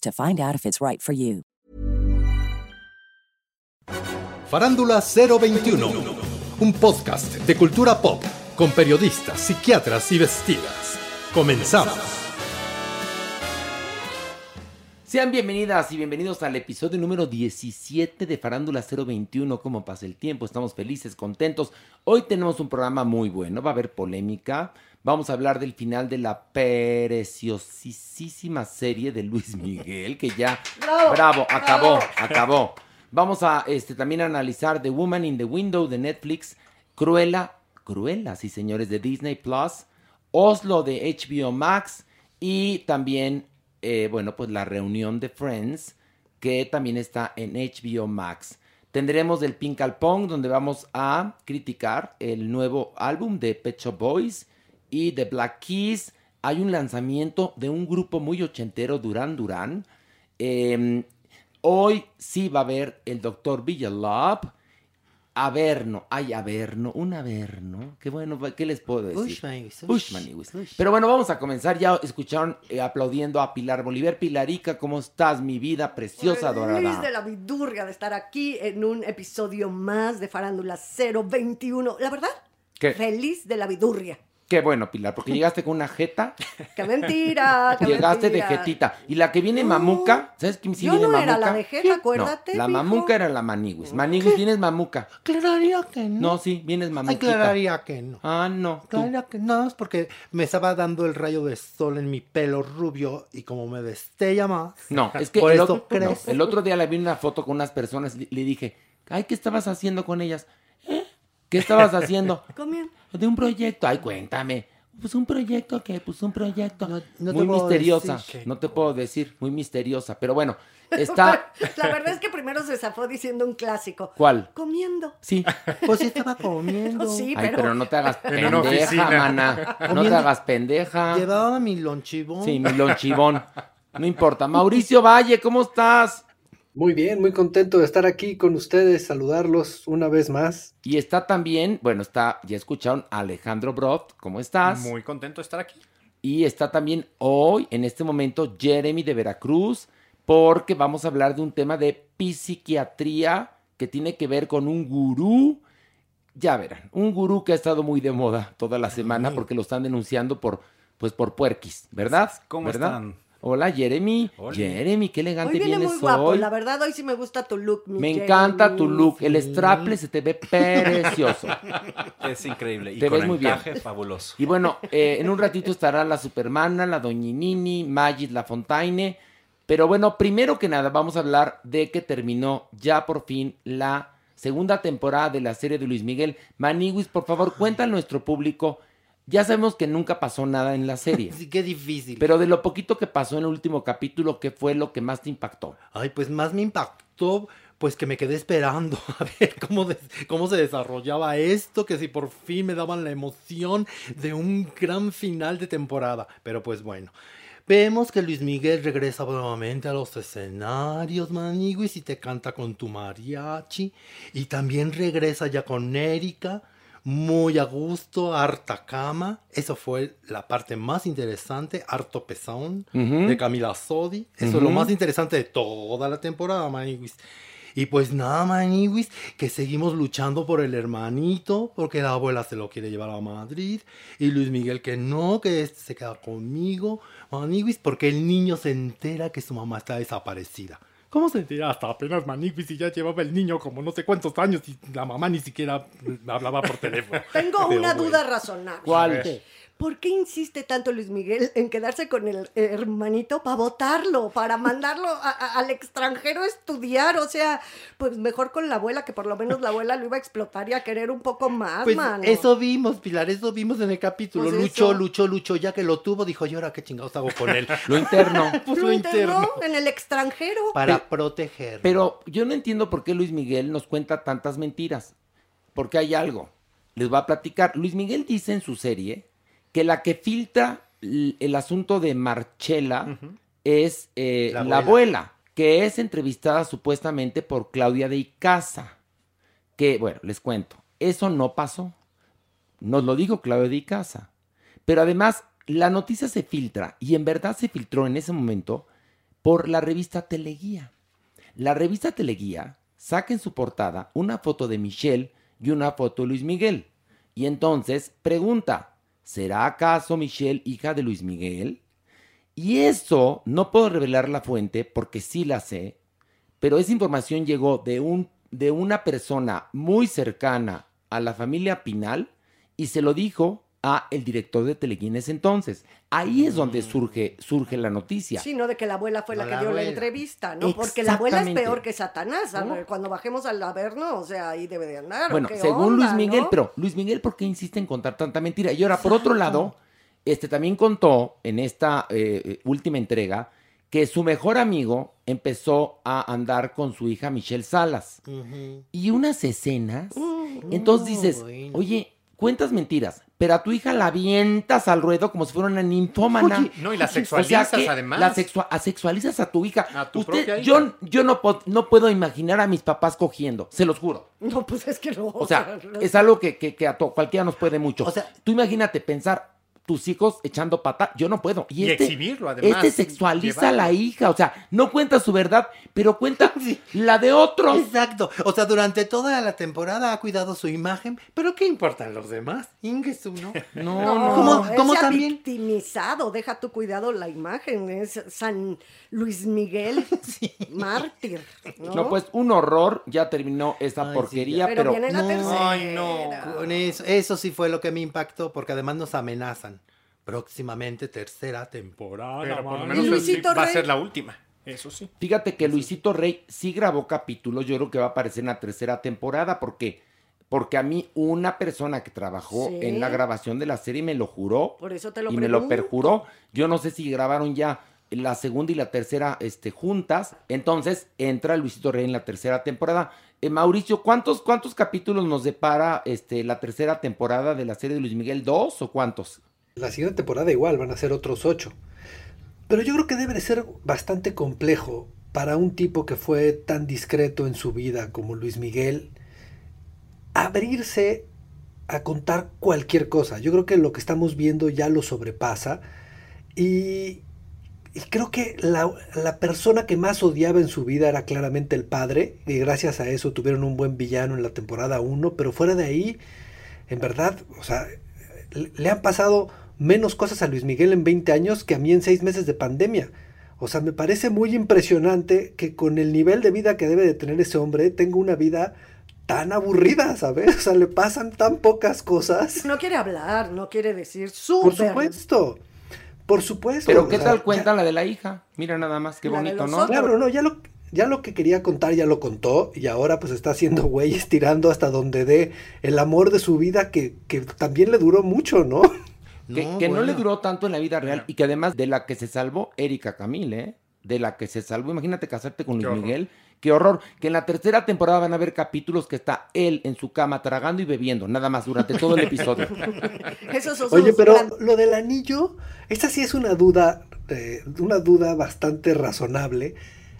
to find out if it's right for you. Farándula 021, un podcast de cultura pop con periodistas, psiquiatras y vestidas. Comenzamos. Sean bienvenidas y bienvenidos al episodio número 17 de Farándula 021. ¿Cómo pasa el tiempo? Estamos felices, contentos. Hoy tenemos un programa muy bueno. Va a haber polémica. Vamos a hablar del final de la preciosísima serie de Luis Miguel, que ya, bravo, bravo acabó, bravo. acabó. Vamos a este, también analizar The Woman in the Window de Netflix, Cruella, Cruella, sí señores, de Disney Plus, Oslo de HBO Max y también, eh, bueno, pues la reunión de Friends, que también está en HBO Max. Tendremos el Pink al Pong, donde vamos a criticar el nuevo álbum de Pet Shop Boys y The Black Keys. Hay un lanzamiento de un grupo muy ochentero, Duran Duran. Eh, hoy sí va a haber el Dr. Villalob. Averno, hay Averno, un Averno. Qué bueno, ¿qué les puedo decir? Ushmaniguis. Pero bueno, vamos a comenzar. Ya escucharon eh, aplaudiendo a Pilar Bolívar. Pilarica, ¿cómo estás, mi vida preciosa, dorada? Feliz de la vidurria de estar aquí en un episodio más de Farándula 021. La verdad, ¿Qué? feliz de la vidurria. Qué bueno, Pilar, porque llegaste con una jeta. ¡Qué mentira! Qué llegaste mentira. de jetita. Y la que viene mamuca, ¿sabes quién sí Yo viene no mamuca? era la de jeta, acuérdate, No, la mijo. mamuca era la maniguis. Maniguis, vienes mamuca. Clararía que no. No, sí, vienes mamuquita. clararía que no. Ah, no. Clararía que no, es porque me estaba dando el rayo de sol en mi pelo rubio y como me destella más. No, es que Por el, eso otro, crees. no, el otro día le vi una foto con unas personas y le dije, ay, ¿qué estabas haciendo con ellas? ¿Eh? ¿Qué estabas haciendo? Comiendo. De un proyecto. Ay, cuéntame. Pues un proyecto qué? Pues un proyecto. No- no muy misteriosa. decir. No te puedo decir, muy misteriosa. Pero bueno, está. La verdad es que primero se zafó diciendo un clásico. ¿Cuál? Comiendo. Sí. Pues sí estaba comiendo. Sí, Ay, pero... pero no te hagas pendeja, mana. No te Comiendo. hagas pendeja. Llevaba mi lonchibón. Sí, mi lonchibón. No importa. Mauricio Valle, ¿cómo estás? Muy bien, muy contento de estar aquí con ustedes, saludarlos una vez más. Y está también, bueno, está, ya escucharon, Alejandro Brot, ¿cómo estás? Muy contento de estar aquí. Y está también hoy, en este momento, Jeremy de Veracruz, porque vamos a hablar de un tema de psiquiatría que tiene que ver con un gurú. Ya verán, un gurú que ha estado muy de moda toda la semana porque lo están denunciando por, pues, por puerquis, ¿verdad? ¿Cómo ¿verdad? están? Hola, Jeremy. Hola. Jeremy, qué elegante Hoy viene vienes muy guapo, hoy. la verdad hoy sí me gusta tu look, mi Me Jeremy. encanta tu look. El straple se te ve precioso. Es increíble. Y Te con ves muy bien. fabuloso. Y bueno, eh, en un ratito estará la Supermana, la Doñinini, Magis La Fontaine. Pero bueno, primero que nada, vamos a hablar de que terminó ya por fin la segunda temporada de la serie de Luis Miguel. Maniguis, por favor, cuenta a nuestro público. Ya sabemos que nunca pasó nada en la serie. Sí, qué difícil. Pero de lo poquito que pasó en el último capítulo, ¿qué fue lo que más te impactó? Ay, pues más me impactó, pues que me quedé esperando a ver cómo, cómo se desarrollaba esto, que si por fin me daban la emoción de un gran final de temporada. Pero pues bueno. Vemos que Luis Miguel regresa nuevamente a los escenarios, Maniguis, y te canta con tu mariachi. Y también regresa ya con Erika, muy a gusto, harta cama. Eso fue la parte más interesante, harto pesón, Ujú. de Camila Sodi. Eso es lo más interesante de toda la temporada, Maniguis. Y pues nada, Maniguis, que seguimos luchando por el hermanito, porque la abuela se lo quiere llevar a Madrid, y Luis Miguel que no, que este se queda conmigo, Maniguis, porque el niño se entera que su mamá está desaparecida. ¿Cómo se entera hasta apenas Maniguis y ya llevaba el niño como no sé cuántos años y la mamá ni siquiera hablaba por teléfono? Tengo una duda razonable. ¿Cuál? ¿Por qué insiste tanto Luis Miguel en quedarse con el hermanito para votarlo, para mandarlo a- a- al extranjero a estudiar? O sea, pues mejor con la abuela, que por lo menos la abuela lo iba a explotar y a querer un poco más, Pues mano. eso vimos, Pilar, eso vimos en el capítulo. Pues luchó, eso. luchó, luchó, ya que lo tuvo, dijo, ¿y ahora qué chingados hago con él? Lo interno. Pues lo interno. en el extranjero. Para proteger. Pero yo no entiendo por qué Luis Miguel nos cuenta tantas mentiras. Porque hay algo. Les voy a platicar. Luis Miguel dice en su serie que la que filtra el asunto de Marchela es eh, La la, abuela. abuela. que es entrevistada supuestamente por Claudia de Icaza. Que, bueno, les cuento, eso no pasó. Nos lo dijo Claudia de Icaza. Pero además, la noticia se filtra, y en verdad se filtró en ese momento, por la revista Teleguía. La revista Teleguía saca en su portada una foto de Michelle y una foto de Luis Miguel. Y entonces pregunta, ¿será acaso Michelle hija de Luis Miguel? Y eso no puedo revelar la fuente porque sí la sé, pero esa información llegó de, un, de una persona muy cercana a la familia Pinal y se lo dijo a el director de Teleguía en ese entonces. Ahí es donde surge, surge la noticia. Sí, no de que la abuela fue la No, que dio la entrevista, ¿no? Porque la abuela es peor que Satanás. ver, Cuando bajemos al Averno, o sea, ahí debe de andar. ¿o Bueno, qué según Luis Miguel, no? pero Luis Miguel, ¿por qué insiste en contar tanta mentira? Y ahora, por otro lado, este también contó en esta eh, eh, última entrega que su mejor amigo empezó a andar con su hija Michelle Salas. Y unas escenas. Mm, Entonces no, dices, bueno. oye, cuentas mentiras, pero a tu hija la avientas al ruedo como si fuera una ninfómana. Oye, No, y la O sea sexualizas además. La sexua- asexualizas a tu hija. A tu Usted- propia hija. yo yo no, no puedo imaginar a mis papás cogiendo, se los juro. No, pues es que no. O sea, no. es algo que, que- que a cualquiera nos puede mucho. O sea- tú imagínate pensar tus hijos echando pata, yo no puedo. Y, Y este, exhibirlo, además, Este sexualiza a la hija, o sea, no cuenta su verdad, pero cuenta la de otros. Exacto. O sea, durante toda la temporada ha cuidado su imagen, pero ¿qué importan los demás? Ingesu, ¿no? No, No, no. ¿Cómo- él cómo se ha también? victimizado, deja tu cuidado la imagen, es San Luis Miguel mártir, ¿no? No, pues un horror, ya terminó Ay, sí, porquería, pero, pero, viene la no, tercera. ay, no. Con eso, eso sí fue lo que me impactó, porque además nos amenazan. Próximamente tercera temporada. Pero por lo menos ¿Y es- Luisito va a ser la última. Eso sí. fíjate que Luisito Rey sí grabó capítulos, yo creo que va a aparecer en la tercera temporada, porque, porque a mí una persona que trabajó Sí. en la grabación de la serie me lo juró. Por eso te lo y me lo perjuró. Yo no sé si grabaron ya la segunda y la tercera este, juntas. Entonces entra Luisito Rey en la tercera temporada. Eh, Mauricio, ¿cuántos, ¿cuántos capítulos nos depara este, la tercera temporada de la serie de Luis Miguel? ¿Dos o cuántos? La siguiente temporada igual van a ser otros ocho. Pero yo creo que debe de ser bastante complejo para un tipo que fue tan discreto en su vida como Luis Miguel abrirse a contar cualquier cosa. Yo creo que lo que estamos viendo ya lo sobrepasa y, creo que la, la persona que más odiaba en su vida era claramente el padre y gracias a eso tuvieron un buen villano en la temporada 1, pero fuera de ahí, en verdad, o sea, le han pasado menos cosas a Luis Miguel en 20 años que a mí en 6 meses de pandemia. O sea, me parece muy impresionante que con el nivel de vida que debe de tener ese hombre tenga una vida tan aburrida, ¿sabes? O sea, le pasan tan pocas cosas. No quiere hablar, no quiere decir su Por supuesto. Por supuesto. Pero ¿qué o sea, tal ya- cuenta la de la hija? Mira nada más, qué La bonito, ¿no? otros. Claro, no, ya lo, ya lo que quería contar ya lo contó y ahora pues está haciendo güey estirando hasta donde dé el amor de su vida que, que también le duró mucho, ¿no? Que, No, que no le duró tanto en la vida real y que además de la que se salvó Erika Camille, ¿eh? De la que se salvó, imagínate casarte con Luis horror. Miguel, qué horror. Que en la tercera temporada van a haber capítulos que está él en su cama tragando y bebiendo, nada más durante todo el episodio. Son Oye, pero gran- lo del anillo, esta sí es una duda, eh, una duda bastante razonable.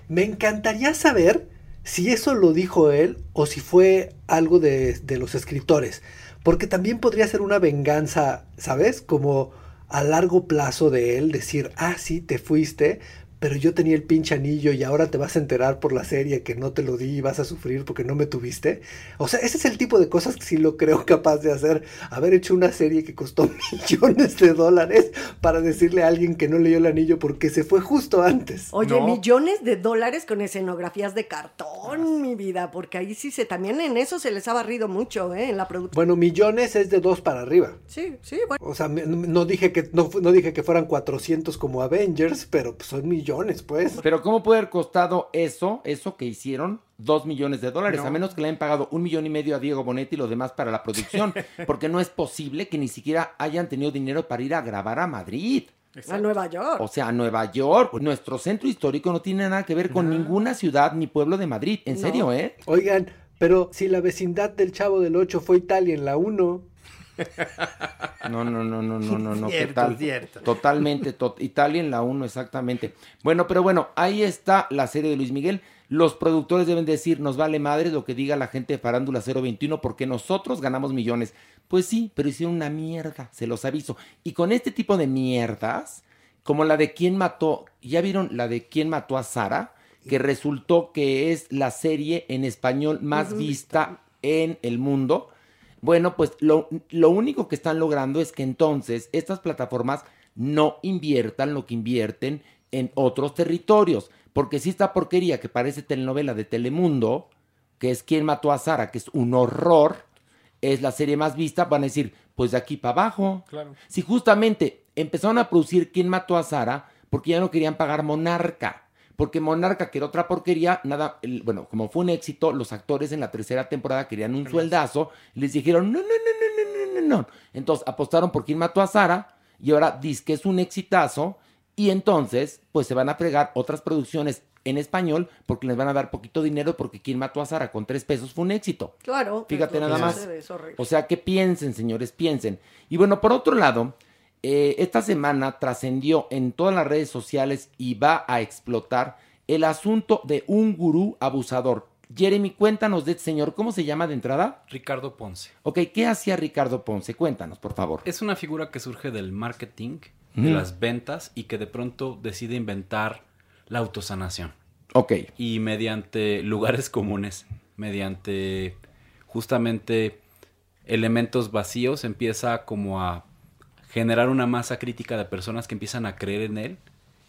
Me encantaría saber si eso lo dijo él o si fue algo de, de los escritores, porque también podría ser una venganza, ¿sabes? Como a largo plazo de él decir, ah, sí, te fuiste, pero yo tenía el pinche anillo y ahora te vas a enterar por la serie que no te lo di y vas a sufrir porque no me tuviste. O sea, ese es el tipo de cosas que sí lo creo capaz de hacer. Haber hecho una serie que costó millones de dólares para decirle a alguien que no leyó el anillo porque se fue justo antes. Oye, No. millones de dólares con escenografías de cartón, mi vida, porque ahí sí se, también en eso se les ha barrido mucho, ¿eh? En la producción. Bueno, millones es de dos para arriba. Sí, sí, bueno. O sea, me- no dije que no, no dije que fueran 400 como Avengers, pero pues son millones, pues. Pero ¿cómo puede haber costado eso, eso que hicieron, dos millones de dólares? A menos que le hayan pagado un millón y medio a Diego Bonetti y lo demás para la producción. porque no es posible que ni siquiera hayan tenido dinero para ir a grabar a Madrid. A Nueva York. O sea, a Nueva York. Nuestro centro histórico no tiene nada que ver con ninguna ciudad ni pueblo de Madrid. En No. serio, ¿eh? Oigan, pero si la vecindad del Chavo del 8 fue Italia en la 1, No, no, no, no, no, no, no. ¿Qué Cierto, tal? cierto. Totalmente. to- Italia en la 1, exactamente. Bueno, pero bueno, ahí está la serie de Luis Miguel. Los productores deben decir, nos vale madre lo que diga la gente de Farándula 021 porque nosotros ganamos millones. Pues sí, pero hicieron una mierda, se los aviso. Y con este tipo de mierdas, como la de quién mató, ¿ya vieron la de quién mató a Sara? Que resultó que es la serie en español más vista en el mundo. Bueno, pues lo, lo único que están logrando es que entonces estas plataformas no inviertan lo que invierten en otros territorios. Porque si esta porquería que parece telenovela de Telemundo, que es Quién mató a Sara, que es un horror, es la serie más vista, van a decir, pues de aquí para abajo. Claro. Si justamente empezaron a producir Quién mató a Sara, porque ya no querían pagar Monarca. Porque Monarca, que era otra porquería, nada, el- bueno, como fue un éxito, los actores en la tercera temporada querían un sueldazo, y les dijeron, no, no, no, no, no, no, no. Entonces apostaron por quién mató a Sara, y ahora dice que es un exitazo, y entonces, pues se van a fregar otras producciones en español, porque les van a dar poquito dinero, porque quién mató a Sara con tres pesos fue un éxito. Claro. Fíjate nada más. O sea, que piensen, señores, piensen. Y bueno, por otro lado, eh, esta semana trascendió en todas las redes sociales y va a explotar el asunto de un gurú abusador. Jeremy, cuéntanos de este señor. ¿Cómo se llama de entrada? Ricardo Ponce. Ok, ¿qué hacía Ricardo Ponce? Cuéntanos, por favor. Es una figura que surge del marketing, de las ventas y que de pronto decide inventar la autosanación. Ok. Y mediante lugares comunes, mediante justamente elementos vacíos, empieza como a generar una masa crítica de personas que empiezan a creer en él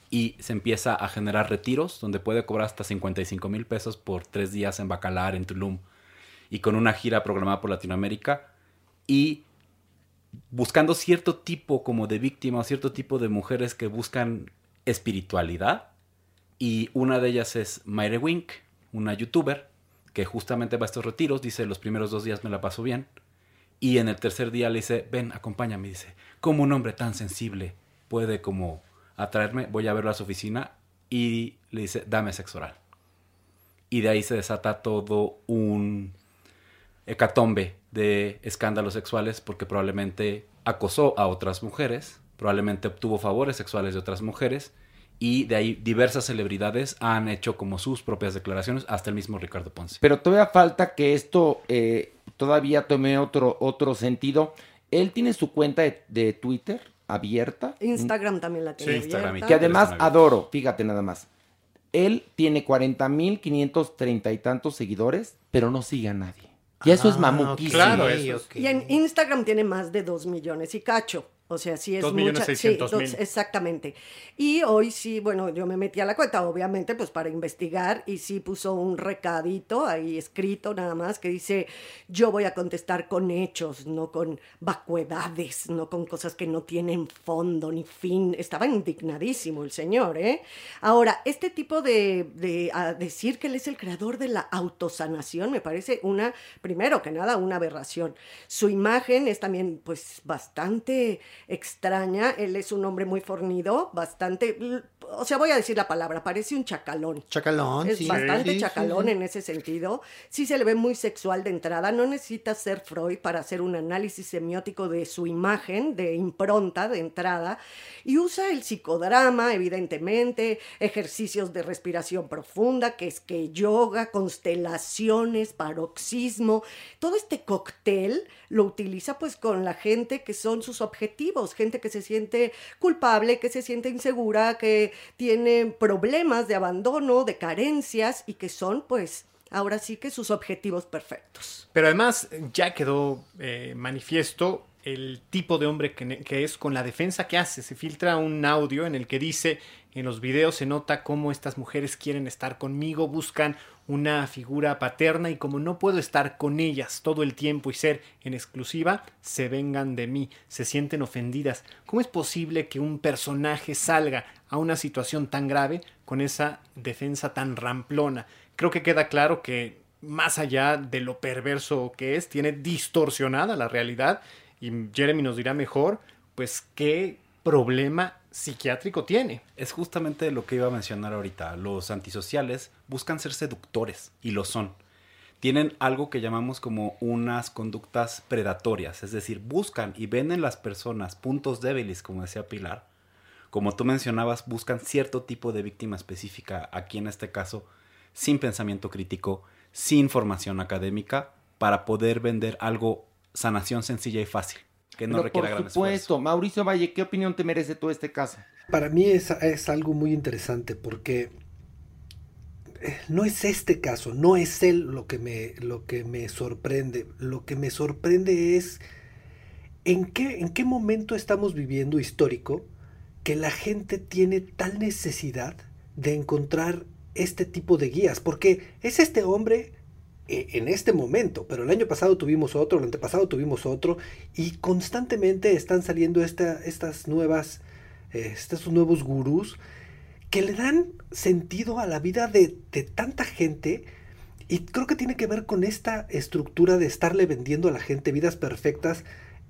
y se empieza a generar retiros donde puede cobrar hasta 55 mil pesos por tres días en Bacalar, en Tulum y con una gira programada por Latinoamérica y buscando cierto tipo como de víctima o cierto tipo de mujeres que buscan espiritualidad. Y una de ellas es Mayre Wink, una youtuber que justamente va a estos retiros, dice los primeros dos días me la paso bien y en el tercer día le dice ven acompáñame, dice como un hombre tan sensible puede como atraerme, voy a verlo a su oficina y le dice dame sexo oral y de ahí se desata todo un hecatombe de escándalos sexuales porque probablemente acosó a otras mujeres, probablemente obtuvo favores sexuales de otras mujeres y de ahí diversas celebridades han hecho como sus propias declaraciones, hasta el mismo Ricardo Ponce. Pero todavía falta que esto eh, todavía tome otro, otro sentido. Él tiene su cuenta de, de Twitter abierta. Instagram también la tiene Sí, Instagram abierta. Que además adoro, fíjate nada más. Él tiene 40.530 y tantos seguidores, pero no sigue a nadie. Y eso es Ah, mamuquísimo. Claro, Sí, eso es- Y en Instagram tiene más de 2 millones y cacho. O sea, sí es Dos millones mucha. seiscientos sí, exactamente. Y hoy sí, bueno, yo me metí a la cuenta, obviamente, pues para investigar, y sí puso un recadito ahí escrito nada más que dice: Yo voy a contestar con hechos, no con vacuedades, no con cosas que no tienen fondo ni fin. Estaba indignadísimo el señor, ¿eh? Ahora, este tipo de, de a decir que él es el creador de la autosanación me parece una, primero que nada, una aberración. Su imagen es también, pues, bastante extraña. Él es un hombre muy fornido, bastante, o sea, voy a decir la palabra, parece un chacalón. Chacalón, Es sí. bastante Sí, sí, chacalón sí. en ese sentido. Sí se le ve muy sexual de entrada. No necesita ser Freud para hacer un análisis semiótico de su imagen, de impronta de entrada. Y usa el psicodrama, evidentemente, ejercicios de respiración profunda, que es que yoga, constelaciones, paroxismo. Todo este cóctel lo utiliza pues con la gente que son sus objetivos, gente que se siente culpable, que se siente insegura, que tiene problemas de abandono, de carencias y que son pues ahora sí que sus objetivos perfectos. Pero además ya quedó eh, manifiesto el tipo de hombre que, es con la defensa que hace. Se filtra un audio en el que dice, en los videos se nota cómo estas mujeres quieren estar conmigo, buscan una figura paterna y como no puedo estar con ellas todo el tiempo y ser en exclusiva, se vengan de mí, se sienten ofendidas. ¿Cómo es posible que un personaje salga a una situación tan grave con esa defensa tan ramplona? Creo que queda claro que más allá de lo perverso que es, tiene distorsionada la realidad y Jeremy nos dirá mejor, pues qué problema psiquiátrico tiene. Es justamente lo que iba a mencionar ahorita. Los antisociales buscan ser seductores y lo son. Tienen algo que llamamos como unas conductas predatorias, es decir, buscan y ven en las personas puntos débiles, como decía Pilar. Como tú mencionabas, buscan cierto tipo de víctima específica, aquí en este caso, sin pensamiento crítico, sin formación académica, para poder vender algo sanación sencilla y fácil, que no Pero requiere por gran esfuerzo. supuesto, Mauricio Valle, ¿qué opinión te merece todo este caso? Para mí es, es algo muy interesante porque eh, no es este caso, no es él lo que me, lo que me sorprende. Lo que me sorprende es en qué, en qué momento estamos viviendo histórico que la gente tiene tal necesidad de encontrar este tipo de guías. Porque es este hombre en este momento, pero el año pasado tuvimos otro, el antepasado tuvimos otro, y constantemente están saliendo esta- estas nuevas, eh, estos nuevos gurús que le dan sentido a la vida de, de tanta gente. Y creo que tiene que ver con esta estructura de estarle vendiendo a la gente vidas perfectas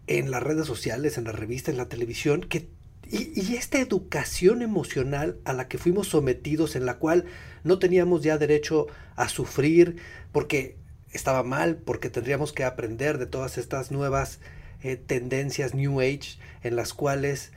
en las redes sociales, en la revista, en la televisión, que y, y esta educación emocional a la que fuimos sometidos, en la cual no teníamos ya derecho a sufrir, porque estaba mal, porque tendríamos que aprender de todas estas nuevas eh, tendencias New Age, en las cuales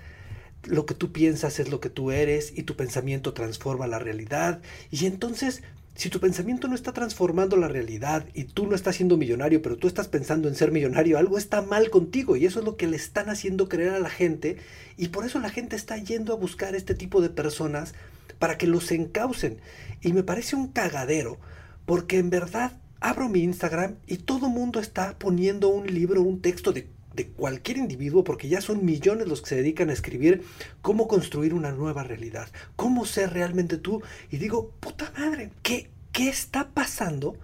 lo que tú piensas es lo que tú eres y tu pensamiento transforma la realidad. Y entonces, si tu pensamiento no está transformando la realidad y tú no estás siendo millonario, pero tú estás pensando en ser millonario, algo está mal contigo y eso es lo que le están haciendo creer a la gente y por eso la gente está yendo a buscar este tipo de personas para que los encaucen. Y me parece un cagadero porque en verdad abro mi Instagram y todo mundo está poniendo un libro, un texto de de cualquier individuo, porque ya son millones los que se dedican a escribir cómo construir una nueva realidad, cómo ser realmente tú. Y digo, puta madre, ¿qué, qué está pasando?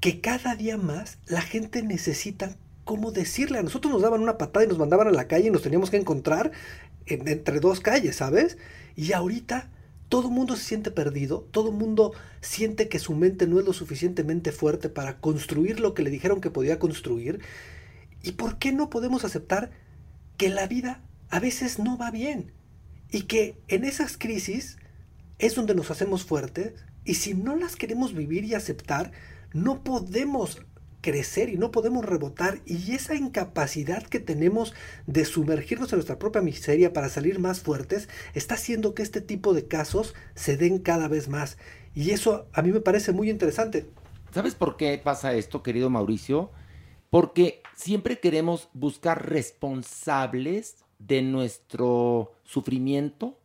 Que cada día más la gente necesita cómo decirle. A nosotros nos daban una patada y nos mandaban a la calle y nos teníamos que encontrar en- entre dos calles, ¿sabes? Y ahorita todo el mundo se siente perdido, todo el mundo siente que su mente no es lo suficientemente fuerte para construir lo que le dijeron que podía construir. ¿Y por qué no podemos aceptar que la vida a veces no va bien? Y que en esas crisis es donde nos hacemos fuertes y si no las queremos vivir y aceptar, no podemos crecer y no podemos rebotar y esa incapacidad que tenemos de sumergirnos en nuestra propia miseria para salir más fuertes está haciendo que este tipo de casos se den cada vez más y eso a mí me parece muy interesante. ¿Sabes por qué pasa esto, querido Mauricio? Porque siempre queremos buscar responsables de nuestro sufrimiento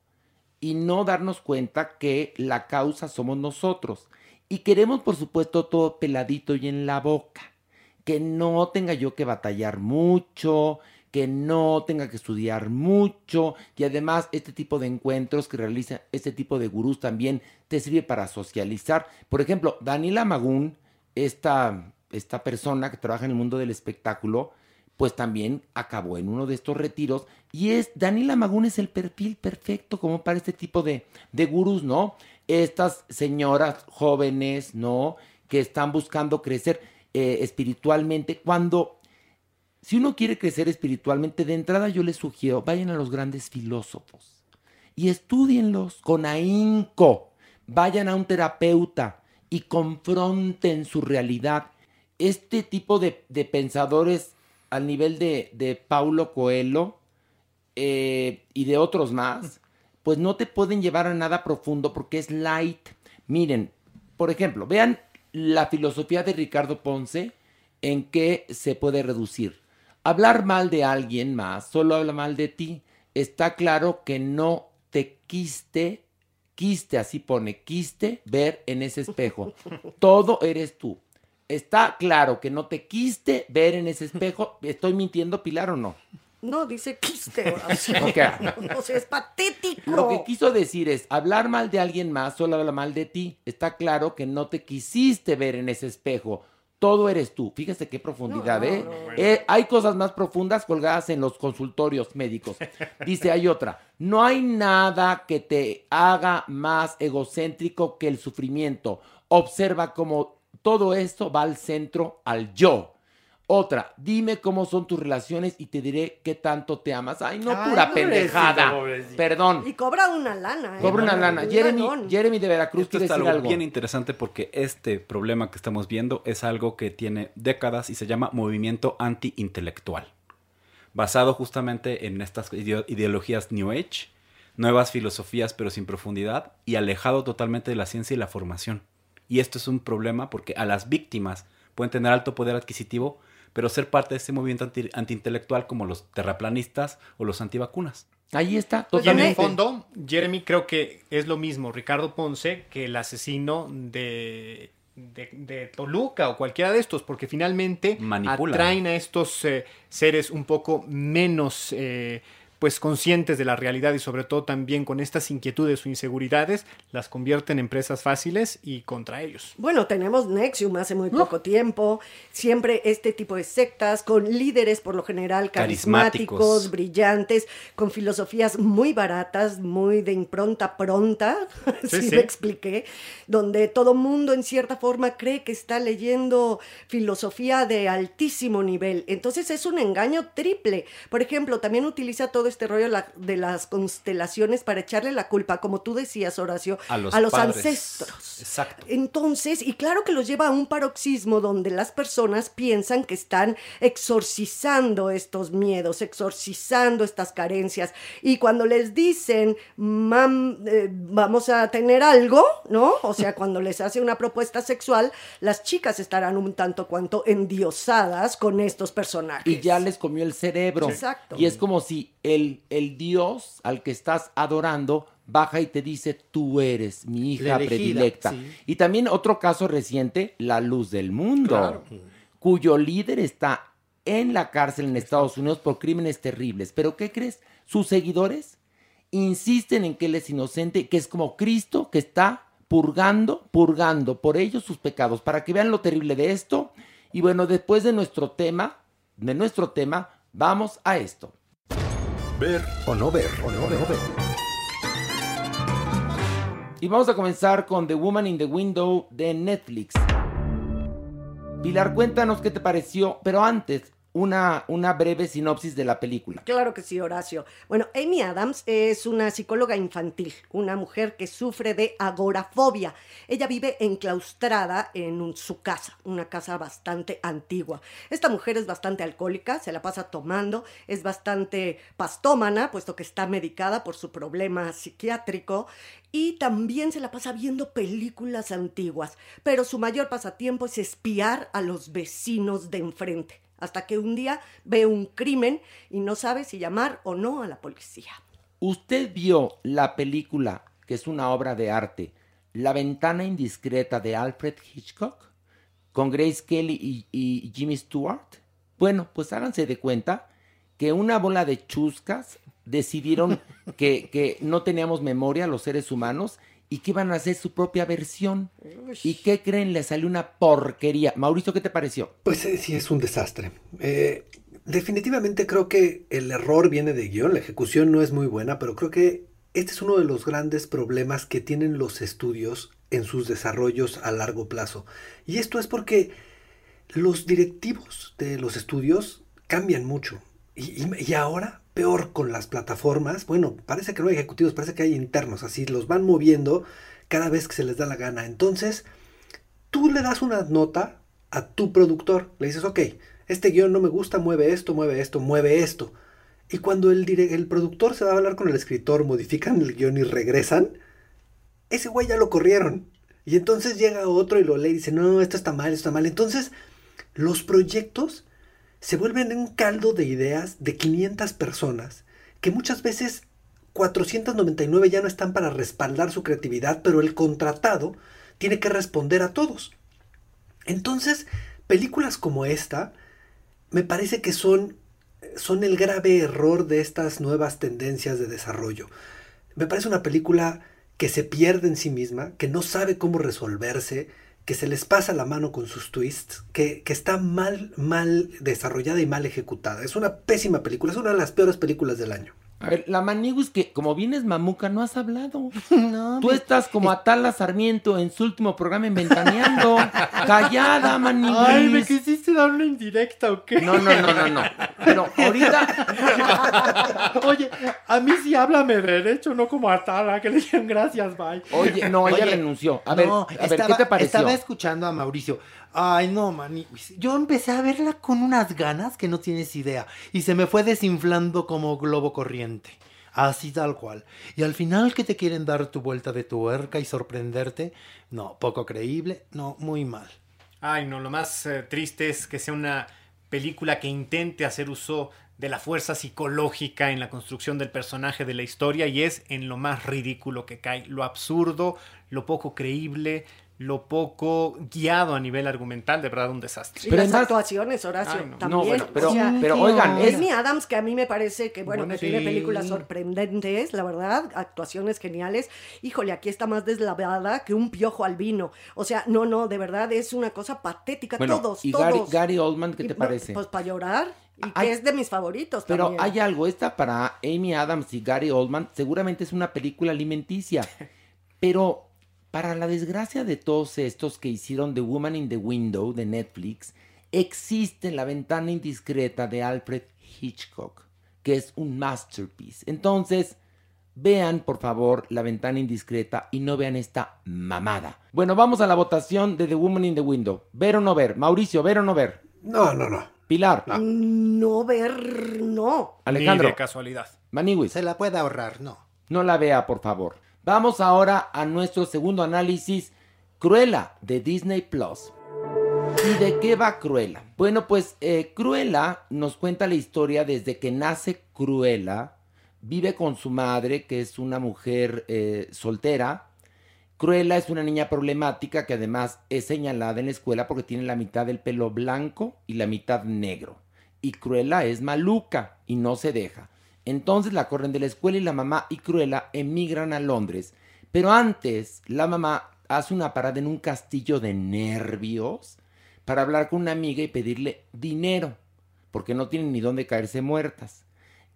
y no darnos cuenta que la causa somos nosotros. Y queremos, por supuesto, todo peladito y en la boca. Que no tenga yo que batallar mucho, que no tenga que estudiar mucho y además este tipo de encuentros que realiza este tipo de gurús también te sirve para socializar. Por ejemplo, Daniela Magún, esta, esta persona que trabaja en el mundo del espectáculo, pues también acabó en uno de estos retiros y es Daniela Magún es el perfil perfecto como para este tipo de, de gurús, ¿no? Estas señoras jóvenes, ¿no? Que están buscando crecer eh, espiritualmente cuando si uno quiere crecer espiritualmente, de entrada yo les sugiero, vayan a los grandes filósofos y estudienlos con ahínco. Vayan a un terapeuta y confronten su realidad. Este tipo de, pensadores al nivel de, Paulo Coelho eh, y de otros más, pues no te pueden llevar a nada profundo porque es light. Miren, por ejemplo, vean la filosofía de Ricardo Ponce en qué se puede reducir. Hablar mal de alguien más solo habla mal de ti. Está claro que no te quiste, quiste, así pone, quiste ver en ese espejo. Todo eres tú. Está claro que no te quiste ver en ese espejo. ¿Estoy mintiendo, Pilar, o no? No, dice quiste. O sea, es patético. Lo que quiso decir es, hablar mal de alguien más solo habla mal de ti. Está claro que no te quisiste ver en ese espejo todo eres tú. Fíjese qué profundidad, ¿eh? ¿eh? Hay cosas más profundas colgadas en los consultorios médicos. Dice, hay otra. No hay nada que te haga más egocéntrico que el sufrimiento. Observa cómo todo esto va al centro, al yo. Otra, dime cómo son tus relaciones y te diré qué tanto te amas. Ay, no, pura pendejada. Perdón. Y cobra una lana. ¿eh? Cobra una lana. Jeremy, Jeremy, de Veracruz Esto quiere es algo, bien interesante porque este problema que estamos viendo es algo que tiene décadas y se llama movimiento anti-intelectual. Basado justamente en estas ideologías New Age, nuevas filosofías pero sin profundidad y alejado totalmente de la ciencia y la formación. Y esto es un problema porque a las víctimas pueden tener alto poder adquisitivo, pero ser parte de ese movimiento anti, antiintelectual como los terraplanistas o los antivacunas. Ahí está, totalmente. Pues en el fondo, Jeremy creo que es lo mismo Ricardo Ponce que el asesino de, de, Toluca o cualquiera de estos, porque finalmente atraen a estos eh, seres un poco menos eh, pues conscientes de la realidad y sobre todo también con estas inquietudes o inseguridades, las convierten en presas fáciles y contra ellos. Bueno, tenemos Nexium hace muy poco tiempo, siempre este tipo de sectas con líderes por lo general carismáticos, brillantes, con filosofías muy baratas, muy de impronta pronta, si me expliqué, donde todo mundo en cierta forma cree que está leyendo filosofía de altísimo nivel. Entonces es un engaño triple. Por ejemplo, también utiliza todo este rollo de las constelaciones para echarle la culpa, como tú decías, Horacio, a los, ancestros. Exacto. Entonces, y claro que los lleva a un paroxismo donde las personas piensan que están exorcizando estos miedos, exorcizando estas carencias. Y cuando les dicen, Mam, eh, vamos a tener algo, ¿no? O sea, cuando les hace una propuesta sexual, las chicas estarán un tanto cuanto endiosadas con estos personajes. Y ya les comió el cerebro. Exacto. Y es como si el, Dios al que estás adorando baja y te dice, tú eres mi hija predilecta. Y también otro caso reciente, la luz del mundo, cuyo líder está en la cárcel en Estados Unidos por crímenes terribles. Pero ¿qué crees? Sus seguidores insisten en que él es inocente, que es como Cristo que está purgando, purgando por ellos sus pecados, para que vean lo terrible de esto. Y bueno, después de nuestro tema, de nuestro tema, vamos a esto. Ver o no ver, o no, ver. Y vamos a comenzar con The Woman in the Window de Netflix. Pilar, cuéntanos qué te pareció, pero antes, una, una breve sinopsis de la película. Claro que sí, Horacio. Bueno, Amy Adams es una psicóloga infantil, una mujer que sufre de agorafobia. Ella vive enclaustrada en su casa, una casa bastante antigua. Esta mujer es bastante alcohólica, se la pasa tomando, es bastante pastómana, puesto que está medicada por su problema psiquiátrico y también se la pasa viendo películas antiguas, pero su mayor pasatiempo es espiar a los vecinos de enfrente hasta que un día ve un crimen y no sabe si llamar o no a la policía. ¿Usted vio la película, que es una obra de arte, La ventana indiscreta de Alfred Hitchcock, con Grace Kelly y, Jimmy Stewart? Bueno, pues háganse de cuenta que una bola de chuscas decidieron que, que no teníamos memoria los seres humanos y que iban a hacer su propia versión. ¿Y qué creen? Le salió una porquería. Mauricio, ¿qué te pareció? Pues eh, sí, es un desastre. Eh, definitivamente creo que el error viene de guion, la ejecución no es muy buena, pero creo que este es uno de los grandes problemas que tienen los estudios en sus desarrollos a largo plazo. Y esto es porque los directivos de los estudios cambian mucho. Y, y- y ahora, peor con las plataformas, bueno, parece que no hay ejecutivos, parece que hay internos, así los van moviendo cada vez que se les da la gana. Entonces, tú le das una nota a tu productor, le dices, ok, este guion no me gusta, mueve esto, mueve esto, mueve esto. Y cuando el, el productor se va a hablar con el escritor, modifican el guion y regresan, ese güey ya lo corrieron. Y entonces llega otro y lo lee y dice, no, esto está mal, esto está mal. Entonces, los proyectos se vuelven un caldo de ideas de 500 personas que muchas veces 499 ya no están para respaldar su creatividad, pero el contratado tiene que responder a todos. Entonces, películas como esta me parece que son, son el grave error de estas nuevas tendencias de desarrollo. Me parece una película que se pierde en sí misma, que no sabe cómo resolverse, que se les pasa la mano con sus twists, que, que está mal, mal desarrollada y mal ejecutada. Es una pésima película, es una de las peores películas del año. A ver, la Maniguis que como vienes mamuca no has hablado. No, Tú estás como Atala Sarmiento en su último programa en Ventaneando. Callada, Maniguis. Ay, ¿me quisiste dar una indirecta o qué? No, no, no, no, no. Pero ahorita, Oye, a mí sí háblame derecho, no como a Tala, que le digan gracias, bye. oye, no, ella Oye, renunció. A ver, no, a ver, estaba, ¿qué te pareció? Estaba escuchando a Mauricio. Ay, no, mani. Yo empecé a verla con unas ganas que no tienes idea. Y se me fue desinflando como globo corriente. Así tal cual. Y al final que te quieren dar tu vuelta de tuerca y sorprenderte, no, poco creíble, no, muy mal. Ay, no, lo más eh, triste es que sea una película que intente hacer uso de la fuerza psicológica en la construcción del personaje de la historia y es en lo más ridículo que cae, lo absurdo, lo poco creíble, lo poco guiado a nivel argumental, de verdad un desastre. Y Pero las actuaciones, Horacio, Ay, no. también. No, bueno, pero, o sea, pero oigan, es, Amy Adams, que a mí me parece que, bueno, Bueno, que tiene películas sorprendentes, la verdad, actuaciones geniales. Híjole, aquí está más deslavada que un piojo albino. O sea, no, no, de verdad es una cosa patética. bueno, todos, y Gary, todos. Gary Oldman, ¿qué Y te parece? Pues para llorar. Y Hay- que es de mis favoritos Pero también. hay algo, esta para Amy Adams y Gary Oldman seguramente es una película alimenticia, pero para la desgracia de todos estos que hicieron The Woman in the Window de Netflix, existe La ventana indiscreta de Alfred Hitchcock, que es un masterpiece. Entonces, vean por favor La ventana indiscreta y no vean esta mamada. Bueno, vamos a la votación de The Woman in the Window. ¿Ver o no ver? Mauricio, ¿ver o no ver? No, no, no. Pilar, No ver, no. Alejandro, Ni de casualidad. Maniwis. Se la puede ahorrar, no. No la vea, por favor. Vamos ahora a nuestro segundo análisis, Cruella, de Disney Plus. ¿Y de qué va Cruella? Bueno, pues eh, Cruella nos cuenta la historia desde que nace Cruella, vive con su madre, que es una mujer eh, soltera. Cruella es una niña problemática que además es señalada en la escuela porque tiene la mitad del pelo blanco y la mitad negro. Y Cruella es maluca y no se deja. Entonces la corren de la escuela y la mamá y Cruella emigran a Londres. Pero antes, la mamá hace una parada en un castillo de nervios para hablar con una amiga y pedirle dinero, porque no tienen ni dónde caerse muertas.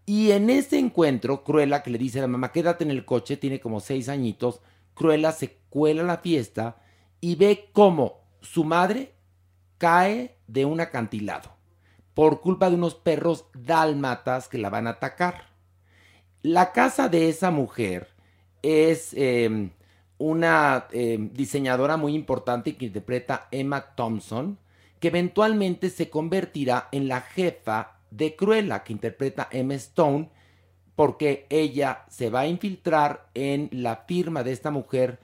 Y en ese encuentro, Cruella, que le dice a la mamá, quédate en el coche, tiene como seis añitos, Cruella se cuela a la fiesta y ve cómo su madre cae de un acantilado por culpa de unos perros dálmatas que la van a atacar. La casa de esa mujer es eh, una eh, diseñadora muy importante que interpreta Emma Thompson, que eventualmente se convertirá en la jefa de Cruella, que interpreta Emma Stone, porque ella se va a infiltrar en la firma de esta mujer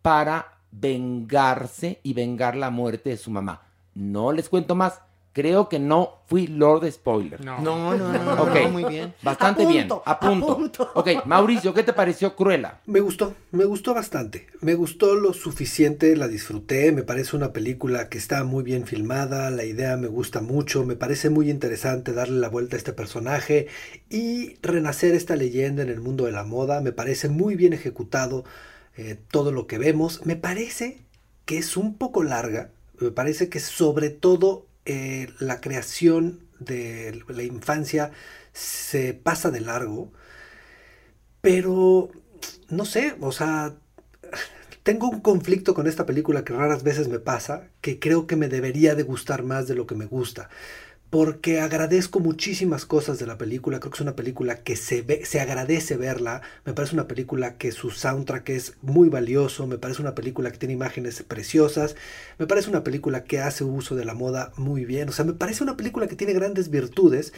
para vengarse y vengar la muerte de su mamá. No les cuento más, Creo que no fui Lord Spoiler. No. No, no, no, no, Ok. no, muy bien. Bastante A bien. punto, A punto. a punto. Ok, Mauricio, ¿qué te pareció Cruella? Me gustó, me gustó bastante. Me gustó lo suficiente, la disfruté. Me parece una película que está muy bien filmada. La idea me gusta mucho. Me parece muy interesante darle la vuelta a este personaje y renacer esta leyenda en el mundo de la moda. Me parece muy bien ejecutado eh, todo lo que vemos. Me parece que es un poco larga. Me parece que sobre todo eh, la creación de la infancia se pasa de largo. Pero, no sé, o sea, tengo un conflicto con esta película que raras veces me pasa, que creo que me debería de gustar más de lo que me gusta. Porque agradezco muchísimas cosas de la película, creo que es una película que se ve, se agradece verla, me parece una película que su soundtrack es muy valioso, me parece una película que tiene imágenes preciosas, me parece una película que hace uso de la moda muy bien, o sea, me parece una película que tiene grandes virtudes,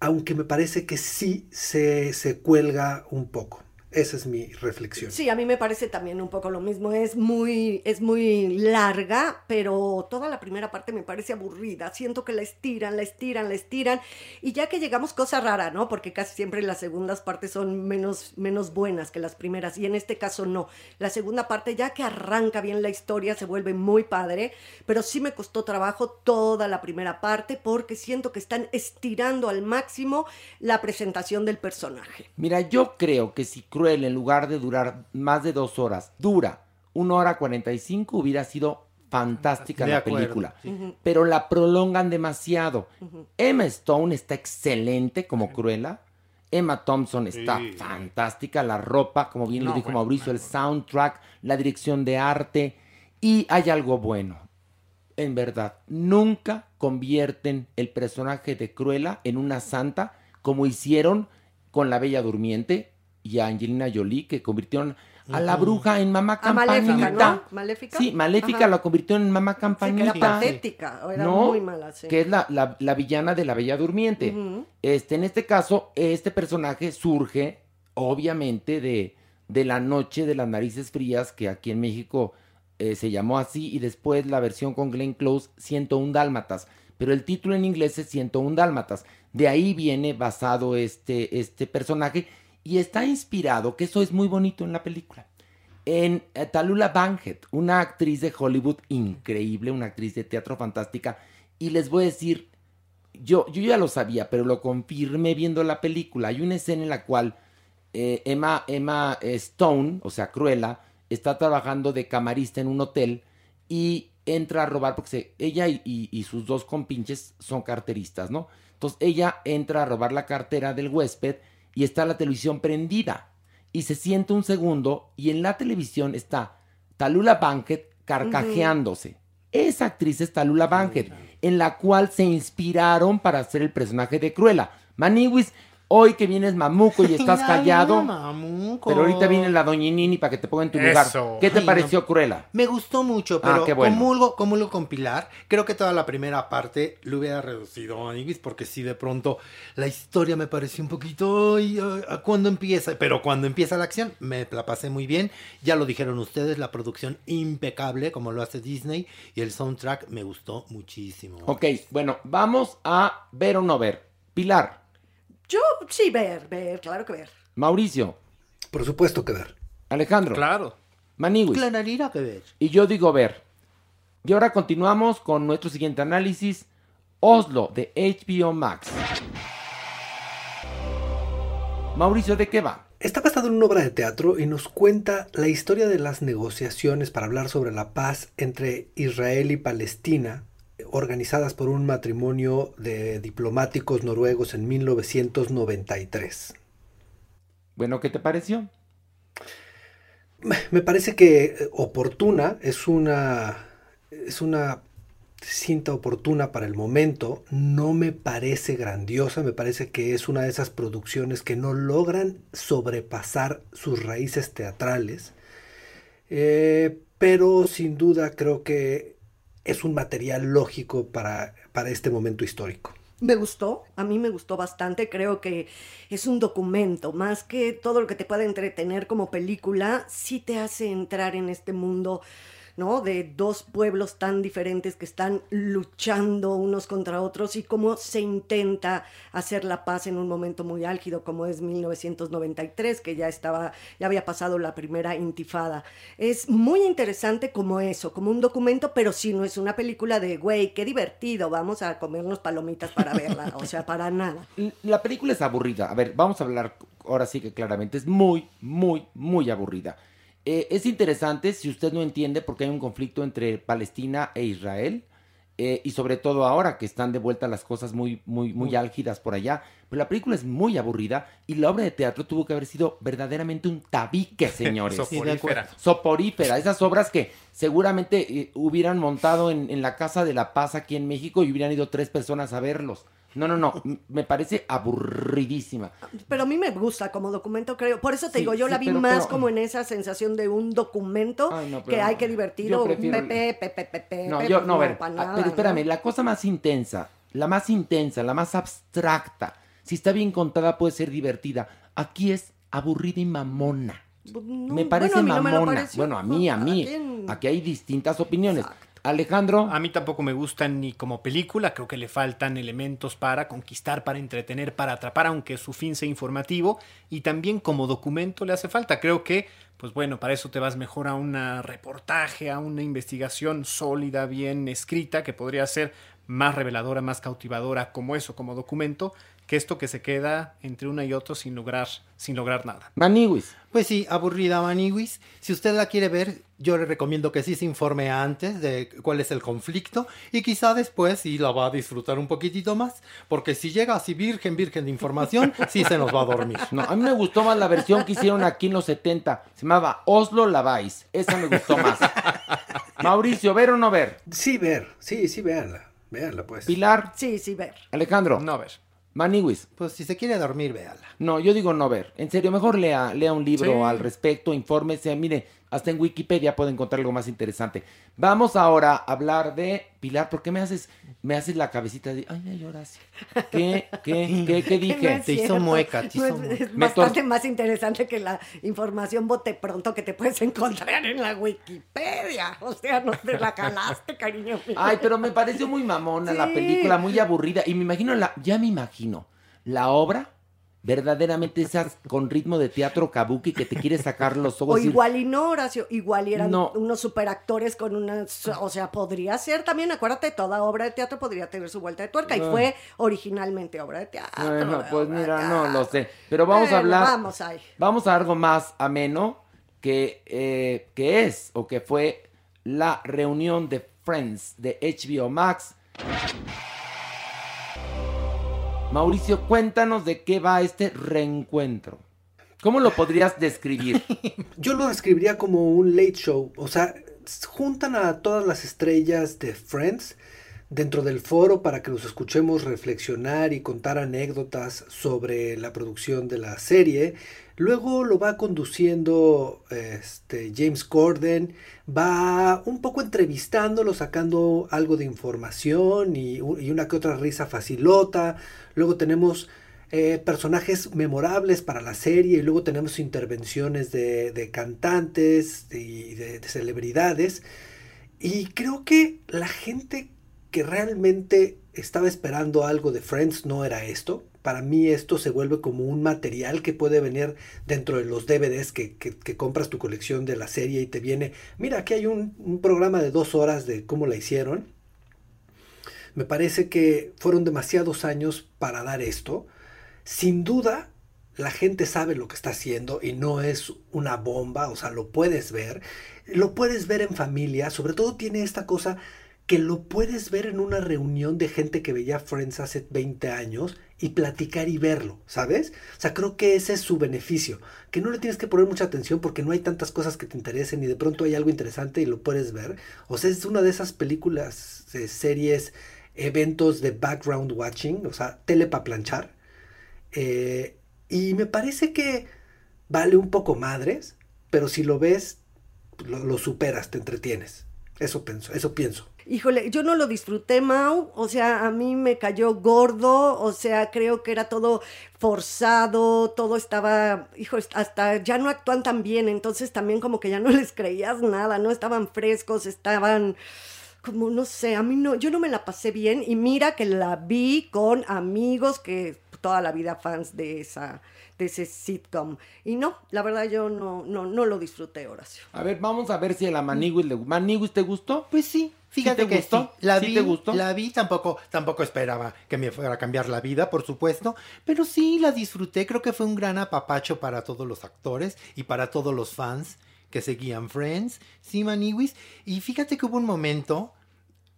aunque me parece que sí se, se cuelga un poco. Esa es mi reflexión. Sí, a mí me parece también un poco lo mismo. Es muy, es muy larga, pero toda la primera parte me parece aburrida. Siento que la estiran, la estiran, la estiran. Y ya que llegamos, cosa rara, ¿no? Porque casi siempre las segundas partes son menos, menos buenas que las primeras. Y en este caso no. La segunda parte, ya que arranca bien la historia, se vuelve muy padre. Pero sí me costó trabajo toda la primera parte porque siento que están estirando al máximo la presentación del personaje. Mira, yo creo que si Cruel, en lugar de durar más de dos horas, dura una hora cuarenta y cinco, hubiera sido fantástica De la acuerdo, película. sí. Pero la prolongan demasiado. Emma Stone está excelente como Cruella. Emma Thompson está Sí. fantástica. La ropa, como bien lo dijo bueno, Mauricio, no, el soundtrack, la dirección de arte. Y hay algo bueno. En verdad, nunca convierten el personaje de Cruella en una santa como hicieron con la Bella Durmiente y a Angelina Jolie, que convirtieron a la bruja en mamá A Maléfica, campanita. ¿no? Maléfica. Sí, Maléfica Ajá. la convirtió en mamá Sí, que campanita. era patética, o era No, muy mala, sí. que es la, la- la villana de la Bella Durmiente. Este, en este caso, este personaje surge, obviamente, de, de la noche de las narices frías, que aquí en México eh, se llamó así, y después la versión con Glenn Close, 101 Dálmatas. Pero el título en inglés es 101 Dálmatas. De ahí viene basado este, este personaje, y está inspirado, que eso es muy bonito en la película, en eh, Talula Bankhead, una actriz de Hollywood increíble, una actriz de teatro fantástica. Y les voy a decir, yo, yo ya lo sabía, pero lo confirmé viendo la película. Hay una escena en la cual eh, Emma, Emma eh, Stone, o sea, Cruella, está trabajando de camarista en un hotel y entra a robar, porque ella y- y sus dos compinches son carteristas, ¿no? Entonces ella entra a robar la cartera del huésped y está la televisión prendida. Y se siente un segundo y en la televisión está Talula Bankhead carcajeándose. Esa actriz es Talula Bankhead, en la cual se inspiraron para hacer el personaje de Cruella. Maniwis, hoy que vienes mamuco y estás Ay, callado, no, mamuco. pero ahorita viene la doñinini para que te ponga en tu lugar. ¿Qué te Ay, pareció Cruella? Me gustó mucho, Ah, pero qué bueno. comulgo, comulgo con Pilar. Creo que toda la primera parte lo hubiera reducido, amiguis, porque sí, de pronto la historia me pareció un poquito. ay, ay, ¿a cuándo empieza? Pero cuando empieza la acción, me la pasé muy bien. Ya lo dijeron ustedes, la producción impecable, como lo hace Disney, y el soundtrack me gustó muchísimo. Ok, bueno, vamos a ver o no ver. Pilar, Yo sí, ver, ver, claro que ver. Mauricio, Por supuesto que ver. Alejandro, Claro. Maniwis. Clararira que ver. Y yo digo ver. Y ahora continuamos con nuestro siguiente análisis. Oslo de HBO Max. Mauricio, ¿de qué va? Está basado en una obra de teatro y nos cuenta la historia de las negociaciones para hablar sobre la paz entre Israel y Palestina, organizadas por un matrimonio de diplomáticos noruegos en 1993. Bueno, ¿qué te pareció? Me parece que eh, oportuna, es una, es una cinta oportuna para el momento, no me parece grandiosa, me parece que es una de esas producciones que no logran sobrepasar sus raíces teatrales, Eh, pero sin duda creo que es un material lógico para, para este momento histórico. Me gustó, a mí me gustó bastante, creo que es un documento, más que todo lo que te pueda entretener como película, sí te hace entrar en este mundo De dos pueblos tan diferentes que están luchando unos contra otros y cómo se intenta hacer la paz en un momento muy álgido como es 1993, que ya estaba, ya había pasado la primera intifada. Es muy interesante como eso, como un documento, pero sí no es una película de, güey, qué divertido, vamos a comernos palomitas para verla, o sea, para nada. La película es aburrida. A ver, vamos a hablar ahora sí que claramente. Es muy, muy, muy aburrida. Eh, es interesante si usted no entiende porque hay un conflicto entre Palestina e Israel. eh, y sobre todo ahora que están de vuelta las cosas muy, muy, muy álgidas por allá. Pero la película es muy aburrida y la obra de teatro tuvo que haber sido verdaderamente un tabique, señores. Soporífera. Soporífera. Esas obras que seguramente eh, hubieran montado en, en la Casa de la Paz aquí en México y hubieran ido tres personas a verlos. No, no, no. Me parece aburridísima. Pero a mí me gusta como documento, creo. Por eso te Sí, digo, yo sí, la vi pero- más pero- como en esa sensación de un documento Ay, no, que hay no. que divertido, prefiero- pepe, pepe, pepe, No, yo, no, a ver. nada, pero espérame, ¿no? la cosa más intensa, la más intensa, la más abstracta, si está bien contada puede ser divertida. Aquí es aburrida y mamona. No, me parece bueno, a no me mamona. bueno, a mí, a mí. En- Aquí hay distintas opiniones. Alejandro. A mí tampoco me gusta ni como película, creo que le faltan elementos para conquistar, para entretener, para atrapar, aunque su fin sea informativo, y también como documento le hace falta. Creo que, pues bueno, para eso te vas mejor a un reportaje, a una investigación sólida, bien escrita, que podría ser más reveladora, más cautivadora como eso, como documento, que esto que se queda entre una y otro sin lograr, sin lograr nada. Maniwis. Pues sí, aburrida Maniwis. Si usted la quiere ver, yo le recomiendo que sí se informe antes de cuál es el conflicto y quizá después sí la va a disfrutar un poquitito más, porque si llega así virgen, virgen de información, sí se nos va a dormir. No, a mí me gustó más la versión que hicieron aquí en los 70. Se llamaba Oslo Lavais. Esa me gustó más. Mauricio, ¿ver o no ver? Sí, ver. Sí, sí, véanla. Véanla, pues. Pilar. Sí, sí, ver. Alejandro. No ver. Maniwis. Pues si se quiere dormir, véala. No, yo digo no ver. En serio, mejor lea, lea un libro Sí. al respecto, infórmese. Mire, hasta en Wikipedia puede encontrar algo más interesante. Vamos ahora a hablar de Pilar. ¿Por qué me haces, me haces la cabecita de, ay, ay, Horacio? ¿Qué, qué, qué, qué dije? No es cierto. No es- bastante más interesante que la información bote pronto que te puedes encontrar en la Wikipedia. O sea, no te la calaste, cariño mío. Ay, pero me pareció muy mamona la película, muy aburrida. Y me imagino, la, ya me imagino, la obra verdaderamente esas con ritmo de teatro kabuki que te quiere sacar los ojos. O decir, igual y no, Horacio, igual y eran No. unos superactores con unas, o sea, podría ser también, acuérdate, toda obra de teatro podría tener su vuelta de tuerca y Ah. fue originalmente obra de teatro. Bueno, pues mira, no lo sé. Pero vamos a hablar. Vamos ahí. Vamos a algo más ameno que, eh, que es o que fue la reunión de Friends de HBO Max. Mauricio, cuéntanos de qué va este reencuentro. ¿Cómo lo podrías describir? Yo lo describiría como un late show. O sea, juntan a todas las estrellas de Friends dentro del foro para que los escuchemos reflexionar y contar anécdotas sobre la producción de la serie. Luego lo va conduciendo este, James Corden, va un poco entrevistándolo, sacando algo de información y, una que otra risa facilota. Luego tenemos eh, personajes memorables para la serie y luego tenemos intervenciones de, cantantes y de celebridades. Y creo que la gente que realmente estaba esperando algo de Friends no era esto. Para mí esto se vuelve como un material que puede venir dentro de los DVDs que, compras tu colección de la serie y te viene, mira, aquí hay un, un programa de dos horas de cómo la hicieron. Me parece que fueron demasiados años para dar esto. Sin duda, la gente sabe lo que está haciendo y no es una bomba, o sea, lo puedes ver. Lo puedes ver en familia, sobre todo tiene esta cosa que lo puedes ver en una reunión de gente que veía Friends hace 20 años y platicar y verlo, ¿sabes? O sea, creo que ese es su beneficio, que no le tienes que poner mucha atención porque no hay tantas cosas que te interesen y de pronto hay algo interesante y lo puedes ver. O sea, es una de esas películas, eh, series, eventos de background watching, o sea, tele para planchar. Eh, y me parece que vale un poco madres, pero si lo ves, lo, lo superas, te entretienes. Eso pienso, eso pienso. Híjole, yo no lo disfruté, Mau. O sea, a mí me cayó gordo. O sea, creo que era todo forzado. Todo estaba, hijo, hasta ya no actúan tan bien. Entonces también como que ya no les creías nada. No estaban frescos, estaban como no sé, a mí no, yo no me la pasé bien y mira que la vi con amigos que toda la vida fans de esa de ese sitcom y no, la verdad yo no no no lo disfruté, Horacio. A ver, vamos a ver si a la Maniguis le Maniguis te gustó? Pues sí, Fíjate ¿Sí te que gustó? sí, la ¿Sí vi, te gustó? la vi, tampoco, tampoco esperaba que me fuera a cambiar la vida, por supuesto, pero sí la disfruté, creo que fue un gran apapacho para todos los actores y para todos los fans que seguían Friends, sí, Maniwis, y fíjate que hubo un momento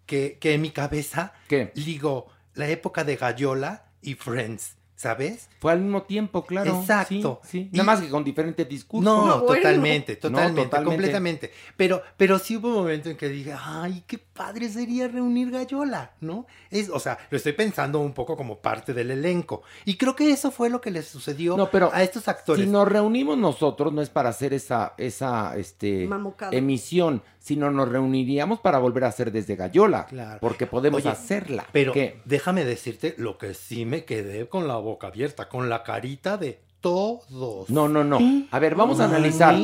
que, que en mi cabeza ligó la época de Gallola y Friends, ¿sabes? Fue al mismo tiempo, claro. Exacto. Sí, sí. Y- Nada más que con diferentes discursos. No, totalmente, No, totalmente, completamente. Pero, pero sí hubo un momento en que dije, ay, qué padre sería reunir Gallola, ¿no? Es, o sea, lo estoy pensando un poco como parte del elenco. Y creo que eso fue lo que les sucedió No, pero a estos actores. Si nos reunimos nosotros, no es para hacer esa, esa este, emisión, sino nos reuniríamos para volver a hacer desde Gallola. Claro. Porque podemos Oye, hacerla. Pero ¿Qué? déjame decirte lo que sí me quedé con la boca abierta, con la carita de todos. No, no, no. A ver, vamos a analizar.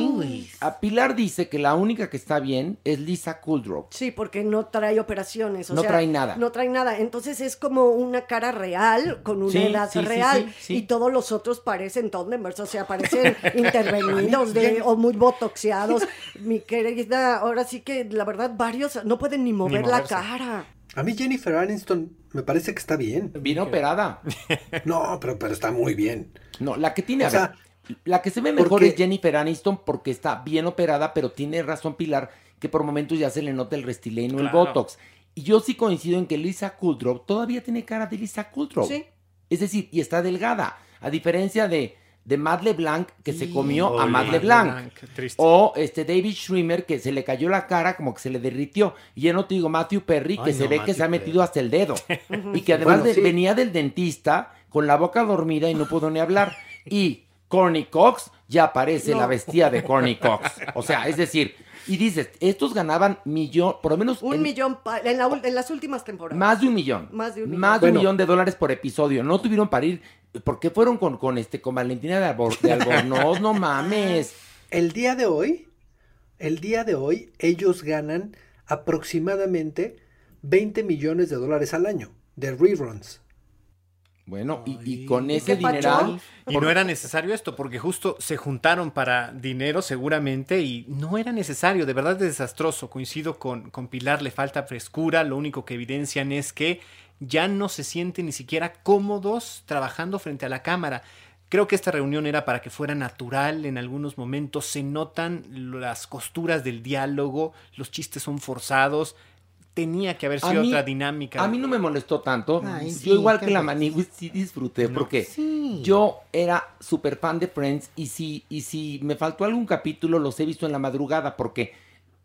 A Pilar dice que la única que está bien es Lisa Kudrow. Sí, porque no trae operaciones. O No sea, trae nada. No trae nada. Entonces es como una cara real, con una Sí, edad sí, sí, real. sí, sí. Y todos los otros parecen Thunderbirds, o sea, parecen intervenidos de, o muy botoxeados. Mi querida, ahora sí que la verdad, varios no pueden ni mover la cara. A mí Jennifer Aniston me parece que está bien. Vino operada. No, pero, pero está muy bien. No, la que tiene, O a sea, ver, la que se ve mejor porque- es Jennifer Aniston porque está bien operada, pero tiene razón Pilar que por momentos ya se le nota el restileno, el Claro. botox. Y yo sí coincido en que Lisa Kudrow todavía tiene cara de Lisa Kudrow. Sí. Es decir, y está delgada, a diferencia de de Matt LeBlanc que se comió a Matt LeBlanc. LeBlanc. O este David Schwimmer que se le cayó la cara como que se le derritió. Y ya no te digo Matthew Perry que se ve que se ha metido hasta el dedo. y que además Bueno, de- sí. venía del dentista con la boca dormida y no pudo ni hablar. Y Corny Cox ya parece No. la bestia de Corny Cox. O sea, es decir, y dices, estos ganaban millón, por lo menos Un en- millón en, la en las últimas temporadas. más de un millón. Más de un millón. Más de un Bueno. millón de dólares por episodio. No tuvieron para ir. ¿Por qué fueron con, con este con Valentina de, Albor- de Albornoz? No mames. El día de hoy, el día de hoy, ellos ganan aproximadamente 20 millones de dólares al año de reruns. Bueno, y, y con ese dineral. Y no era necesario esto, porque justo se juntaron para dinero seguramente y no era necesario, de verdad es desastroso. Coincido con, con Pilar, le falta frescura, lo único que evidencian es que ya no se sienten ni siquiera cómodos trabajando frente a la cámara. Creo que esta reunión era para que fuera natural en algunos momentos, se notan las costuras del diálogo, los chistes son forzados, tenía que haber sido mí- otra dinámica. A mí no me molestó tanto. Ay, yo sí, igual que la. Manigui sí disfruté porque Sí. yo era súper fan de Friends y si, y si me faltó algún capítulo los he visto en la madrugada porque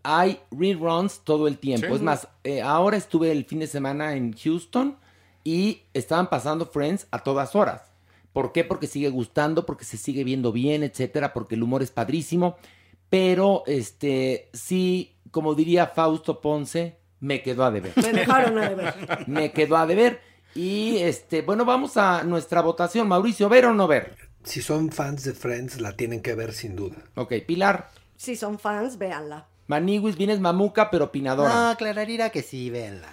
hay reruns todo el tiempo. Sí. Es más, eh, ahora estuve el fin de semana en Houston y estaban pasando Friends a todas horas. ¿Por qué? Porque sigue gustando, porque se sigue viendo bien, etcétera, porque el humor es padrísimo. Pero, este, sí, como diría Fausto Ponce, me quedó a deber Me dejaron a deber. me quedó a deber. Y este, bueno, vamos a nuestra votación. Mauricio, ¿ver o no ver? Si son fans de Friends, la tienen que ver sin duda. Ok, Pilar. Si son fans, véanla. Maniguis, vienes mamuca, pero opinadora. No, Clararira que sí, véanla.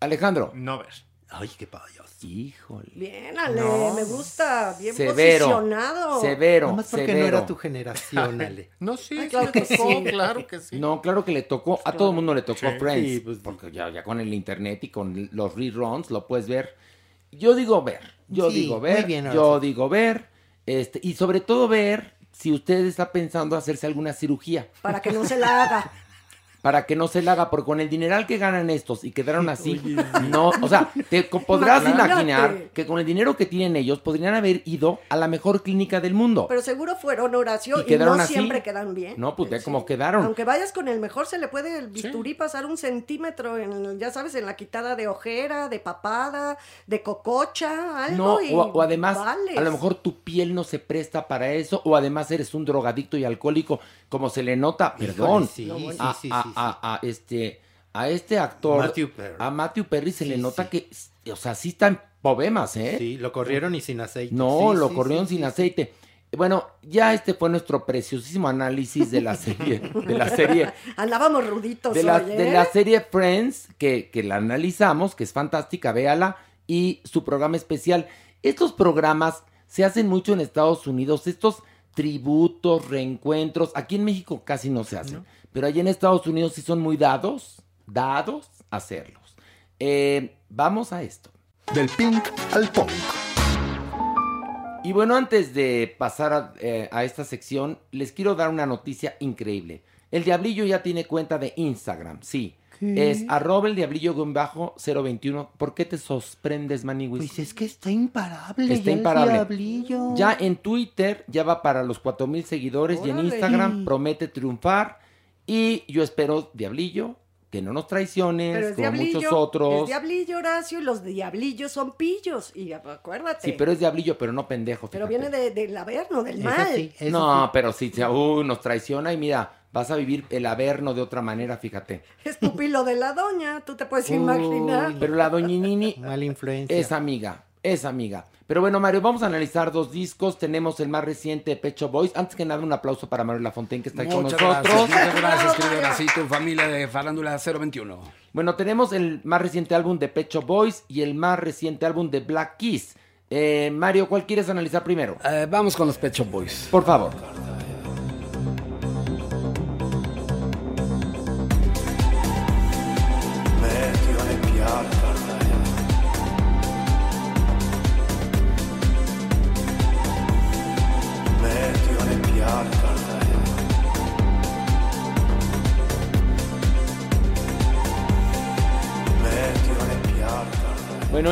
Alejandro. No ver. Ay, qué payaso. Híjole. Bien, Ale, No. me gusta. Bien Severo. posicionado. Severo. Nada más porque severo. no era tu generación, Ale. No, sí, Ay, claro que sí. claro que sí. No, claro que le tocó, a todo el mundo le tocó Sí. Friends. Sí, pues, porque ya, ya con el internet y con los reruns lo puedes ver. Yo digo ver. Yo Sí, digo muy ver. bien, yo digo ver. Este, y sobre todo ver si usted está pensando hacerse alguna cirugía. Para que no se la haga. Para que no se la haga, porque con el dineral que ganan estos y quedaron así, no, o sea, te podrás Imagínate. imaginar que con el dinero que tienen ellos podrían haber ido a la mejor clínica del mundo. Pero seguro fueron Horacio ¿Y y, quedaron no así? siempre quedan bien. No, pues Sí. cómo quedaron. Aunque vayas con el mejor, se le puede el bisturí pasar un centímetro, en, ya sabes, en la quitada de ojera, de papada, de cococha, algo. No, y o, o además, vales. a lo mejor tu piel no se presta para eso, o además eres un drogadicto y alcohólico, como se le nota, perdón, sí, No, bueno. sí, a, sí, a- sí, sí. A- a, este, a este actor, Matthew Perry. a Matthew Perry se le nota sí. que, o sea, sí está en poemas, ¿eh? Sí, lo corrieron y sin aceite. No, Sí, lo sí, corrieron sí, sin sí, aceite. Bueno, ya este fue nuestro preciosísimo análisis de la serie, de la serie, Andábamos ruditos de la, hoy, ¿eh? de la serie Friends, que, que la analizamos, que es fantástica, véala, y su programa especial. Estos programas se hacen mucho en Estados Unidos, estos tributos, reencuentros, aquí en México casi no se hacen, pero allá en Estados Unidos sí son muy dados, dados a hacerlos. Eh, vamos a esto. Del pink al punk. Y bueno, antes de pasar a, eh, a esta sección, les quiero dar una noticia increíble. El Diablillo ya tiene cuenta de Instagram, sí. ¿Qué? Es arroba el diablillo-021. ¿Por qué te sorprendes, Maniwis? Pues es que está imparable. Está ya el imparable. diablillo. Ya en Twitter ya va para los 4000 seguidores y en. Instagram promete triunfar. Y yo espero, Diablillo, que no nos traiciones, Pero es como muchos otros. es diablillo, Horacio, y los diablillos son pillos. Y acuérdate. Sí, pero es Diablillo, pero no pendejo. Pero viene de- del averno, del mal. no, pero si se- uy, nos traiciona y mira, vas a vivir el averno de otra manera, fíjate. Es pupilo de la doña, tú te puedes imaginar. Pero la doñinini Mala influencia. es amiga, es amiga. Pero bueno, Mario, vamos a analizar dos discos. Tenemos el más reciente de Pecho Boys. Antes que nada, un aplauso para Mario Lafontaine que está ahí con Muchas nosotros. gracias, muchas gracias, querido Horacito, familia de Farándula 021. Bueno, tenemos el más reciente álbum de Pecho Boys y el más reciente álbum de Black Keys. Eh, Mario, ¿cuál quieres analizar primero? Eh, vamos con los Pet Shop Boys. Por favor.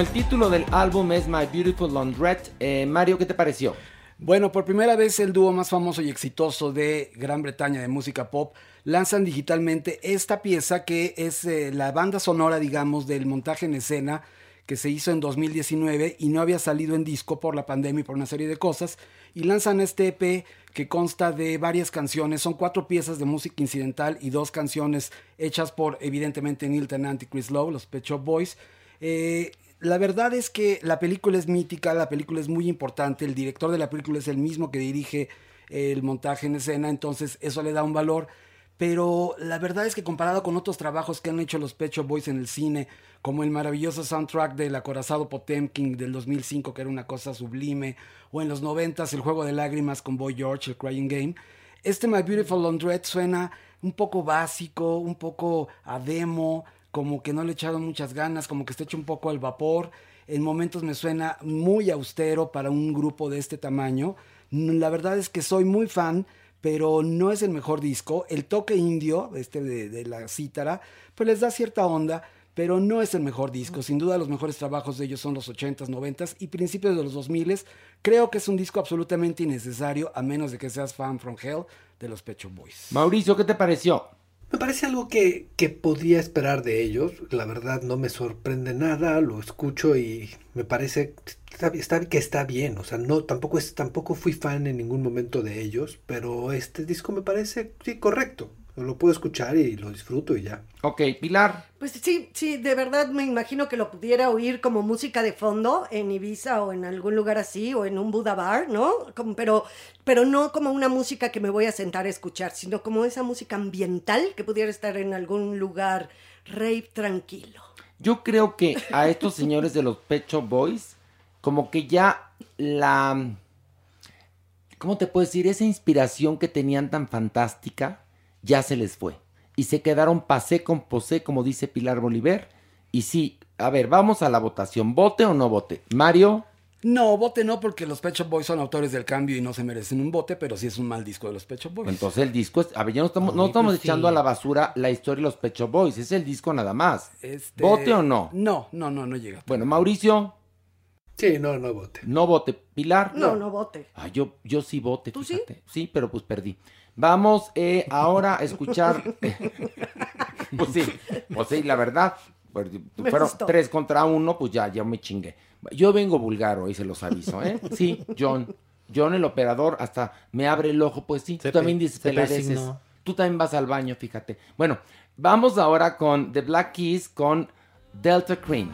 El título del álbum es My Beautiful Laundrette. Eh, Mario, ¿qué te pareció? Bueno, por primera vez el dúo más famoso y exitoso de Gran Bretaña de música pop lanzan digitalmente esta pieza que es eh, la banda sonora, digamos, del montaje en escena que se hizo en 2019 y no había salido en disco por la pandemia y por una serie de cosas. Y lanzan este EP que consta de varias canciones, son cuatro piezas de música incidental y dos canciones hechas por evidentemente Neil Tennant y Chris Lowe, los Pet Shop Boys. Eh, la verdad es que la película es mítica, la película es muy importante, el director de la película es el mismo que dirige el montaje en escena, entonces eso le da un valor. Pero la verdad es que comparado con otros trabajos que han hecho los Pet Shop Boys en el cine, como el maravilloso soundtrack del acorazado Potemkin del 2005, que era una cosa sublime, o en los 90 el juego de lágrimas con Boy George, el Crying Game, este My Beautiful Laundrette suena un poco básico, un poco a demo, como que no le he echado muchas ganas, como que está hecho un poco al vapor. En momentos me suena muy austero para un grupo de este tamaño. La verdad es que soy muy fan, pero no es el mejor disco. El toque indio, este de, la cítara, pues les da cierta onda, pero no es el mejor disco. Sin duda los mejores trabajos de ellos son los 80s, 90s y principios de los 2000s. Creo que es un disco absolutamente innecesario, a menos de que seas fan from hell de los Pet Shop Boys. Mauricio, ¿qué te pareció? Me parece algo que, que podía esperar de ellos. La verdad no me sorprende nada, lo escucho y me parece está, que está bien. O sea, no, tampoco, es, tampoco fui fan en ningún momento de ellos, pero este disco me parece sí, correcto. Lo puedo escuchar y lo disfruto y ya. Ok, Pilar. Pues sí, sí, de verdad me imagino que lo pudiera oír como música de fondo en Ibiza o en algún lugar así o en un Buda Bar, ¿no? Como- pero, pero no como una música que me voy a sentar a escuchar, sino como esa música ambiental que pudiera estar en algún lugar rave tranquilo. Yo creo que a estos señores de los Pet Shop Boys, como que ya la. ¿Cómo te puedo decir? Esa inspiración que tenían tan fantástica, ya se les fue. Y se quedaron pasé con posé, como dice Pilar Bolívar. Y sí, a ver, vamos a la votación. ¿Vote o no vote? Mario. No, bote no, porque los Pet Shop Boys son autores del cambio y no se merecen un bote, pero sí es un mal disco de los Pet Shop Boys. Entonces el disco es. A ver, ya no estamos, no estamos pues echando sí. a la basura la historia de los Pet Shop Boys. Es el disco nada más. Este, ¿Vote o no? No, no, no, no llega. Bueno, Mauricio. Sí, no, no vote. No vote. Pilar. No, no vote. Ah, yo, yo sí vote, fíjate. Sí? pero pues perdí. Vamos eh, ahora a escuchar. pues sí, pues sí, la verdad. pues, Me fueron gustó. tres contra uno, pues ya, ya me chingué. Yo vengo vulgar hoy, se los aviso, ¿eh? Sí, John. John, el operador, hasta me abre el ojo, pues sí. Tú también dices peladeces. Tú también vas al baño, fíjate. Bueno, Vamos ahora con The Black Keys con Delta Cream.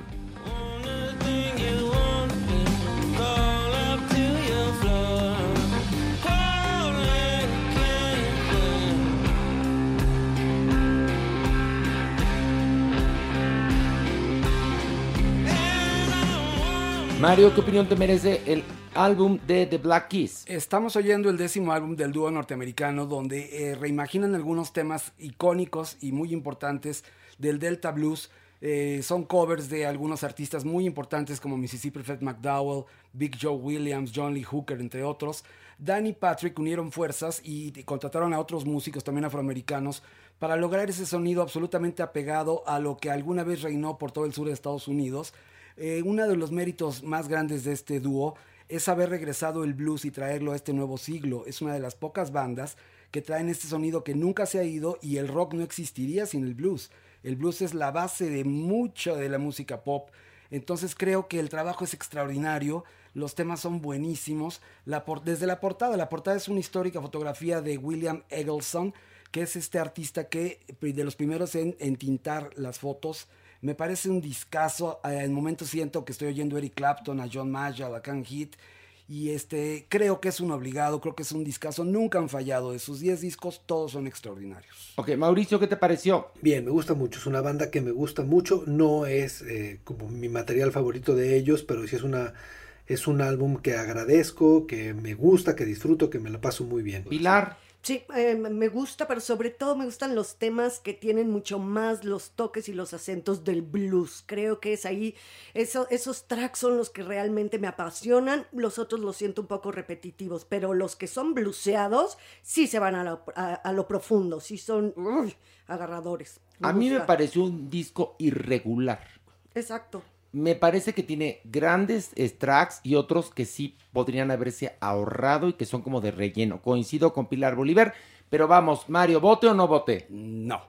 Mario, ¿qué opinión te merece el álbum de The Black Keys? Estamos oyendo el décimo álbum del dúo norteamericano donde eh, reimaginan algunos temas icónicos y muy importantes del Delta Blues. Eh, son covers de algunos artistas muy importantes como Mississippi Fred McDowell, Big Joe Williams, John Lee Hooker, entre otros. Dan y Patrick unieron fuerzas y contrataron a otros músicos también afroamericanos para lograr ese sonido absolutamente apegado a lo que alguna vez reinó por todo el sur de Estados Unidos. Eh, uno de los méritos más grandes de este dúo es haber regresado el blues y traerlo a este nuevo siglo. Es una de las pocas bandas que traen este sonido que nunca se ha ido y el rock no existiría sin el blues. El blues es la base de mucho de la música pop. Entonces creo que el trabajo es extraordinario, los temas son buenísimos. Desde la portada, la portada es una histórica fotografía de William Eggleston, que es este artista que de los primeros en, en tintar las fotos me parece un discazo. Eh, en momentos siento que estoy oyendo a Eric Clapton, a John Mayall, a Can Hit. Y este, creo que es un obligado, creo que es un discazo. Nunca han fallado. De sus 10 discos, todos son extraordinarios. Ok, Mauricio, ¿qué te pareció? Bien, me gusta mucho. Es una banda que me gusta mucho. No es eh, como mi material favorito de ellos, pero sí es una. Es un álbum que agradezco, que me gusta, que disfruto, que me lo paso muy bien. Pilar. Sí, eh, me gusta, pero sobre todo me gustan los temas que tienen mucho más los toques y los acentos del blues. Creo que es ahí, eso, esos tracks son los que realmente me apasionan. Los otros los siento un poco repetitivos, pero los que son bluseados sí se van a lo, a, lo profundo, sí son agarradores. a mí me pareció un disco irregular. Exacto me parece que tiene grandes tracks y otros que sí podrían haberse ahorrado y que son como de relleno. Coincido con Pilar Bolívar, pero vamos, Mario, ¿vote o no vote? No.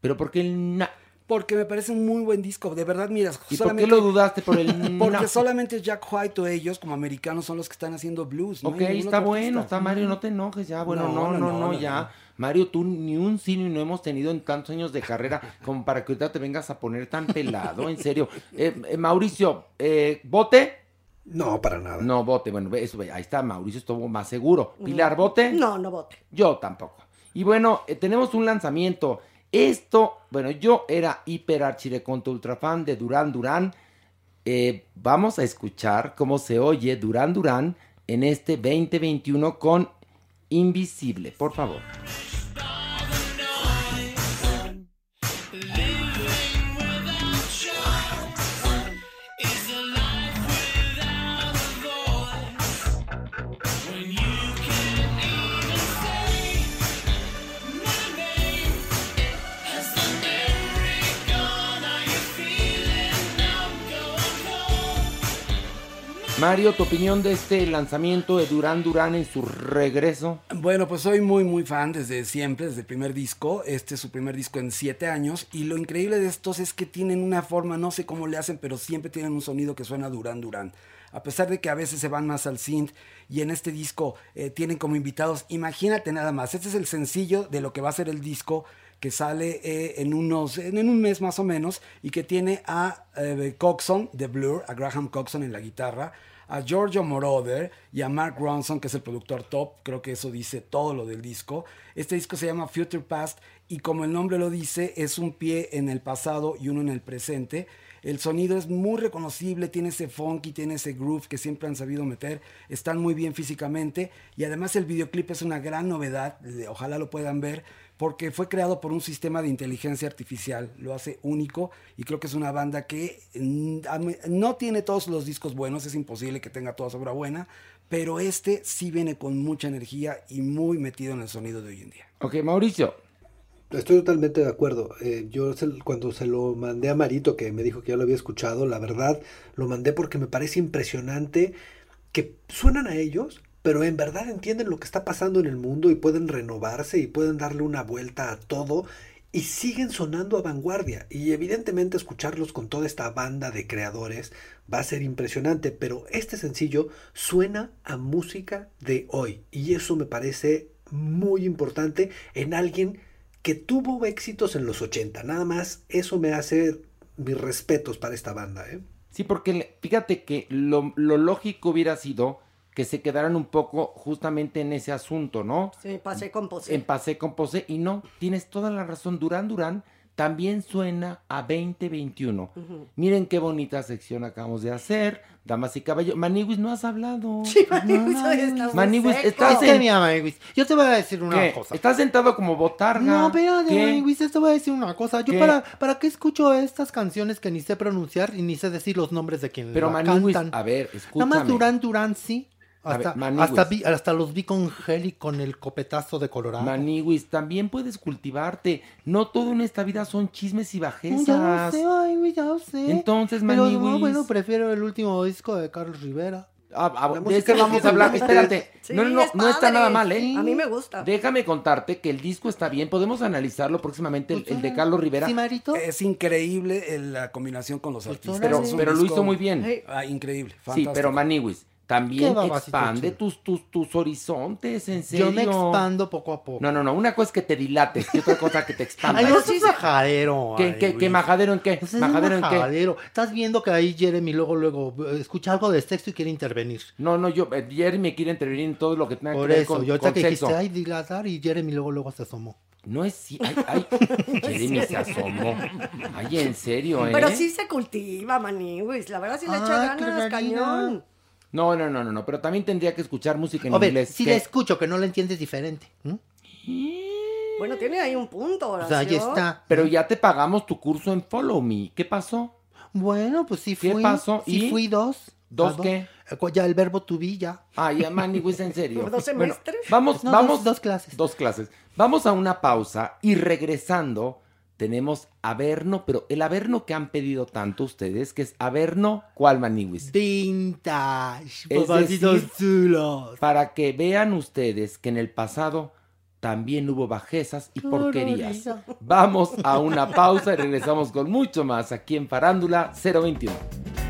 ¿Pero por qué el no? Porque me parece un muy buen disco, de verdad, mira. ¿Y por qué lo dudaste por el Porque solamente Jack White o ellos, como americanos, son los que están haciendo blues. ¿no? Ok, está bueno, está Mario, no te enojes ya. Bueno, no, no, no, ya. Mario, tú ni un cine no hemos tenido en tantos años de carrera como para que ahorita te vengas a poner tan pelado, en serio. Eh, eh, Mauricio, eh, ¿vote? No, para nada. No, vote. Bueno, eso, ahí está, Mauricio estuvo más seguro. Pilar, ¿vote? No, no vote. Yo tampoco. Y bueno, tenemos un lanzamiento esto, bueno, yo era hiper archireconto ultra fan de Durán Durán. Eh, vamos a escuchar cómo se oye Durán Durán en este 2021 con Invisible, por favor. Mario, ¿tu opinión de este lanzamiento de Durán Durán en su regreso? Bueno, pues soy muy, muy fan desde siempre, desde el primer disco. Este es su primer disco en siete años. Y lo increíble de estos es que tienen una forma, no sé cómo le hacen, pero siempre tienen un sonido que suena Durán Durán. A pesar de que a veces se van más al synth y en este disco eh, tienen como invitados, imagínate nada más, este es el sencillo de lo que va a ser el disco que sale eh, en, unos, en un mes más o menos y que tiene a eh, Coxon de Blur, a Graham Coxon en la guitarra, a Giorgio Moroder y a Mark Ronson, que es el productor top. Creo que eso dice todo lo del disco. Este disco se llama Future Past y como el nombre lo dice, es un pie en el pasado y uno en el presente. El sonido es muy reconocible, tiene ese funky, tiene ese groove que siempre han sabido meter. Están muy bien físicamente y además el videoclip es una gran novedad. Ojalá lo puedan ver porque fue creado por un sistema de inteligencia artificial, lo hace único y creo que es una banda que mm, no tiene todos los discos buenos, es imposible que tenga toda obra buena, pero este sí viene con mucha energía y muy metido en el sonido de hoy en día. Ok, Mauricio. Estoy totalmente de acuerdo. Eh, yo cuando se lo mandé a Marito, que me dijo que ya lo había escuchado, la verdad lo mandé porque me parece impresionante que suenan a ellos, pero en verdad entienden lo que está pasando en el mundo y pueden renovarse y pueden darle una vuelta a todo y siguen sonando a vanguardia. Y evidentemente escucharlos con toda esta banda de creadores va a ser impresionante, pero este sencillo suena a música de hoy y eso me parece muy importante en alguien que tuvo éxitos en los 80. Nada más, eso me hace mis respetos para esta banda, ¿eh? Sí, porque fíjate que lo, lo lógico hubiera sido que se quedaran un poco justamente en ese asunto, ¿no? Sí, pasé con posé. En Pasé con Posé. Y no, tienes toda la razón. Durán Durán también suena a 2021. Ujú. Miren qué bonita sección acabamos de hacer. Damas y caballeros. Maniwis, no has hablado. Sí, Maniwis, seco. estás en- Maniwis, yo te voy a decir una ¿Qué? cosa. Estás sentado como botarga. No, espérate. Maniwis, te voy a decir una cosa. Yo ¿Qué? para, para qué escucho estas canciones que ni sé pronunciar y ni sé decir los nombres de quien Pero la Maniwis, cantan. a ver, Nada escúchame. más Durán Durán sí. Ver, Hasta, hasta, vi- hasta los vi con Heli con el copetazo de Colorado. Maniwis, también puedes cultivarte. No todo en esta vida son chismes y Ya lo bajezas. sé, ay, ya lo sé. Entonces, Pero no, Maniwis. bueno, prefiero el último disco de Carlos Rivera. Ah, ah, de este que vamos a hablar. Espérate. Sí, no, no, no, es no está nada mal, ¿eh? A mí me gusta. Déjame contarte que el disco está bien. Podemos analizarlo próximamente, el, el de Carlos Rivera. Sí, Marito. Es increíble el- la combinación con los artistas. Pero, pero lo hizo muy bien. Ah, increíble, Sí, fantástico. pero Maniwis, también Qué expande tus, tus, tus horizontes, en serio. Yo me expando poco a poco. No, no, no. Una cosa es que te dilates y otra cosa que te expandas. Ay, no seas majadero. ¿Qué, ay, qué, qué majadero en qué? Seas ¿Majadero en qué? majadero. Estás viendo que ahí Jeremy luego, luego eh, escucha algo de sexo y quiere intervenir. No, no, yo, eh, Jeremy quiere intervenir en todo lo que tenga Por que ver eso, con, yo ahorita que sexo. dijiste, ay, dilatar, y Jeremy luego, luego se asomó. No es si, ay, ay, Jeremy se asomó. Ay, en serio, ¿eh? Pero sí se cultiva, Maniwis. La verdad sí le echa Ah, qué ganas, cañón. No, no, no, no, no, pero también tendría que escuchar música en A ver, inglés. si ¿qué? la escucho, que no la entiendes diferente. ¿m? Bueno, tiene ahí un punto, O sea, ahí está. Pero ya te pagamos tu curso en Follow Me. ¿Qué pasó? Bueno, pues sí ¿Qué fui. pasó? Sí ¿Y? fui dos. ¿Dos Ah, do- qué? Eh, Ya el verbo to be ya. Ay, ya, Maniwis, en serio. ¿Por dos Bueno, semestres? vamos, No, vamos. dos- dos clases. Dos clases. Vamos a una pausa y regresando tenemos Averno, pero el Averno que han pedido tanto ustedes, que es Averno, ¿cuál Maniwis? Vintage. Es Papacitos decir, chulos. Para que vean ustedes que en el pasado también hubo bajezas y porquerías. Vamos a una pausa y regresamos con mucho más aquí en Farándula 021.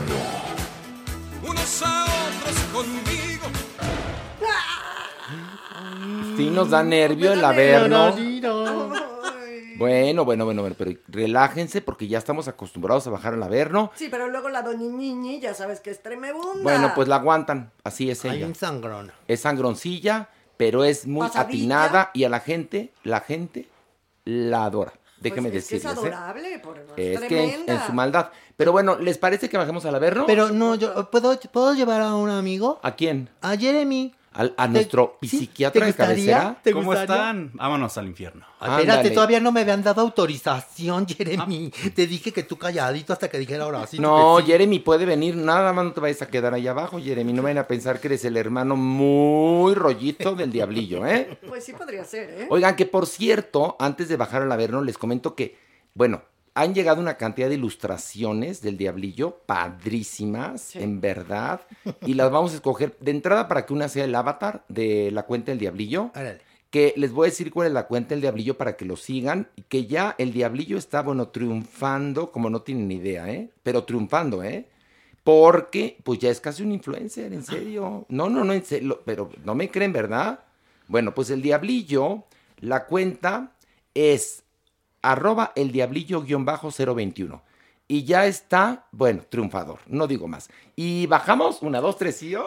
Sí nos da nervio el Averno. Bueno, bueno, bueno, bueno, pero relájense porque ya estamos acostumbrados a bajar al Averno. Sí, pero luego la doñiñiñi, ya sabes que es tremebunda. Bueno, pues la aguantan, así es Hay ella. un sangrón. Es sangroncilla, pero es muy Pasadilla. atinada y a la gente, la gente la adora. Pues Déjeme es que es decirles. ¿eh? adorable, por es, Es que en su maldad. Pero bueno, ¿les parece que bajemos al Averno? Pero no, yo ¿puedo, ¿puedo llevar a un amigo? ¿A quién? A Jeremy. Al- a nuestro psiquiatra de cabecera. ¿Te ¿Cómo están? Vámonos al infierno. Ay, espérate, todavía no me habían dado autorización, Jeremy. Te dije que tú calladito hasta que dijera ahora sí. No, sí. Jeremy puede venir, nada más no te vayas a quedar ahí abajo, Jeremy. No vayan a pensar que eres el hermano muy rollito del diablillo, ¿eh? Pues sí podría ser, ¿eh? Oigan, que por cierto, antes de bajar al Averno, les comento que, bueno, han llegado una cantidad de ilustraciones del Diablillo, padrísimas, en verdad, y las vamos a escoger de entrada para que una sea el avatar de la cuenta del Diablillo. Que les voy a decir cuál es la cuenta del Diablillo para que lo sigan. y Que ya el Diablillo está, bueno, triunfando, como no tienen ni idea, ¿eh? Pero triunfando, ¿eh? Porque, pues ya es casi un influencer, en serio. No, no, no, en serio. Pero no me creen, ¿verdad? Bueno, pues el Diablillo, la cuenta es arroba el diablillo-021. Y ya está, bueno, triunfador, no digo más. Y bajamos, una, dos, tres y... ¡oh!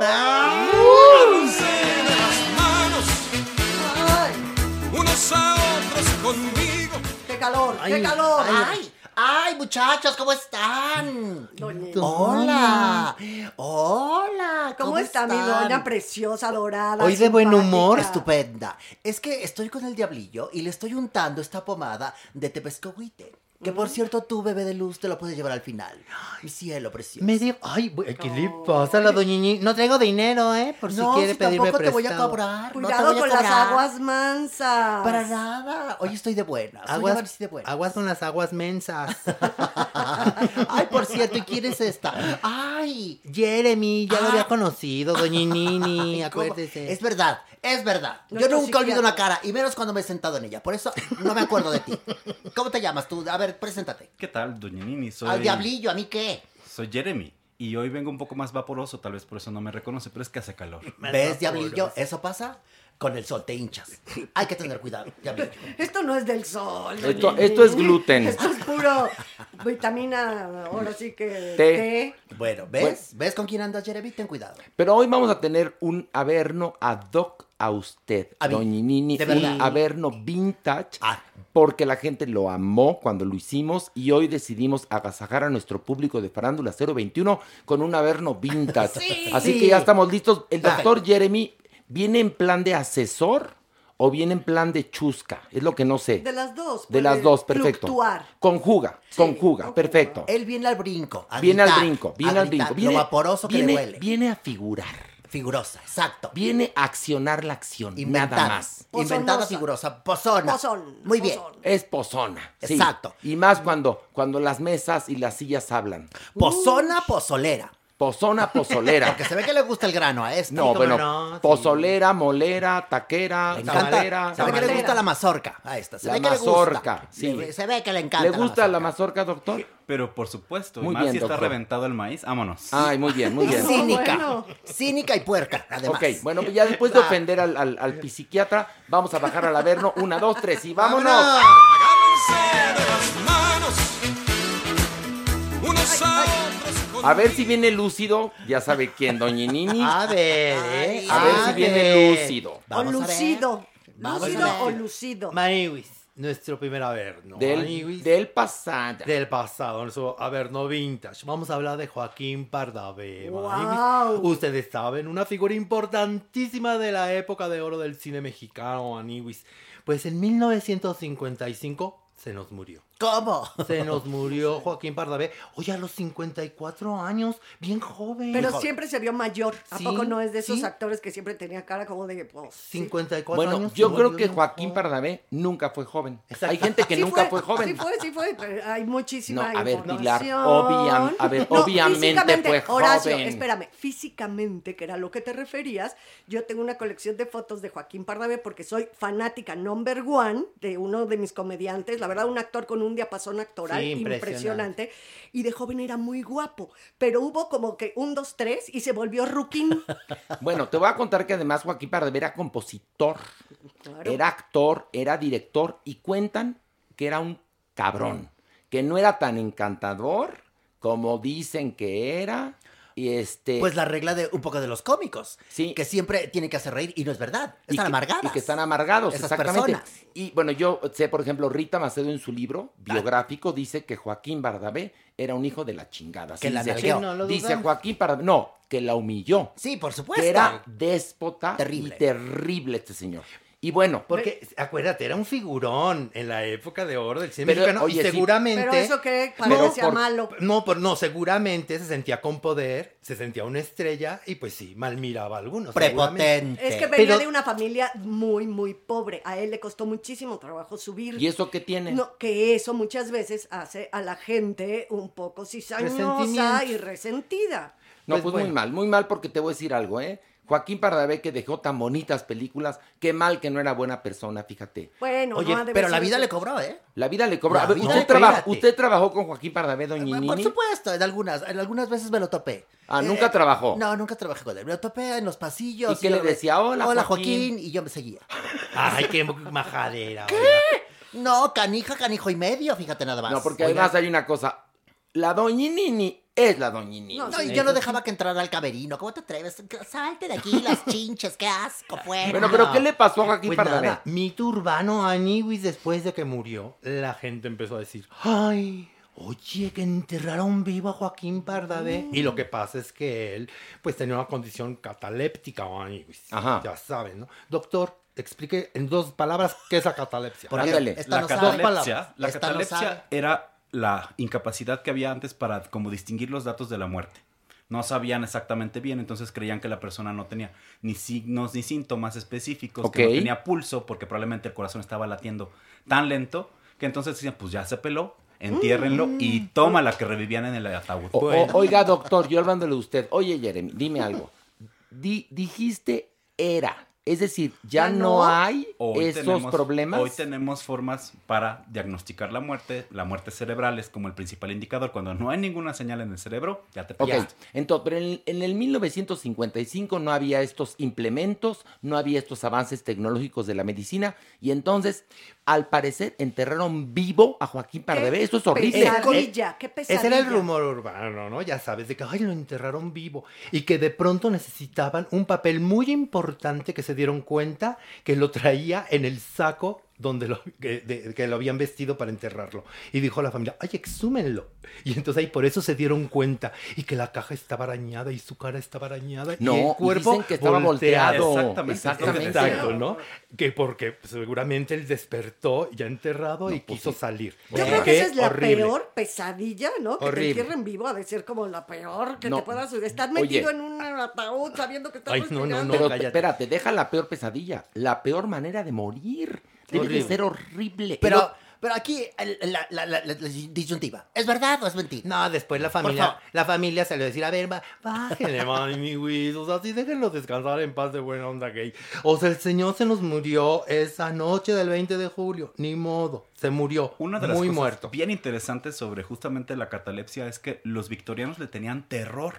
unos a otros conmigo. ¡Qué calor! ¡Qué Ay, calor! Ay, ay, muchachos, ¿cómo están? Doña- Hola, hola. ¿Cómo, está mi doña preciosa, dorada? Hoy de buen humor. Estupenda. Es que estoy con el diablillo y le estoy untando esta pomada de tepescohuite. Que por cierto, tú, bebé de luz, te lo puedes llevar al final. Mi cielo precioso. Me dio. Ay, ¿qué le pasa a la doñini? No traigo dinero, ¿eh? Por si no, quiere si pedirme tampoco te voy a cobrar. no te Cuidado voy a con las aguas mansas. Para nada. Hoy estoy de buenas. Aguas, de buenas. aguas con las aguas mensas. Ay, por cierto, ¿y quién es esta? Ay, Jeremy, ya lo Ah. había conocido, doñinini, Ay, ¿cómo? acuérdese. Es verdad, es verdad. Yo Nuestro nunca olvido una cara, y menos cuando me he sentado en ella. Por eso no me acuerdo de ti. ¿Cómo te llamas tú? A ver, preséntate. ¿Qué tal, doña Nini? Soy, Al diablillo, ¿a mí qué? soy Jeremy. Y hoy vengo un poco más vaporoso, tal vez por eso no me reconoce, pero es que hace calor. ¿Ves, diablillo? Eso pasa con el sol, te hinchas. Hay que tener cuidado, diablillo. Esto no es del sol. Esto- esto es gluten. Esto es puro vitamina, ahora sí que Té. té. Bueno, ¿ves? ¿Ves con quién andas, Jeremy? Ten cuidado. Pero hoy vamos a tener un Averno ad hoc a usted, A mí, doñinini. de Un. Averno vintage. Ah. Porque la gente lo amó cuando lo hicimos y hoy decidimos agasajar a nuestro público de Farándula 021 con un Averno vintage. Sí. Así que ya estamos listos. El doctor Jeremy viene en plan de asesor o viene en plan de chusca. Es lo que no sé. De las dos. De las dos, perfecto. Fluctuar. Conjuga, conjuga, conjuga. perfecto. Él viene al brinco. a Viene al brinco, a viene al brinco. Viene, Lo vaporoso que viene, le huele. Viene a figurar. Figurosa, exacto. Viene a accionar la acción, Inventada. nada más. Inventada, figurosa. Pozona. Pozón, Muy bien. pozón. Es pozona. sí. Exacto. Y más cuando, cuando las mesas y las sillas hablan. Pozona, pozolera. Pozona, pozolera. Porque se ve que le gusta el grano a esta. No, bueno, no, sí. pozolera, molera, taquera, tamalera. se ve que le gusta la mazorca a esta. Se La ve que mazorca, le gusta. sí. Se ve que le encanta. ¿Le gusta la mazorca, doctor? Pero por supuesto, y Muy más bien, si está reventado el maíz, vámonos. Ay, muy bien, muy bien. Cínica. bueno. Cínica y puerca, además. Ok, bueno, ya después de ofender al, al, al psiquiatra, vamos a bajar al averno. Una, dos, tres y vámonos. Agárrense A ver si viene lúcido. Ya sabe quién, doñinini. A ver, ¿eh? A ver si viene lúcido. O Vamos lucido. Ver. o lucido. Maniwis, nuestro primer Averno. Del, del pasado. del pasado, nuestro Averno Vintage. Vamos a hablar de Joaquín Pardavé. Wow. Maniwis. Ustedes saben, una figura importantísima de la época de oro del cine mexicano, Maniwis. Pues en 1955 se nos murió. ¿Cómo? Se nos murió Joaquín Pardavé. Oye, a los 54 años, bien joven. Pero Joven. siempre se vio mayor. ¿A Sí, poco no es de esos sí. actores que siempre tenía cara como de... pues, sí. 54 Bueno, años. yo se creo que Joaquín joven. Pardavé nunca fue joven. Exacto. Hay gente que Sí nunca fue, joven. Sí fue, sí fue, pero hay muchísima No, a ver, Pilar, información. obviam- a ver, obviamente fue Horacio, joven. espérame, físicamente, que era lo que te referías, yo tengo una colección de fotos de Joaquín Pardavé porque soy fanática number one de uno de mis comediantes, la verdad, un actor con un diapasón actoral Sí, impresionante. impresionante, y de joven era muy guapo, pero hubo como que un, dos, tres, y se volvió ruquín. Bueno, te voy a contar que además Joaquín Pardavé era compositor, Claro. era actor, era director y cuentan que era un cabrón, que no era tan encantador como dicen que era. Y este. Pues la regla de un poco de los cómicos. Sí. Que siempre tienen que hacer reír y no es verdad. Están amargadas. Y que están amargados, Esas exactamente. personas. Y bueno, yo sé, por ejemplo, Rita Macedo en su libro biográfico dice que Joaquín Bardabé era un hijo de la chingada. Que la dice. Sí, No lo dice. Joaquín Bardabé, no, que la humilló. Sí, por supuesto. Que era déspota Terrible. y terrible este señor. Y bueno, Porque, acuérdate, era un figurón en la época de oro del cine Pero, mexicano oye, y sí. seguramente... Pero eso que parecía malo. No, por, no, seguramente se sentía con poder, se sentía una estrella y pues sí, mal miraba a algunos. seguramente. Es que venía Pero- de una familia muy, muy pobre. A él le costó muchísimo trabajo subir. ¿y eso qué tiene? No, que eso muchas veces hace a la gente un poco cizañosa y resentida. No, Pues pues, bueno. muy mal, muy mal porque te voy a decir algo, ¿eh? Joaquín Bardabé que dejó tan bonitas películas, qué mal que no era buena persona, fíjate. Bueno, Oye, no pero la vida le cobró, ¿eh? La vida le cobró. La A ver, vida ¿usted, traba- espérate. ¿Usted trabajó con Joaquín Bardabé, Por Doñinini? supuesto, en algunas, en algunas veces me lo topé. Ah, ¿nunca trabajó? No, nunca trabajé con él. Me lo topé en los pasillos. ¿Y qué yo le decía? Hola, Hola, Joaquín. Joaquín. Y yo me seguía. Ay, qué majadera. ¿Qué? No, canija, canijo y medio, fíjate nada más. No, porque Oiga, además hay una cosa. La Doñinini es la Doñinini. No, y yo no dejaba que entrara al camerino. ¿Cómo te atreves? Salte de aquí, las chinches, qué asco, fuera. Bueno, pero ¿qué le pasó a Joaquín Pues Bardabé? nada, mito urbano Aniwis después de que murió, la gente empezó a decir, ay, oye, que enterraron vivo a Joaquín Bardabé. Y lo que pasa es que él, pues tenía una condición cataléptica o Aniwis. Ajá. Ya saben, ¿no? Doctor, explique en dos palabras qué es la catalepsia. Porque Ándale. esta La no catalepsia, la Esta no catalepsia era la incapacidad que había antes para como distinguir los datos de la muerte. No sabían exactamente bien, entonces creían que la persona no tenía ni signos ni síntomas específicos, que no tenía pulso, porque probablemente el corazón estaba latiendo tan lento, que entonces decían, pues ya se peló, entiérrenlo y toma la que revivían en el ataúd. O- o- oiga, doctor, yo hablándole de usted. Oye, Jeremy, dime algo. Di- dijiste era. Es decir, ya, ¿Ya no, no? hay Hoy esos tenemos- problemas. Hoy tenemos formas para diagnosticar la muerte. La muerte cerebral es como el principal indicador. Cuando no hay ninguna señal en el cerebro, ya te Ok, pillaste. entonces, pero en, en el 1955 no había estos implementos, no había estos avances tecnológicos de la medicina, y entonces, al parecer, enterraron vivo a Joaquín Bardabé. Eso es horrible. Pesadilla, qué pesadilla. Ese era el rumor urbano, ¿no? Ya sabes, de que ay, lo enterraron vivo. Y que de pronto necesitaban un papel muy importante que se dieron cuenta que lo traía en el saco donde lo, que, de- que lo habían vestido para enterrarlo. Y dijo la familia, ay, exhúmenlo. Y entonces ahí por eso se dieron cuenta. Y que la caja estaba arañada y su cara estaba arañada. No, y el cuerpo dicen que estaba volteado. Exactamente. Exactamente. Exacto, ¿no? Que porque seguramente él despertó ya enterrado y quiso salir. Yo creo que esa es la horrible. peor pesadilla, ¿no? Que Horrible. te entierren vivo, ha de ser como la peor que No. te puedas estar Oye. metido en un ataúd sabiendo que estás Ay, no, no, respirando. Pero cállate. espérate, deja la peor pesadilla, la peor manera de morir. Horrible. ser horrible. Pero, pero aquí la, la, la- la- la disyuntiva. ¿Es verdad o es mentira? No, después la familia, la familia se le decir, a ver, va, bájenle, mami, Wiz, o sea, sí, déjenlo descansar en paz de buena onda gay. O sea, el señor se nos murió esa noche del 20 de julio, ni modo, se murió, Una de las muy cosas muerto. bien interesantes sobre justamente la catalepsia es que los victorianos le tenían terror.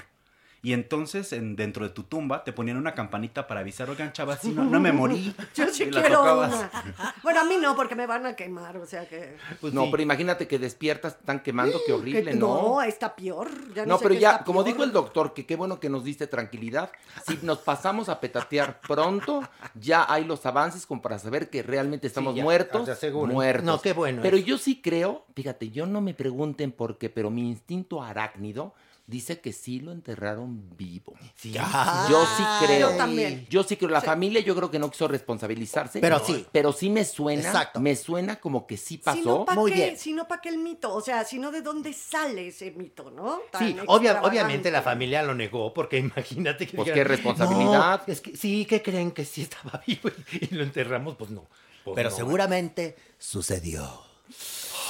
Y entonces en, dentro de tu tumba te ponían una campanita para avisar, oigan, chavas, sí, no, no me morí. Yo sí quiero tocabas. una. Bueno, a mí no, porque me van a quemar, o sea que... Pues no, sí. pero imagínate que despiertas, están quemando, qué horrible, ¿no? No, está peor. Ya no, No, sé pero qué ya, como peor. dijo el doctor, que qué bueno que nos diste tranquilidad. Si nos pasamos a petatear pronto, ya hay los avances como para saber que realmente estamos ya, muertos. te aseguro. Muertos. No, qué bueno Pero yo sí creo, fíjate, yo no me pregunten por qué, pero mi instinto arácnido dice que sí lo enterraron vivo. Sí, Yo sí creo. Yo también. Yo sí creo. La Sí. familia yo creo que no quiso responsabilizarse. Pero sí. Pero sí me suena. Exacto. Me suena como que sí pasó. Si no, ¿para Muy qué? bien. Si no, ¿para qué el mito? O sea, si no, ¿de dónde sale ese mito, no? Tan Sí, obvia- obviamente la familia lo negó, porque imagínate que... Pues, qué responsabilidad. "No, es que sí, que creen que sí estaba vivo y, y lo enterramos, pues no. Pues Pero no. seguramente sucedió.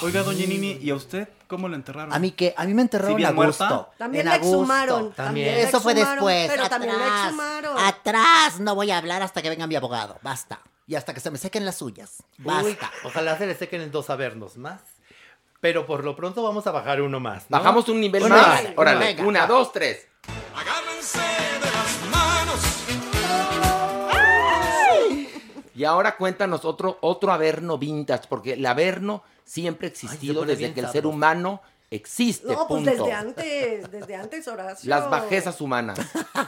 Oiga, doña Nini, ¿y a usted cómo le enterraron? A mí que a mí me enterraron ¿Sí bien a gusto. muerta? También En la exhumaron. También. la Eso fue después. Pero atrás, también la exhumaron. Atrás no voy a hablar hasta que venga mi abogado. Basta. Y hasta que se me sequen las suyas. Uy, Basta. ojalá se les sequen en dos sabernos más. Pero por lo pronto vamos a bajar uno más. ¿no? Bajamos un nivel más. Órale, Venga. una, dos, tres. Y ahora cuéntanos otro, otro Averno vintage, porque el Averno siempre ha existido desde que el ser humano Existe, No, pues punto. desde antes, desde antes, Horacio. Las bajezas humanas.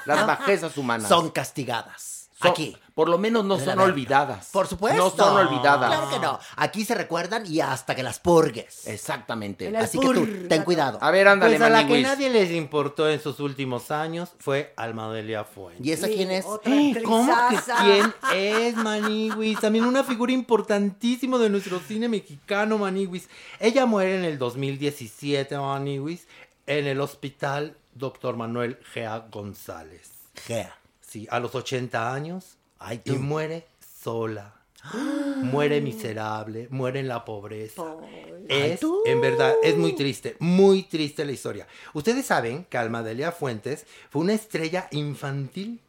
Las bajezas humanas. Son castigadas. Son- Aquí. Por lo menos no son verga. olvidadas. Por supuesto. No son olvidadas. Claro que no. Aquí se recuerdan y hasta que las purgues. Exactamente. Así que tú, ten cuidado. A ver, ándale, Pues a la que nadie les importó en sus últimos años fue Almadelia Fuentes. ¿Y esa quién es? Otra Eh, ¿Cómo que actrizaza. quién es Maniwis? También una figura importantísima de nuestro cine mexicano, Maniwis. Ella muere en el 2017, Maniwis, en el hospital Dr. Manuel Gea González. Gea. Sí, a los 80 años. Ay, Y muere sola. Muere miserable, muere en la pobreza. Es, en verdad, es muy triste, muy triste la historia. Ustedes saben que Almadelia Fuentes fue una estrella infantil.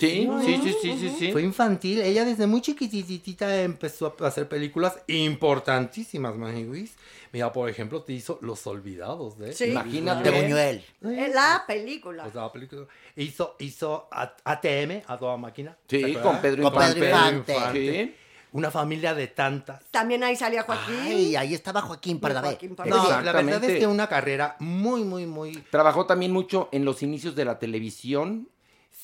Sí, sí, sí, sí, sí, sí. Fue infantil. Ella desde muy chiquititita empezó a hacer películas importantísimas, Maniwis. Mira, por ejemplo, te hizo Los Olvidados de... Sí. Imagínate. De Buñuel. En la película. O sea, la película. Hizo, hizo A- ATM, a toda máquina. Sí, ¿se con? Pedro Con Pedro Infante. Infante. Sí. Una familia de tantas. También ahí salía Joaquín. Ay, ahí estaba Joaquín Pardavé. No, la verdad es que una carrera muy, muy, muy... Trabajó también mucho en los inicios de la televisión.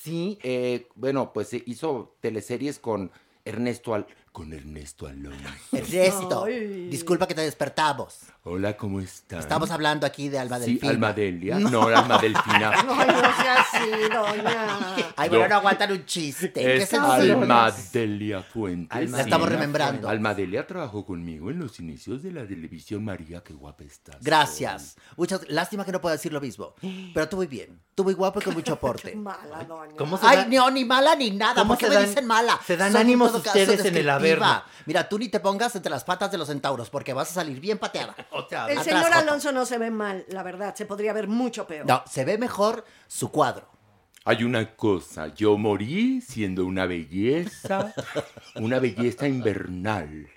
Sí, Eh, bueno, pues hizo teleseries con Ernesto Al... Con Ernesto Alonso. Ernesto, Ay. disculpa que te despertamos. Hola, ¿cómo estás? Estamos hablando aquí de Alma Sí, Delfina. Almadelia. No, Alma Delfina. Ay, no sea así, doña. Ay, bueno, No. no aguantan un chiste. ¿Qué Es se nos- Almadelia Fuentes. Alma- La estamos remembrando. Almadelia trabajó conmigo en los inicios de la televisión. María, qué guapa estás. Gracias. Muchas, lástima que no puedo decir lo mismo. Pero tú muy bien. Tú muy guapo y con mucho aporte. Mala, doña. ¿Cómo se Ay, no, ni mala ni nada. ¿Cómo ¿Por qué se me dan- dicen mala? se dan ánimos ustedes en el Mira, tú ni te pongas entre las patas de los centauros porque vas a salir bien pateada. o sea, El Atrás, señor. Alonso no se ve mal, la verdad. Se podría ver mucho peor. No, se ve mejor su cuadro. Hay una cosa, yo morí siendo una belleza, una belleza invernal.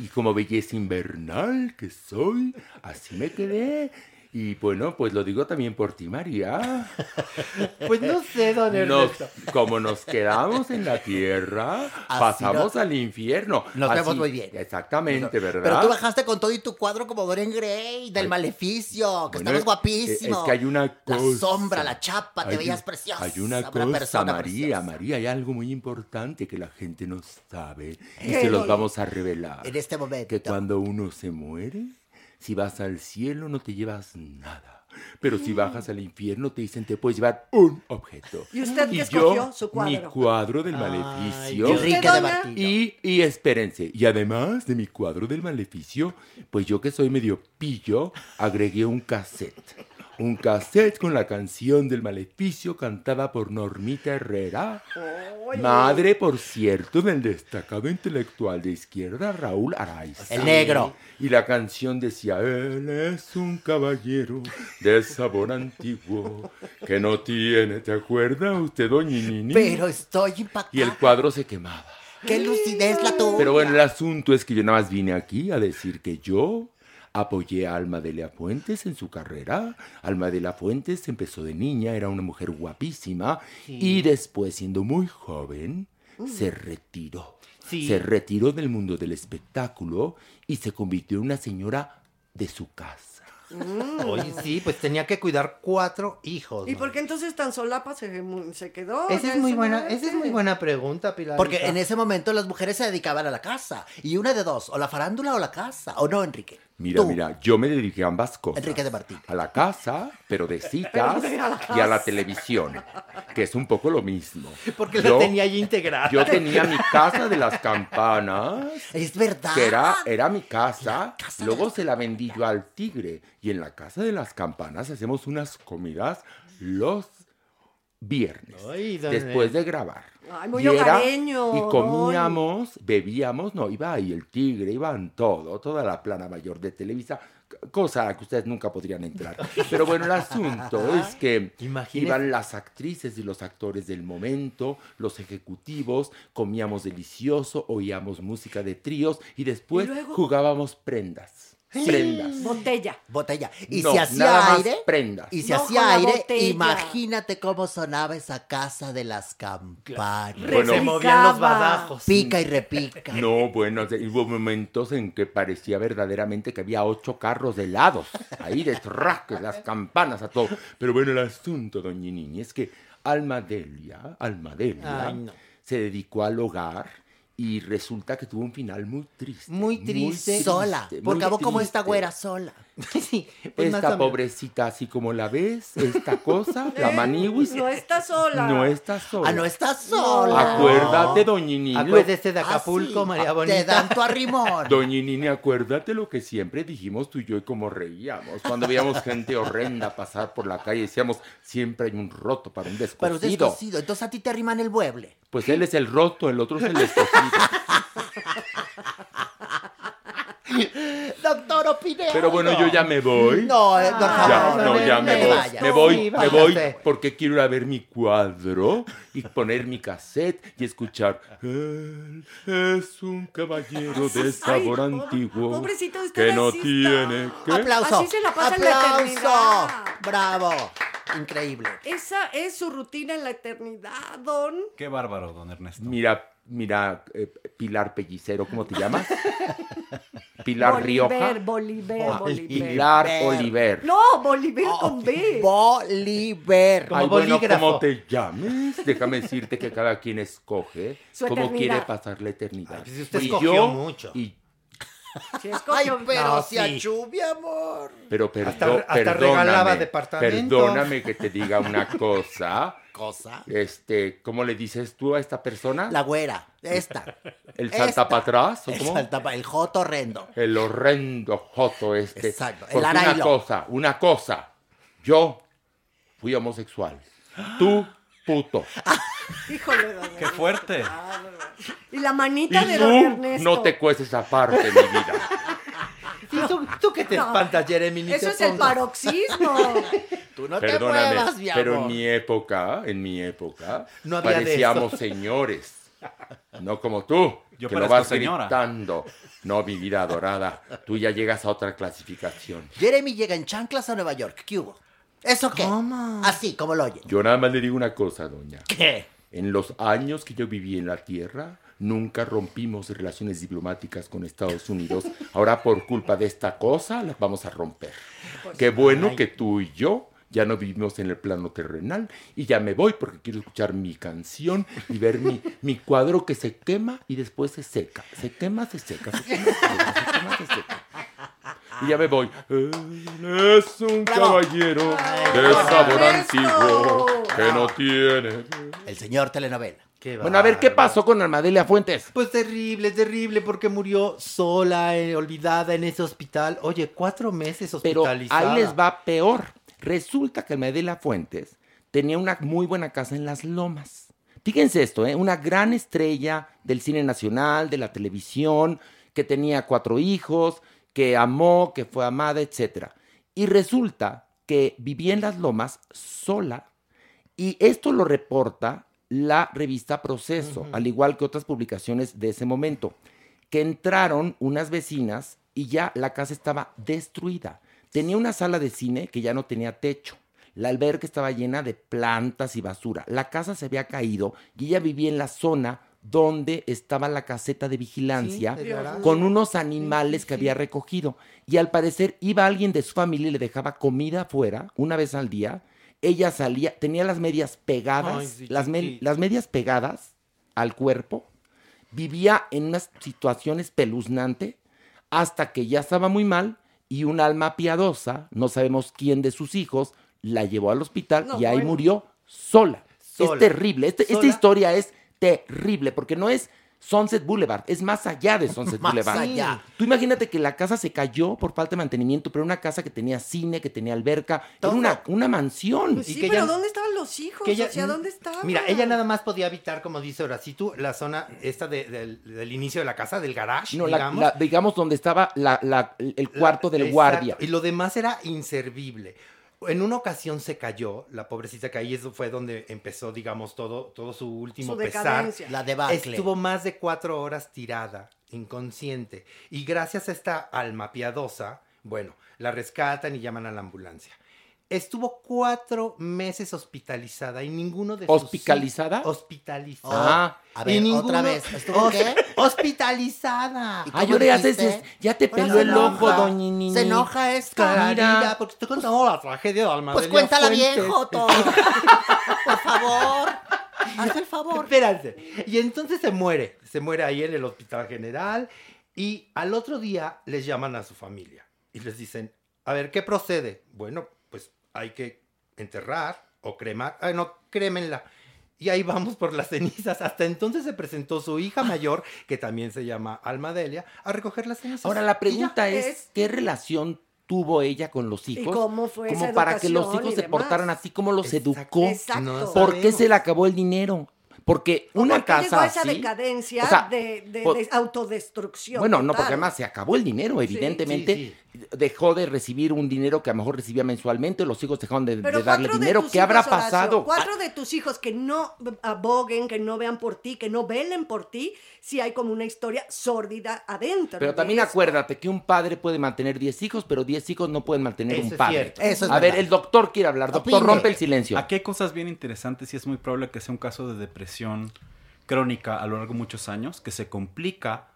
Y como belleza invernal que soy, así me quedé. Y bueno, pues lo digo también por ti, María. Pues no sé, don Nos- Ernesto. como nos quedamos en la tierra, Así pasamos no- al infierno. Nos Así- vemos muy bien. Exactamente, ¿verdad? Pero tú bajaste con todo y tu cuadro como Dorian Gray, del Ay. maleficio, que Bueno, estabas guapísimo. Es que hay una cosa. La sombra, la chapa, te Hay veías preciosa. Hay una cosa, persona María, preciosa. María, hay algo muy importante que la gente no sabe y ¿Qué, se los doña? vamos a revelar. En este momento. Que cuando uno se muere, si vas al cielo no te llevas nada. Pero si bajas al infierno te dicen te puedes llevar un objeto. ¿Y usted qué escogió? Su mi cuadro. cuadro del Ay, maleficio. qué Enrique ¿Usted, de. Y, y espérense, y además de mi cuadro del maleficio, pues yo que soy medio pillo, agregué un cassette. Un cassette con la canción del maleficio cantada por Normita Herrera, Oye. madre, por cierto, del destacado intelectual de izquierda Raúl Araiza. El negro. Y la canción decía, él es un caballero de sabor antiguo, que no tiene, ¿te acuerda usted, doña Nini? Pero estoy Y impactada. el cuadro se quemaba. Qué lucidez la tuya. Pero bueno, el asunto es que yo nada más vine aquí a decir que yo apoyé a Alma Delia Fuentes en su carrera. Alma Delia Fuentes empezó de niña, era una mujer guapísima y después, siendo muy joven, se retiró. Sí. Se retiró del mundo del espectáculo y se convirtió en una señora de su casa. Oye, sí, pues tenía que cuidar cuatro hijos. ¿Y por qué entonces tan solapa se, se quedó? Esa es muy buena, esa es muy buena pregunta, Pilar. Porque en ese momento las mujeres se dedicaban a la casa. Y una de dos, o la farándula o la casa. ¿O no, Enrique? Mira, Tú. mira, yo me dediqué a ambas cosas. Enrique de Martín. A la casa, pero de citas, y a la televisión, que es un poco lo mismo. Porque Yo- la tenía integrada. Yo tenía mi casa de las campanas, Es verdad. que era, era mi casa, casa luego se la vendí yo al tigre. Y en la casa de las campanas hacemos unas comidas los viernes, Ay, después de grabar. Ay, muy Y era- Y comíamos, bebíamos, no, iba ahí el tigre, iban todo, toda la plana mayor de Televisa, cosa que ustedes nunca podrían entrar. Pero bueno, el asunto es que iban las actrices y los actores del momento, los ejecutivos, comíamos delicioso, oíamos música de tríos y después jugábamos prendas. Prendas. Botella. Botella. Y No, si hacía aire. prendas. Y si No, hacía aire, botella. imagínate cómo sonaba esa casa de las campanas. Bueno. Se movían los badajos. Pica y repica. No, bueno, hubo momentos en que parecía verdaderamente que había ocho carros de helados. Ahí de traques, las campanas, a todo. Pero bueno, el asunto, doña Nini, es que Almadelia, Almadelia, Ay, no. se dedicó al hogar y resulta que tuvo un final muy triste. Muy triste. triste, Sola. muy Porque acabó como esta güera sola. sí, pues Esta pobrecita, así como la ves, esta cosa, la maniwis, No está sola. no está sola. Ah, no está sola. Acuérdate, doña Nini. lo- Acuérdese de Ah, Acapulco, sí. María Te Bonita. dan tu arrimón. Doña Nini, acuérdate lo que siempre dijimos tú y yo y cómo reíamos. Cuando veíamos gente horrenda pasar por la calle, decíamos, siempre hay un roto para un Pero descosido. descosido. Entonces a ti te arriman el mueble. Pues él es el roto, el otro es el descosido. Doctor Opinel. Pero bueno, yo ya me voy. No, doctor, Ya, no, no, no, ya no me le voy. vaya. Me voy, Sí, me voy porque quiero ir a ver mi cuadro y poner mi cassette y escuchar. Él es un caballero de sabor Ay, antiguo pobrecito, usted que no tiene que. Aplauso. Así se la pasa en la Aplauso. Bravo. Increíble. Esa es su rutina en la eternidad, don. Qué bárbaro, don Ernesto. Mira, mira, eh, Pilar Pellicero, ¿cómo te llamas? Pilar Rioja. Bolívar, Bolívar. Pilar Oliver. No, Bolívar con B. Bolívar. Como Ay, bueno, bolígrafo. ¿cómo te llames? Déjame decirte que cada quien escoge Su cómo eternidad. quiere pasar la eternidad. Ay, pues usted Y escogió yo- mucho. Y, Sí, Ay, escogió- pero No, si sí. amor. pero perdo- Hasta- hasta perdóname, regalaba departamento. perdóname que te diga una cosa. Cosa. Este, ¿cómo le dices tú a esta persona? La güera. Esta. ¿El salta para atrás? ¿o El, cómo? el joto horrendo. El horrendo joto este. Exacto, el Porque una arailo. cosa, una cosa. Yo fui homosexual. Tú, puto. Híjole, don ¡Qué fuerte! Y la Y manita de don tú Ernesto. no te cueces aparte, mi vida. Sí, ¿Tú, tú que te No. espantas, Jeremy? Ni Eso te es el paroxismo. Tú no te Perdóname, muevas, mi pero en mi época, en mi época, No había parecíamos señores. No como tú, Yo que lo vas señora. gritando. No, mi vida adorada, tú ya llegas a otra clasificación. Jeremy llega en chanclas a Nueva York. ¿Qué hubo? ¿Eso qué? ¿Cómo? Así, como lo oyen. Yo nada más le digo una cosa, doña. ¿Qué? En los años que yo viví en la Tierra, nunca rompimos relaciones diplomáticas con Estados Unidos. Ahora por culpa de esta cosa las vamos a romper. Qué bueno que tú y yo ya no vivimos en el plano terrenal y ya me voy porque quiero escuchar mi canción y ver mi, mi cuadro que se quema y después se seca. Se quema, se seca, se quema, se seca, se quema, se seca. Y ya me voy. Él es un caballero de sabor antiguo que no tiene. El señor telenovela. Qué Bueno, a ver, ¿qué pasó con Armadelia Fuentes? Pues terrible, terrible, porque murió sola, eh, olvidada en ese hospital. Oye, cuatro meses Pero hospitalizada. ahí les va peor. Resulta que Armadelia Fuentes tenía una muy buena casa en Las Lomas. Fíjense esto, ¿eh? una gran estrella del cine nacional, de la televisión, que tenía cuatro hijos, que amó, que fue amada, etc. Y resulta que vivía en Las Lomas sola. Y esto lo reporta la revista Proceso, al igual que otras publicaciones de ese momento, que entraron unas vecinas y ya la casa estaba destruida. Tenía una sala de cine que ya no tenía techo. La alberca estaba llena de plantas y basura. La casa se había caído y ella vivía en la zona donde estaba la caseta de vigilancia Sí, con unos animales que había recogido. Y al parecer iba alguien de su familia y le dejaba comida afuera una vez al día. Ella salía, tenía las medias pegadas, Ay, sí, las, me- chiquito. las medias pegadas al cuerpo. Vivía en una situación espeluznante hasta que ya estaba muy mal y un alma piadosa, no sabemos quién de sus hijos, la llevó al hospital No, y ahí bueno. murió sola. Sola. Es terrible. Este- esta historia es terrible porque no es Sunset Boulevard, es más allá de Sunset Más Boulevard. allá. Tú imagínate que la casa se cayó por falta de mantenimiento, pero era una casa que tenía cine, que tenía alberca, Todo. era una, una mansión. Pues Y sí, que pero ella- ¿dónde estaban los hijos? que ella- o sea, ¿dónde estaban? Mira, ella nada más podía habitar, como dice Horacito, la zona esta de- del, del inicio de la casa, del garage, No, la- digamos. la- digamos donde estaba la- la- el cuarto del Exacto, guardia. Y lo demás era inservible. En una ocasión se cayó, la pobrecita que ahí eso fue donde empezó, digamos, todo, todo su último Su pesar. La debacle. Estuvo más de cuatro horas tirada, inconsciente. Y gracias a esta alma piadosa, Bueno, la rescatan y llaman a la ambulancia. Estuvo cuatro meses hospitalizada y ninguno de sus... ¿Hospitalizada? Hospitalizada. Oh, a ver, otra vez. ¿Estuvo qué? Hospitalizada. ¿Y Ah, yo dijiste? ya te peló el ojo, doña Nini. Se enoja esta. Carilla, porque estoy contando la tragedia de Alma Pues cuéntala bien, Fuentes. Joto. Por favor. Hazme el favor. Espérense. Y entonces se muere. Se muere ahí en el hospital general. Y al otro día les llaman a su familia. Y les dicen, a ver, ¿qué procede? Bueno, pues hay que enterrar o cremar. Ah, no, crémenla. Y ahí vamos por las cenizas. Hasta entonces se presentó su hija mayor, que también se llama Alma Delia, a recoger las cenizas. Ahora la Y ya. pregunta es, es- ¿qué relación tuvo ella con los hijos? cómo fue Como esa para que los hijos y se demás? portaran así como los educó. Exacto. No ¿Por qué se le acabó el dinero? Porque ¿O una por qué llegó casa a esa así, decadencia o sea, de, de- po- de autodestrucción. Bueno, no, total. porque además se acabó el dinero, evidentemente. Dejó de recibir un dinero que a lo mejor recibía mensualmente, los hijos dejaron de, darle de dinero. ¿Qué habrá Horacio, pasado? Cuatro de tus hijos que no aboguen, que no vean por ti, que no velen por ti, si hay como una historia sórdida adentro. Pero también acuérdate que un padre puede mantener 10 hijos, pero 10 hijos no pueden mantener Eso un es padre. cierto. Eso es a ver, el doctor quiere hablar. Doctor, rompe el silencio. Aquí hay cosas bien interesantes y es muy probable que sea un caso de depresión crónica a lo largo de muchos años, que se complica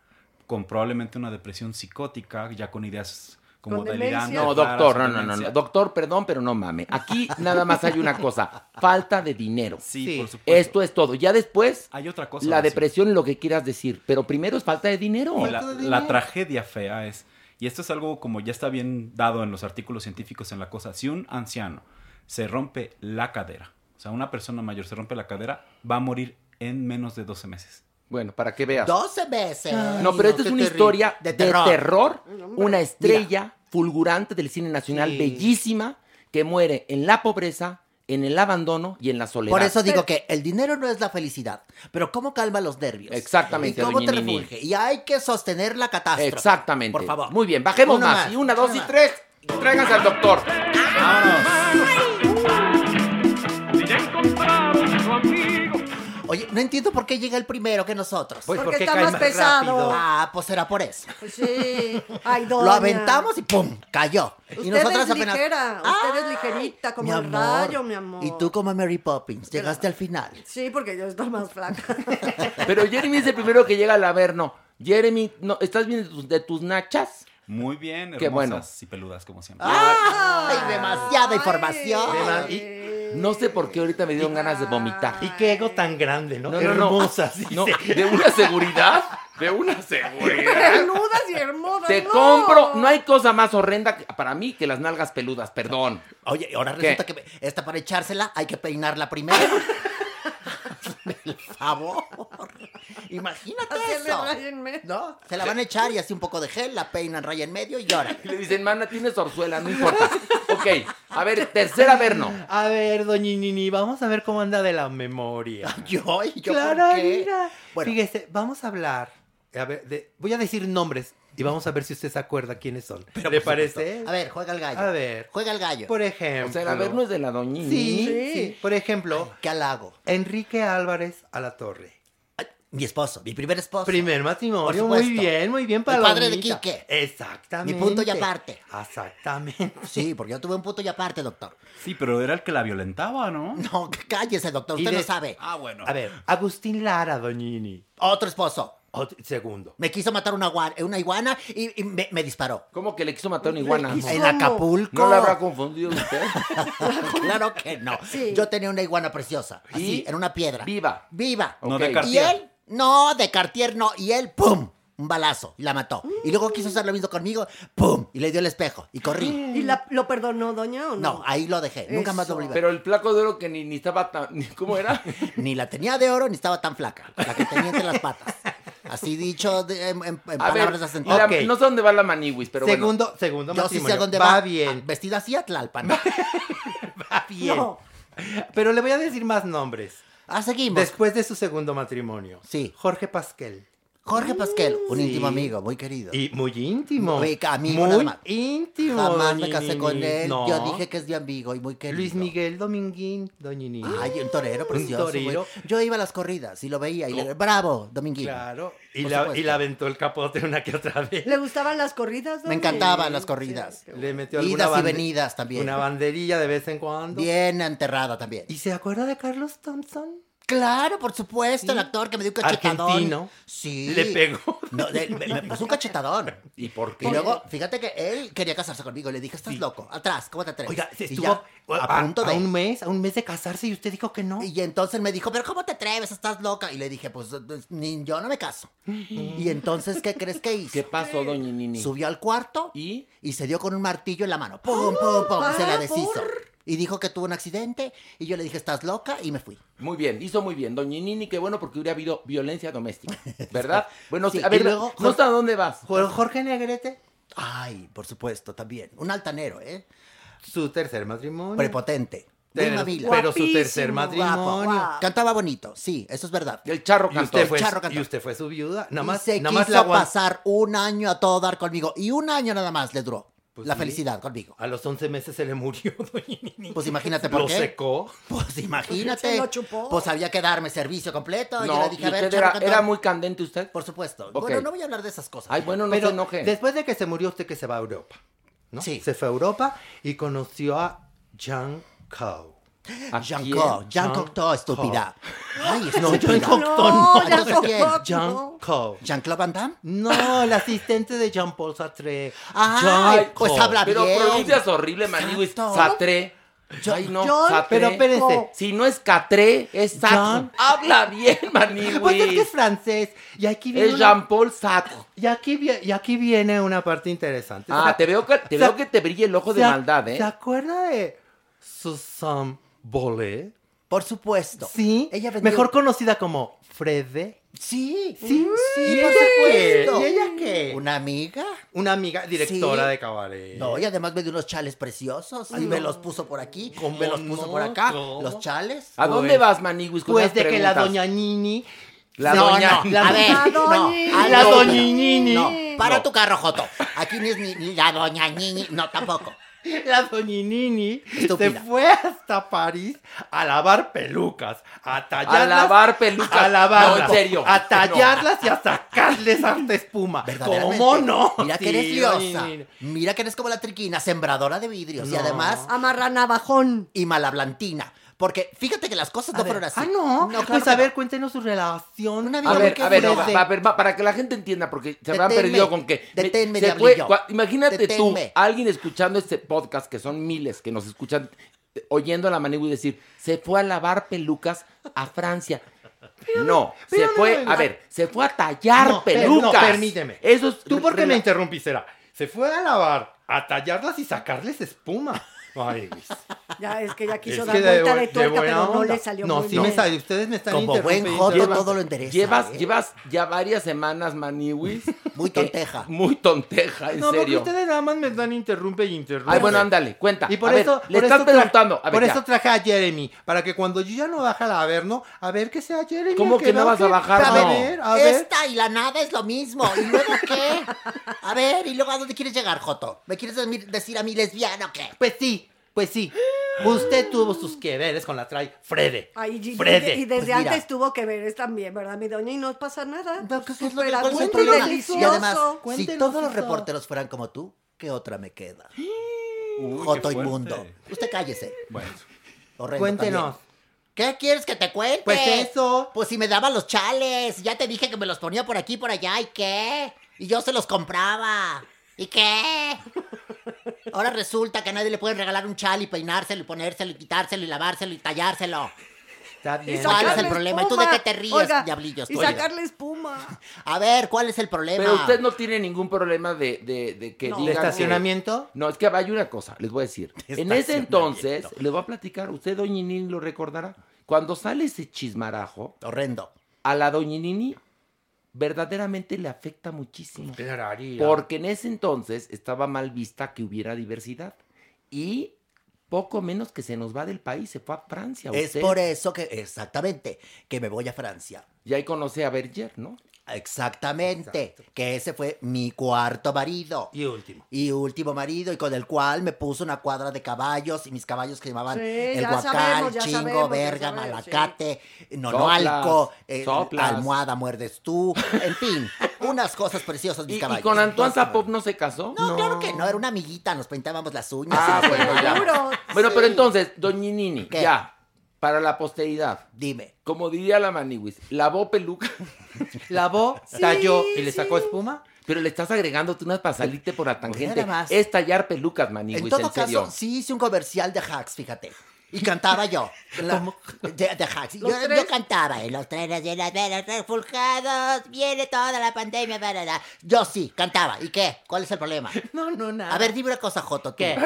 con probablemente una depresión psicótica, ya con ideas como ¿Con delirantes. No, doctor, no, no, no, no. Doctor, perdón, pero no mame. Aquí nada más hay una cosa. Falta de dinero. Sí, por supuesto. Esto es todo. Ya después, Hay otra cosa. la Horacio. depresión, lo que quieras decir. Pero primero es falta de dinero. La, la tragedia fea es, y esto es algo como ya está bien dado en los artículos científicos en la cosa, si un anciano se rompe la cadera, o sea, una persona mayor se rompe la cadera, va a morir en menos de 12 meses. Bueno, para que veas. 12 veces. No, pero esta es una historia de terror. Una estrella fulgurante del cine nacional, Sí. bellísima, que muere en la pobreza, en el abandono y en la soledad. Por eso digo que el dinero no es la felicidad, pero cómo calma los nervios. Exactamente, Y cómo te refulge. Y hay que sostener la catástrofe. Exactamente. Por favor. Muy bien, bajemos más. más, Y una, dos y más. tres. Tráiganse al doctor. Oye, no entiendo por qué llega el primero que nosotros. Pues Porque porque está cae más más pesado. rápido. Ah, pues será por eso. Pues sí. Ay, doña. Lo aventamos y ¡pum! cayó. Usted y nosotros es apenas. ligera, usted es ligerita, como mi el amor. rayo, mi amor. Y tú como Mary Poppins, llegaste al final. Sí, porque yo estoy más flaca. Pero Jeremy es el primero que llega al averno. Jeremy, no, ¿estás bien de tus, de tus nachas? Muy bien, hermosas Qué bueno. y peludas como siempre. ¡Ay, demasiada información! No sé por qué ahorita me dieron ganas de vomitar. Y qué ego tan grande, ¿no? No, no, no. Hermosa, sí, No, sí. de una seguridad, de una seguridad. Peludas y hermosas. Te no. compro, no hay cosa más horrenda que- para mí que las nalgas peludas, perdón. Oye, ahora ¿Qué? resulta que esta para echársela hay que peinarla primero. Hazme el favor. Imagínate Hacerle eso. raya en medio. ¿No? Se la van a echar y así un poco de gel, la peinan raya en medio y lloran. Y le dicen, mana, tienes orzuela, no importa. Ok, a ver, tercer averno. A ver, doña Nini, vamos a ver cómo anda de la memoria. Yo, ¿y yo claro, por qué? mira. Bueno. Fíjese, vamos a hablar. A ver, de- voy a decir nombres y vamos a ver si usted se acuerda quiénes son. Pero, ¿Le parece? A ver, juega el gallo. A ver. Juega el gallo. Por ejemplo. O sea, el averno es de la doña Sí, sí. Por ejemplo, ¿Qué halago? Enrique Álvarez a la Torre. Mi esposo, mi primer esposo. Primer matrimonio, muy bien, muy bien para El padre de Quique. Exactamente. Mi punto y aparte. Exactamente. Sí, porque yo tuve un punto y aparte, doctor. Sí, pero era el que la violentaba, ¿no? No, cállese, doctor, usted de- lo sabe. Ah, bueno. A ver, Agustín Lara, Doñini. Otro esposo. Segundo. Me quiso matar una, una iguana y, y me, me disparó. ¿Cómo que le quiso matar una iguana? En Acapulco. ¿No la habrá confundido usted? claro que no. Yo tenía una iguana preciosa. Así, ¿Y? en una piedra. Viva. Viva. No de Ok. Y Cartier. él, no, de Cartier no. Y él, ¡pum! Un balazo. Y la mató. Y luego quiso hacer lo mismo conmigo, ¡pum! Y le dio el espejo. Y corrí. ¿Y la- lo perdonó, doña, o no? No, ahí lo dejé. Nunca más lo volví. Pero el flaco de oro que ni, ni estaba tan... ni- ¿Cómo era? Ni la tenía de oro ni estaba tan flaca. La que tenía entre las patas. Así dicho de- en, palabras asentadas. la- Ok. no sé dónde va la maniwis, pero bueno. segundo, segundo Yo sí matrimonio. sé dónde va. va. bien, Vestida así a Tlalpan. va bien. No. Pero le voy a decir más nombres. Ah, seguimos. Después de su segundo matrimonio. Sí. Jorge Pasquel. Jorge Pasquel, un Sí. íntimo amigo, muy querido. Y muy íntimo. Muy amigo Muy nada más. íntimo. Jamás me casé con él. No. Yo dije que es mi amigo y muy querido. Luis Miguel Dominguín, doña Nini. Ay, un torero Un precioso. muy- torero. Yo iba a las corridas y lo veía y le bravo, Dominguín. Claro. Y, la, y le aventó el capote una que otra vez. ¿Le gustaban las corridas? Me encantaban las corridas. Le metió Idas alguna y bande- venidas también. Una banderilla de vez en cuando. Bien enterrada también. ¿Y se acuerda de Carlos Thompson? Claro, por supuesto, el actor que me dio un cachetadón. Argentino. Sí. Le pegó. No, me, me puso un cachetadón. ¿Y por qué? Y luego, fíjate que él quería casarse conmigo. Le dije, estás loco. Atrás, ¿cómo te atreves? Oiga, se estuvo ya, a, a punto de... a un mes, a un mes de casarse y usted dijo que no. Y entonces me dijo, pero ¿cómo te atreves? Estás loca. Y le dije, pues ni yo no me caso. Y entonces, ¿qué crees que hizo? ¿Qué pasó, doña Nini? Subió al cuarto ¿Y? y se dio con un martillo en la mano. ¡Pum, pum, pum! Se la Ah, deshizo. por- Y dijo que tuvo un accidente. Y yo le dije, estás loca. Y me fui. Muy bien, hizo muy bien. Doña Nini, qué bueno porque hubiera habido violencia doméstica, ¿verdad? Bueno, Sí, a ver, y luego- ¿no está a dónde vas? Jor- Jorge Negrete, Ay, por supuesto, también. Un altanero, ¿eh? su tercer matrimonio. Prepotente. Muy Pero- pero su tercer matrimonio. guapo. Cantaba bonito, sí, eso es verdad. El charro Y cantó. usted, fue, charro cantó. y usted fue su viuda. Nada Y más, se nada más quiso la aguant- pasar un año a todo dar conmigo. Y un año nada más le duró. Pues la sí. felicidad conmigo. A los 11 meses se le murió, doña Nini. Pues imagínate por Lo qué. secó. Pues imagínate. Se lo chupó. Pues había que darme servicio completo. Yo No, le dije, ¿y a ver, usted era, muy candente usted? Por supuesto. Bueno, no voy a hablar de esas cosas. Ay, bueno, no Pero se enoje. después de que se murió usted que se va a Europa. ¿no? Sí. Se fue a Europa y conoció a Jean Cow. ¿A Jean? Cocteau, Jean Jean Cocteau, estúpida. Ay, No. Jean Cocteau no. ya Entonces, no, ¿quién? no. Jean Cow. ¿Jean-Claude Van Damme? No, el asistente de Jean-Paul Sartre. Ay, Jean pues habla Pero bien. pronuncias horrible. Exacto. Satré. Ay, no, John- Satré. Pero espérese. Si no es Catré, es. Jean- Habla bien, Pues es que es francés. Y aquí viene, Es una- Jean-Paul Sartre. y aquí, y aquí viene una parte interesante. Ah, te veo que te, ¿Se- veo que te brilla el ojo de ¿Se- maldad, ¿Se ¿eh? acuerda de Susan Bolle? Por supuesto. Sí. Ella vendió- Mejor conocida como Frede. Sí. Sí, Sí, ¿Y por ella qué? supuesto. ¿Y ella qué? ¿Una amiga? Una amiga directora Sí. de cabaret. No, y además me dio unos chales preciosos. Y me los puso por aquí, ¿Cómo me los puso no? por acá. ¿Cómo? Los chales. ¿A dónde Pues- vas, Maniwis? con Pues de que la doña Nini. La no, doña... no, la- a ver, La no, La doña Nini. No, para No. tu carro, Joto. Aquí ni es ni, ni la doña Nini, no, tampoco. La doña Nini se fue hasta París a lavar pelucas, a tallarlas. lavar pelucas. A lavarlas. No, en serio. A tallarlas y a sacarles harta espuma. ¿Cómo no? Mira que eres Sí, liosa. Mira que eres como la triquina, sembradora de vidrios. Y además, Amarra navajón. y malablantina. Porque fíjate que las cosas A no ver, fueron así. Ah, no. claro pues a ver, no. cuéntenos su relación. Una A vida ver, a ver, no, querida. va- va- va- para que la gente entienda, porque se habrán Deténme, perdido con que... me- deténme, se diablillo. fue- cua- imagínate Deténme. tú, alguien escuchando este podcast, que son miles que nos escuchan, oyendo a la Maniwis decir, se fue a lavar pelucas a Francia. no, pero se no, fue, no, a ver, se fue a tallar No, per- pelucas. no, permíteme. Eso es... ¿Tú por qué me interrumpiste? Era, Se fue a lavar, a tallarlas y sacarles espuma. Ay, Luis. Ya, es que ya quiso Es dar vuelta de de tuerca, pero no le salió No, muy sí bien. me salió. Ustedes me están Como buen interrumpiendo. joto, Llevas- todo lo endereza. Llevas, ¿eh? llevas ya varias semanas, Maniwis. Muy que- tonteja. muy tonteja, en No, porque serio. ustedes nada más me están interrumpe y interrumpe. Ay, bueno, ándale, cuenta. Y por A ver, eso, le por estás preguntando. A ver, por ya. eso traje a Jeremy, para que cuando yo ya no baje al Averno, a ver que sea Jeremy. ¿Cómo que no vas a bajar? A No. ver, a ver. Esta y la nada es lo mismo. ¿Y luego qué? A ver, ¿y luego a dónde quieres llegar, Joto? ¿Me quieres decir- decir a mí lesbiana o qué? Pues sí, pues sí. Usted tuvo sus que veres con la trae Frede. Ay, y, y- Frede. y desde Pues mira. antes tuvo que ver también, ¿verdad, mi doña? Y no pasa nada. Pero, ¿qué- qué es lo que- y delicioso. Y además, si todos los reporteros fueran como tú, ¿qué otra me queda? Uy, Joto inmundo. Usted cállese. Bueno. Horrendo Cuéntenos. también. ¿Qué quieres que te cuente? Pues eso. Pues si me daban los chales. Ya te dije que me los ponía por aquí y por allá. ¿Y qué? Y yo se los compraba. ¿Y qué? Ahora resulta que a nadie le puede regalar un chal y peinárselo y ponérselo y quitárselo y lavárselo y tallárselo. Y. ¿Cuál es el problema? ¿Y tú de qué te ríes, Oiga, diablillo? Y sacarle espuma. A ver, ¿cuál es el problema? Pero usted no tiene ningún problema de, de, de que No. diga ¿De estacionamiento? que- No, es que hay una cosa, les voy a decir. En ese entonces, le voy a platicar, usted, doña Nini, lo recordará. Cuando sale ese chismarajo, Horrendo. a la doña Nini verdaderamente le afecta muchísimo. Claro. Porque en ese entonces estaba mal vista que hubiera diversidad. Y poco menos que se nos va del país, se fue a Francia. Es usted. por eso que, exactamente, que me voy a Francia. Y ahí conoce a Berger, ¿no? Exactamente. Que ese fue mi cuarto marido. Y último. Y último marido, y con el cual me puso una cuadra de caballos, y mis caballos que llamaban Sí, el guacal, sabemos, chingo, sabemos, verga, sabemos, malacate, nonoalco, eh, almohada muerdes tú, en fin, unas cosas preciosas mis ¿Y, y caballos. con Antoine Zapop no se casó? No, claro que no, era una amiguita, nos pintábamos las uñas. Ah, y- bueno, ya. Seguro. Bueno, Sí. pero entonces, Doñinini, ya, para la posteridad. Dime. Como diría la Maniwis, lavó peluca, Lavó, talló y le sacó espuma. pero le estás agregando tú unas para salirte por la tangente. nada más. Es tallar pelucas, Maniwis, En en, todo serio. caso, sí hice un comercial de hacks, fíjate. Y cantaba yo. La- de, de. Yo, cantaba. En los trenes de las velas refulgados, viene toda la pandemia. Yo sí, cantaba. ¿Y qué? ¿Cuál es el problema? No, no, nada. A ver, dime una cosa, Joto. tú. ¿Qué?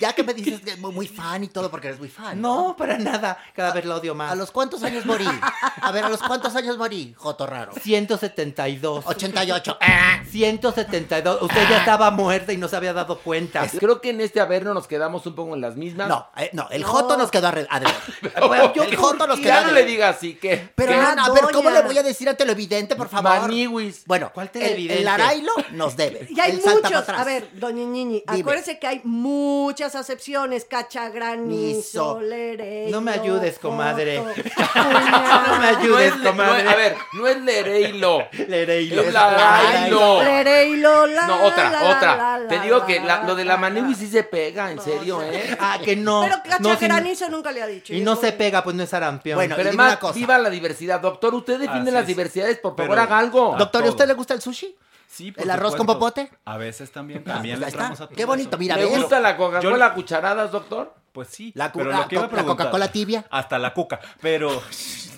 Ya que me dices que muy, muy fan y todo, porque eres muy fan. No, para nada. Cada vez lo odio más. ¿A los cuántos años morí? A ver, ¿a los cuántos años morí, Joto Raro? 172. 88. 172. Usted ya estaba muerta y no se había dado cuenta. Creo que en este averno nos quedamos un poco en las mismas. No, eh, no, el Joto nos quedó adrede. Bueno, yo el Joto nos quedó ya no le digas así que. Pero, no, no, a ver, ¿cómo doña. le voy a decir ante lo evidente, por favor? Maniwis. Bueno, ¿Cuál el, televidente? el Arailo nos debe. Y hay Él salta muchos. atrás. A ver, doña Ñiñi, Dime. acuérdese que hay muchas acepciones. Cachagranizo, Nizo. Lerey. No me ayudes, comadre. Joto, No me Cuña, No ayudes, es, le- no es- a ver, no es Lereilo. Lereilo. Es Larailo. Lereilo, la, No, otra, la, la, otra. la, Te la, digo que la- la, lo de la Maniwis sí se pega, en serio, ¿eh? Ah, que no. Pero no, nunca le ha dicho. y no se pega, pues no es sarampión. Bueno, Pero además, viva la diversidad. Doctor, usted defiende las es. diversidades, por favor, Pero- haga algo. Doctor, ¿y a usted le gusta el sushi? Sí, por ¿El arroz con popote? A veces también, Ah, también pues le entramos está. a Qué bonito, mira, ¿Le gusta la Coca-Cola Yo- a cucharadas, doctor? Pues sí. La Coca-Cola tibia. Hasta la cuca. Pero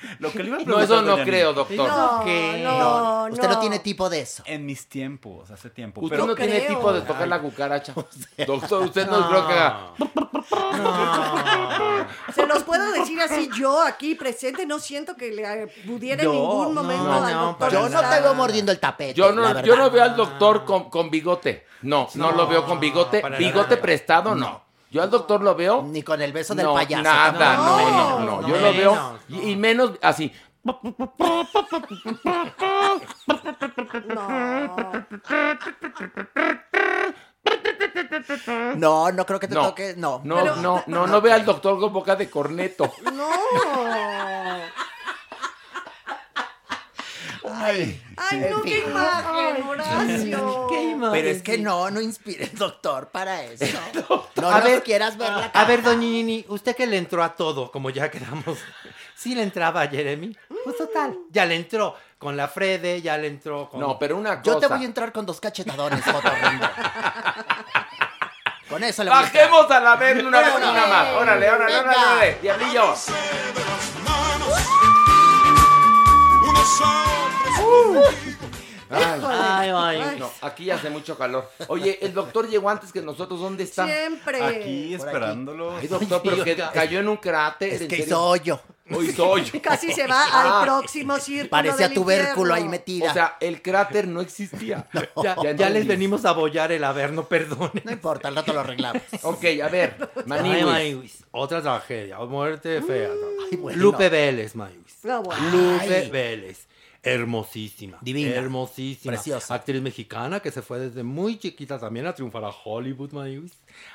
lo que le iba a No, eso no doña creo, doctor. No, ¿Qué? no, Usted no tiene tipo de eso. En mis tiempos, hace tiempo. Usted pero no tiene creo. tipo de tocar la cucaracha. Doctor, usted no, creo que haga. Se los puedo decir así yo aquí presente. No siento que le pudiera en ningún no, momento no, al no, doctor. Yo no te veo mordiendo el tapete. Yo no, yo no veo al doctor con, con bigote. No, no, No, lo veo con bigote. Bigote prestado, no. Yo al doctor lo veo. Ni con el beso del No, payaso. nada, no, no, no. No, Yo lo veo. Y, y menos así. No, no creo que te No, toque. No. no, Pero- no, no, no ve al doctor con boca de corneto. No. Ay, Ay, no, qué imagen, Horacio. ¿Qué imagen? Pero es que no, no inspires, doctor, para eso. No A ver, quieras ver la A ver, doña Nini, usted que le entró a todo, como ya quedamos. Sí le entraba a Jeremy. Pues total, ya le entró con la Frede, ya le entró con. No, pero una cosa. Yo te voy a entrar con dos cachetadones, Jotorrindo. Con eso le voy a. Bajemos a la vez una vez Órale. una más. Órale, órale, Venga. órale, órale. Diablillo. De Ay, Ay, ay. no, aquí hace mucho calor. Oye, el doctor llegó antes que nosotros. ¿Dónde está? Siempre. Aquí esperándolo. Ay, doctor, pero que cayó en un cráter. Es ¿en que hizo hoyo. Hizo hoyo. Casi se va Ah. al próximo círculo. Parecía del tubérculo ahí metida. O sea, el cráter no existía. Ya, ya les venimos a bollar el averno, perdone. No importa, al rato lo arreglamos. Ok, a ver, Ay, Maniwis. Maniwis. Otra tragedia, muerte fea. ¿no? Ay, bueno. Lupe Vélez, Maniwis. No, bueno. Lupe Ay. Vélez. Hermosísima. Divina. Hermosísima. Preciosa. Actriz mexicana que se fue desde muy chiquita también a triunfar a Hollywood, Maniwis.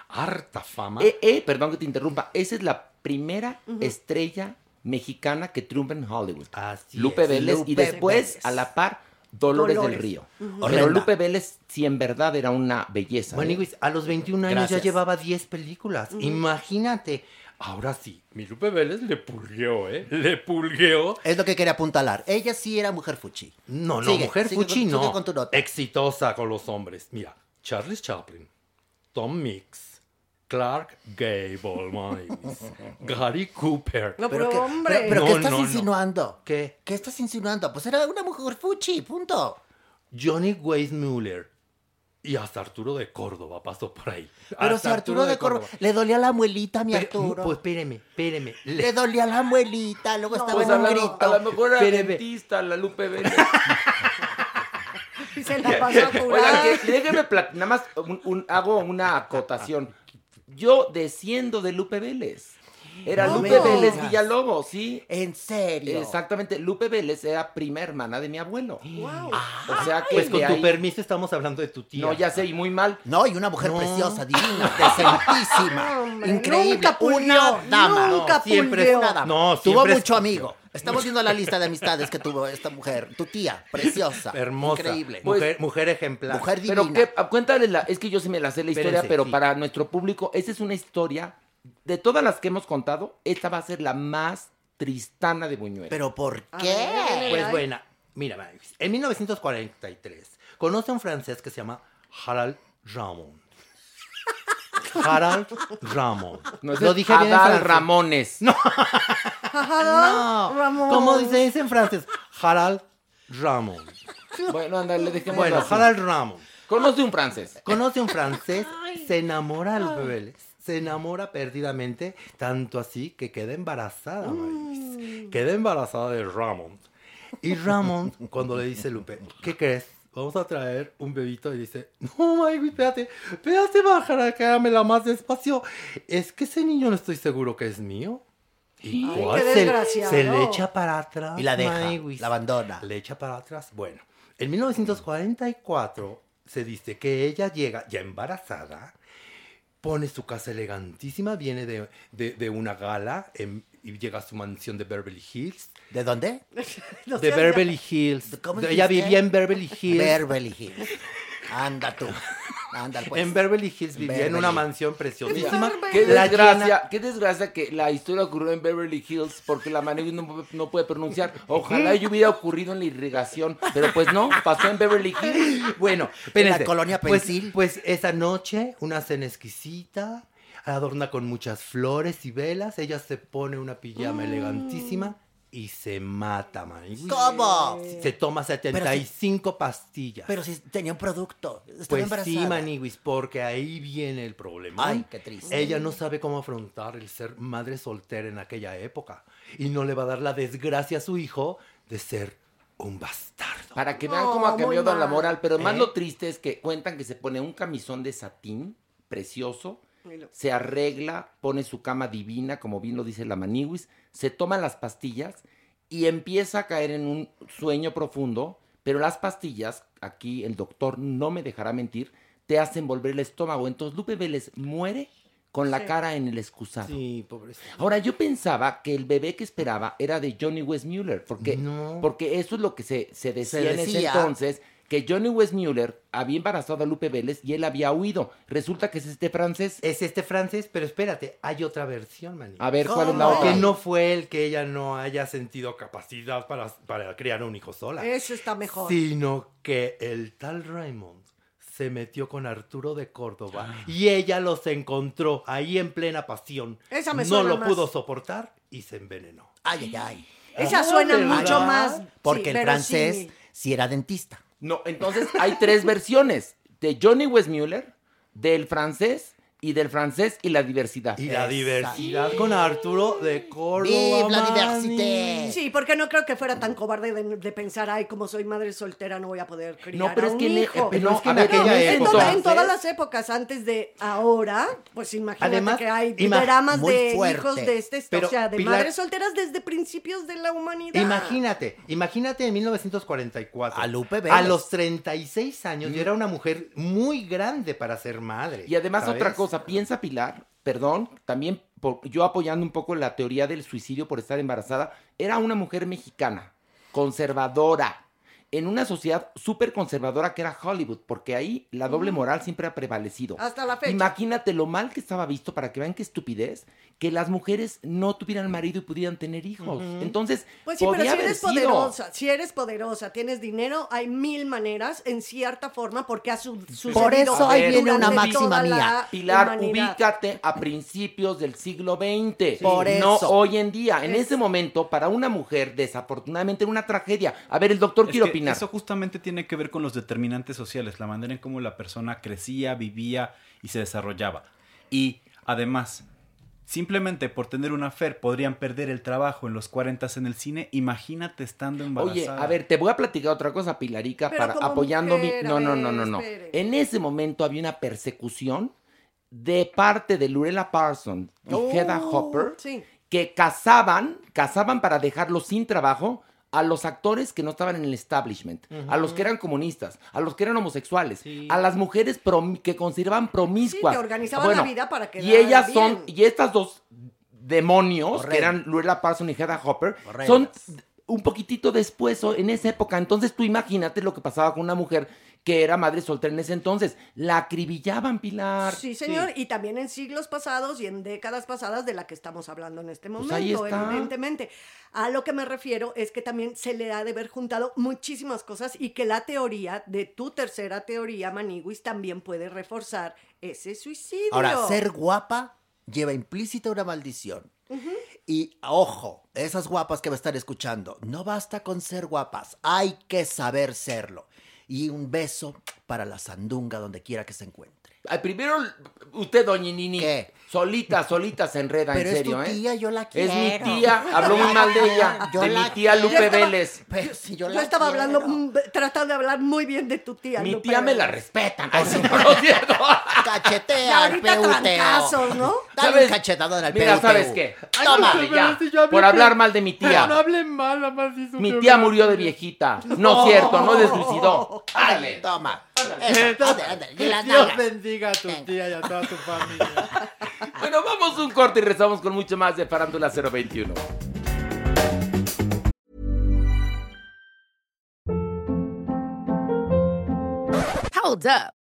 Harta fama. Eh, eh, perdón que te interrumpa. Esa es la primera estrella mexicana que triunfa en Hollywood. Así Lupe es. Vélez y después Vélez. a la par Dolores, Dolores. del Río. Pero. Lupe Vélez sí en verdad era una belleza. ¿eh? Maniwis, a los 21 años Gracias. ya llevaba 10 películas. Imagínate. Ahora sí, mi Lupe Vélez le pulgueó, ¿eh? Le pulgueó. Es lo que quería apuntalar. Ella sí era mujer fuchi. No, no, Sigue, mujer sigue fuchi con- no. sigue con tu nota. Exitosa con los hombres. Mira, Charles Chaplin, Tom Mix, Clark Gable, Maniwis, Gary Cooper. No, Pero, pero, ¿qué, hombre. pero, pero No, ¿qué estás no, no. insinuando? ¿Qué? ¿Qué estás insinuando? Pues era una mujer fuchi, punto. Johnny Weissmuller. Y hasta Arturo de Córdoba pasó por ahí. Pero Hasta si Arturo de Córdoba le dolía la muelita a mi Pe- Arturo. Pues espéreme, espéreme. Le- le dolía la muelita, luego estaba Pues en un la- grito. a lo mejor era Espéreme. dentista, la Lupe Vélez. Y se la pasó a curar. plat- nada más un- un- hago una acotación. Yo desciendo de Lupe Vélez. Era No Lupe Vélez. Villalobos, sí. ¿En serio? Exactamente. Lupe Vélez era prima hermana de mi abuelo. Ah, O sea que Pues con tu ahí- permiso estamos hablando de tu tía. No, ya sé, y muy mal. No, y una mujer No. preciosa, divina, decentísima, increíble, nunca pulió, una dama. nunca No, siempre pulió. una dama. No, tuvo mucho es- amigo. Estamos viendo la lista de amistades que tuvo esta mujer, tu tía, preciosa, Hermosa. increíble. Mujer, mujer ejemplar. Mujer divina. Pero que, cuéntale la, es que yo sí me la sé la historia, Espérense, pero sí. para nuestro público, esa es una historia, de todas las que hemos contado, esta va a ser la más tristana de Buñuel. ¿Pero por qué? Pues ay. buena, mira, en 1943 conoce a un francés que se llama Harald Ramon. Harald Ramon. no, Lo dije bien en Adal francés. Ramones. No. Ajá, Ramón. ¿Cómo se dice en francés? Harald Ramon. Bueno, ándale, dejémoslo Bueno. Harald Ramon. Conoce un francés. Conoce a un francés, se enamora de Lupe Vélez, se enamora perdidamente, tanto así que queda embarazada, Mavis. Queda embarazada de Ramón. Y Ramón, cuando le dice Lupe, ¿qué crees? Vamos a traer un bebito y dice, no, Mavis, espérate, espérate, bajar acá, la más despacio. Es que ese niño no estoy seguro que es mío. ¿Y Ay, cuál? qué Se, desgraciado. se le echa para atrás. Y la deja, Mavis. la abandona. Le echa para atrás. Bueno, en 1944 se dice que ella llega ya embarazada, pone su casa elegantísima, viene de, de- de una gala en- y llega a su mansión de Beverly Hills. ¿De dónde? No de Beverly Hills. ¿Cómo ella vivía en Beverly Hills. Beverly Hills. Anda tú. Anda pues. en Beverly Hills vivía en una mansión preciosísima. Qué La desgracia, qué desgracia que la historia ocurrió en Beverly Hills porque la Manegui no, no puede pronunciar. Ojalá ello hubiera ocurrido en la irrigación, pero pues no, pasó en Beverly Hills. Bueno, espérense. colonia pues, Pensil. pues esa noche, una cena exquisita, adorna con muchas flores y velas. Ella se pone una pijama elegantísima y se mata, man. ¿Cómo? Se toma 75 pastillas. Pero si tenía un producto. Estaba Pues embarazada. sí, Maniguis, porque ahí viene el problema. Ay, qué triste. Ella no sabe cómo afrontar el ser madre soltera en aquella época. Y no le va a dar la desgracia a su hijo de ser un bastardo. Para que vean No, cómo ha cambiado la moral. Pero más ¿Eh? lo triste es que cuentan que se pone un camisón de satín precioso, se arregla, pone su cama divina, como bien lo dice la Maniwis, se toma las pastillas y empieza a caer en un sueño profundo. Pero las pastillas, aquí el doctor no me dejará mentir, te hacen volver el estómago. Entonces Lupe Vélez muere con la Sí. cara en el excusado. Sí, pobrecito. Ahora, yo pensaba que el bebé que esperaba era de Johnny Westmuller, porque, No. porque eso es lo que se, se decía Se en ese decía. entonces, que Johnny Westmuller había embarazado a Lupe Vélez y él había huido. Resulta que es este francés. Es este francés, pero espérate, hay otra versión, Maniguis. A ver, ¿cuál es la otra? Que no fue el que ella no haya sentido capacidad para, para criar un hijo sola. Eso está mejor. Sino que el tal Raymond se metió con Arturo de Córdoba y ella los encontró ahí en plena pasión. Esa me no suena lo más. pudo soportar y se envenenó. Ay, ay, ay. Esa Ah, suena ¿verdad? mucho más. Porque sí, el francés verosímil. sí era dentista. No, entonces hay tres versiones: de Johnny Westmuller, del francés y del francés y la diversidad. Y la diversidad con Arturo de Córdoba. ¡Vive la diversité! Sí, porque no creo que fuera tan cobarde de, de pensar, ay, como soy madre soltera, no voy a poder criar No, pero a es un que en- hijo. eh, no, es que en aquella toda- entonces- todas las épocas antes de ahora, pues imagínate Además, que hay dramas de fuerte. hijos de este, Pero, o sea, de Pilar- madres solteras desde principios de la humanidad. Imagínate, imagínate en 1944. A Lupe Vélez. A los 36 años y era una mujer muy grande para ser madre. Y además ¿sabes? otra cosa, piensa Pilar, perdón, también por- yo apoyando un poco la teoría del suicidio por estar embarazada, era una mujer mexicana, conservadora, en una sociedad súper conservadora que era Hollywood, porque ahí la doble moral siempre ha prevalecido. Hasta la fecha. Imagínate lo mal que estaba visto para que vean qué estupidez que las mujeres no tuvieran marido y pudieran tener hijos. Entonces, Pues sí, pero podía si haber eres sido. poderosa, si eres poderosa, tienes dinero, hay mil maneras, en cierta forma, porque ha su sucedido Por eso ahí viene una máxima mía. Pilar, humanidad. ubícate a principios del siglo XX. Por No eso. hoy en día. En Es- ese momento, para una mujer, desafortunadamente, era una tragedia. A ver, el doctor Es que opinar. Eso justamente tiene que ver con los determinantes sociales, la manera en cómo la persona crecía, vivía y se desarrollaba. Y además, simplemente por tener una FER podrían perder el trabajo en los 40 en el cine. Imagínate estando embarazada. Oye, a ver, te voy a platicar otra cosa, Pilarica, Pero para apoyando mi. mujer, No, no, ver, no, no, no. espere. En ese momento había una persecución de parte de Lurella Parson y Oh, Hedda Hopper sí. que casaban, casaban para dejarlos sin trabajo a los actores que no estaban en el establishment, a los que eran comunistas, a los que eran homosexuales, a las mujeres que consideraban promiscuas. Sí, que organizaban la vida para que Y ellas bien. son, y estas dos demonios, que eran Lurella Parson y Hedda Hopper, son un poquitito después o en esa época. Entonces tú imagínate lo que pasaba con una mujer que era madre soltera en ese entonces. La acribillaban, Pilar. Sí, señor, y también en siglos pasados y en décadas pasadas de la que estamos hablando en este momento, Pues ahí está. evidentemente. A lo que me refiero es que también se le ha de haber juntado muchísimas cosas y que la teoría de tu tercera teoría, Maniguis, también puede reforzar ese suicidio. Ahora, ser guapa lleva implícita una maldición. Y ojo, esas guapas que me están escuchando, no basta con ser guapas, hay que saber serlo. Y un beso para la sandunga donde quiera que se encuentre. Primero, usted, doña Nini, solita, solita se enreda, Pero en es serio, tu ¿eh? tía, yo la Es mi quiero. tía, habló muy mal de ella, Yo de la mi tía quiero. Lupe Yo estaba- Vélez. Pero si yo Yo estaba quiero. hablando, tratando de hablar muy bien de tu tía. Mi Lupe tía me la respetan. Sí, no, es cierto. Cachetea al ¿no? Dale ¿Sabes? un cachetadón al Mira, peuteo. ¿sabes qué? Ay, Toma. no, ya, si yo hablé por hablar mal de mi tía. no hablen mal, nada más Mi tía murió de viejita. No es cierto, no deslucidó. Dale, toma. Ándale, ándale, Dios nalgas. Bendiga a tu tía y a toda tu familia. Bueno, vamos un corte y rezamos con mucho más de Farándula 021. Hold up.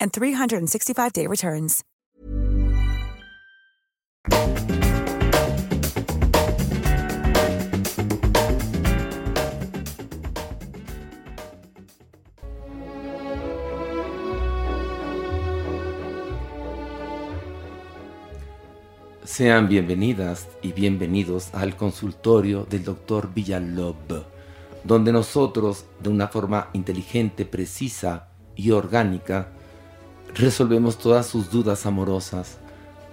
and 365-day returns. Sean bienvenidas y bienvenidos al consultorio del doctor Villalob, donde nosotros, de una forma inteligente, precisa y orgánica, resolvemos todas sus dudas amorosas.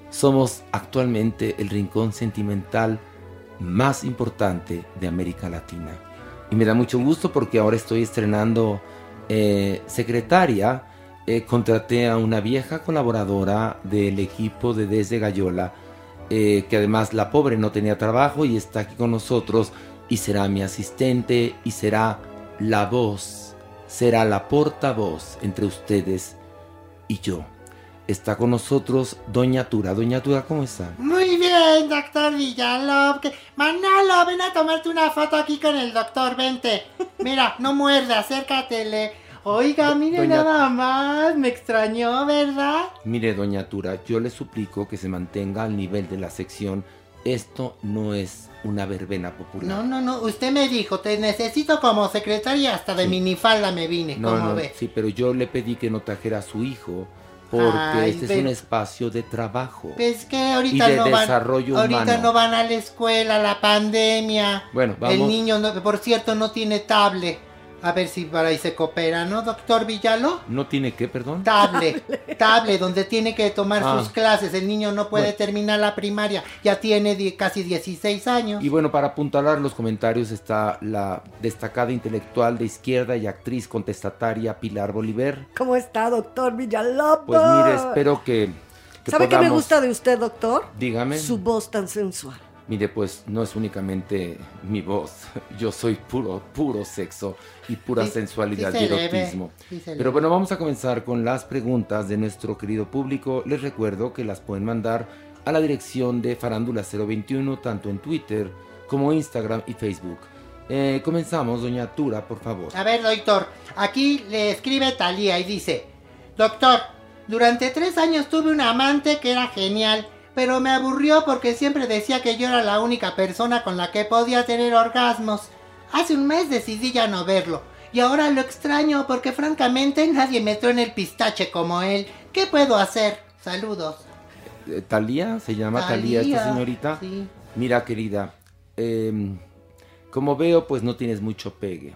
Somos actualmente el rincón sentimental más importante de América Latina. Y me da mucho gusto porque ahora estoy estrenando eh, secretaria. Eh, contraté a una vieja colaboradora del equipo de Desde Gallola, eh, que además la pobre no tenía trabajo y está aquí con nosotros y será mi asistente y será la voz, será la portavoz entre ustedes y yo. Está con nosotros Doña Tura. Doña Tura, ¿cómo está? Muy bien, doctor Villalobos. Manolo, ven a tomarte una foto aquí con el doctor, vente. Mira, no muerda, acércatele. Oiga, mire Doña- nada más, me extrañó, ¿verdad? Mire, Doña Tura, yo le suplico que se mantenga al nivel de la sección Esto no es una verbena popular. No, no, no. Usted me dijo, te necesito como secretaria. Hasta de minifalda me vine, No, como no, ve. sí, pero yo le pedí que no trajera a su hijo porque Ay, este es un espacio de trabajo. Es que ahorita y de no van. desarrollo ahorita humano. no van a la escuela, la pandemia. Bueno, vamos. El niño, no- por cierto, no tiene tablet. A ver si para ahí se coopera, ¿no, doctor Villalo? ¿No tiene qué, perdón? Tablet, tablet, donde tiene que tomar Ah. sus clases. El niño no puede Bueno. terminar la primaria, ya tiene die- casi 16 años. Y bueno, para apuntalar los comentarios está la destacada intelectual de izquierda y actriz contestataria Pilar Bolívar. ¿Cómo está, doctor Villalobos? Pues mire, espero que, que ¿Sabe qué me gusta de usted, doctor? Dígame. Su voz tan sensual. Mire, pues no es únicamente mi voz. Yo soy puro, puro sexo y pura Sí, sensualidad sí y se erotismo. sí se le Pero bueno, vamos a comenzar con las preguntas de nuestro querido público. Les recuerdo que las pueden mandar a la dirección de Farándula 021, tanto en Twitter como Instagram y Facebook. Eh, comenzamos, doña Tura, por favor. A ver, doctor, aquí le escribe Talía y dice, Doctor, durante tres años tuve un amante que era genial, pero me aburrió porque siempre decía que yo era la única persona con la que podía tener orgasmos. Hace un mes decidí ya no verlo, y ahora lo extraño porque francamente nadie me en el pistache como él. ¿Qué puedo hacer? Saludos. Eh, Talía, se llama Talía esta señorita. sí. Mira, querida, em, como veo, pues no tienes mucho pegue,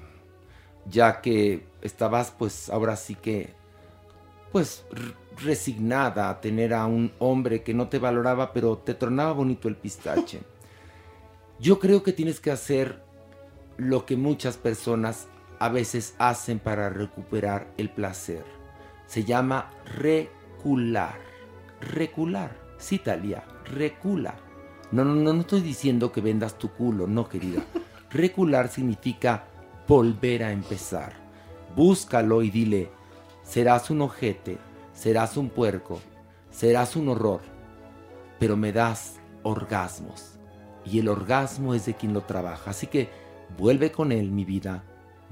ya que estabas, pues ahora sí que, pues resignada a tener a un hombre que no te valoraba, pero te tornaba bonito el pistache. Yo creo que tienes que hacer lo que muchas personas a veces hacen para recuperar el placer. Se llama recular. Recular. Sí, Talia, recula. No, no, no, no estoy diciendo que vendas tu culo, no, querida. Recular significa volver a empezar. Búscalo y dile, serás un ojete, serás un puerco, serás un horror, pero me das orgasmos. Y el orgasmo es de quien lo trabaja. Así que vuelve con él, mi vida.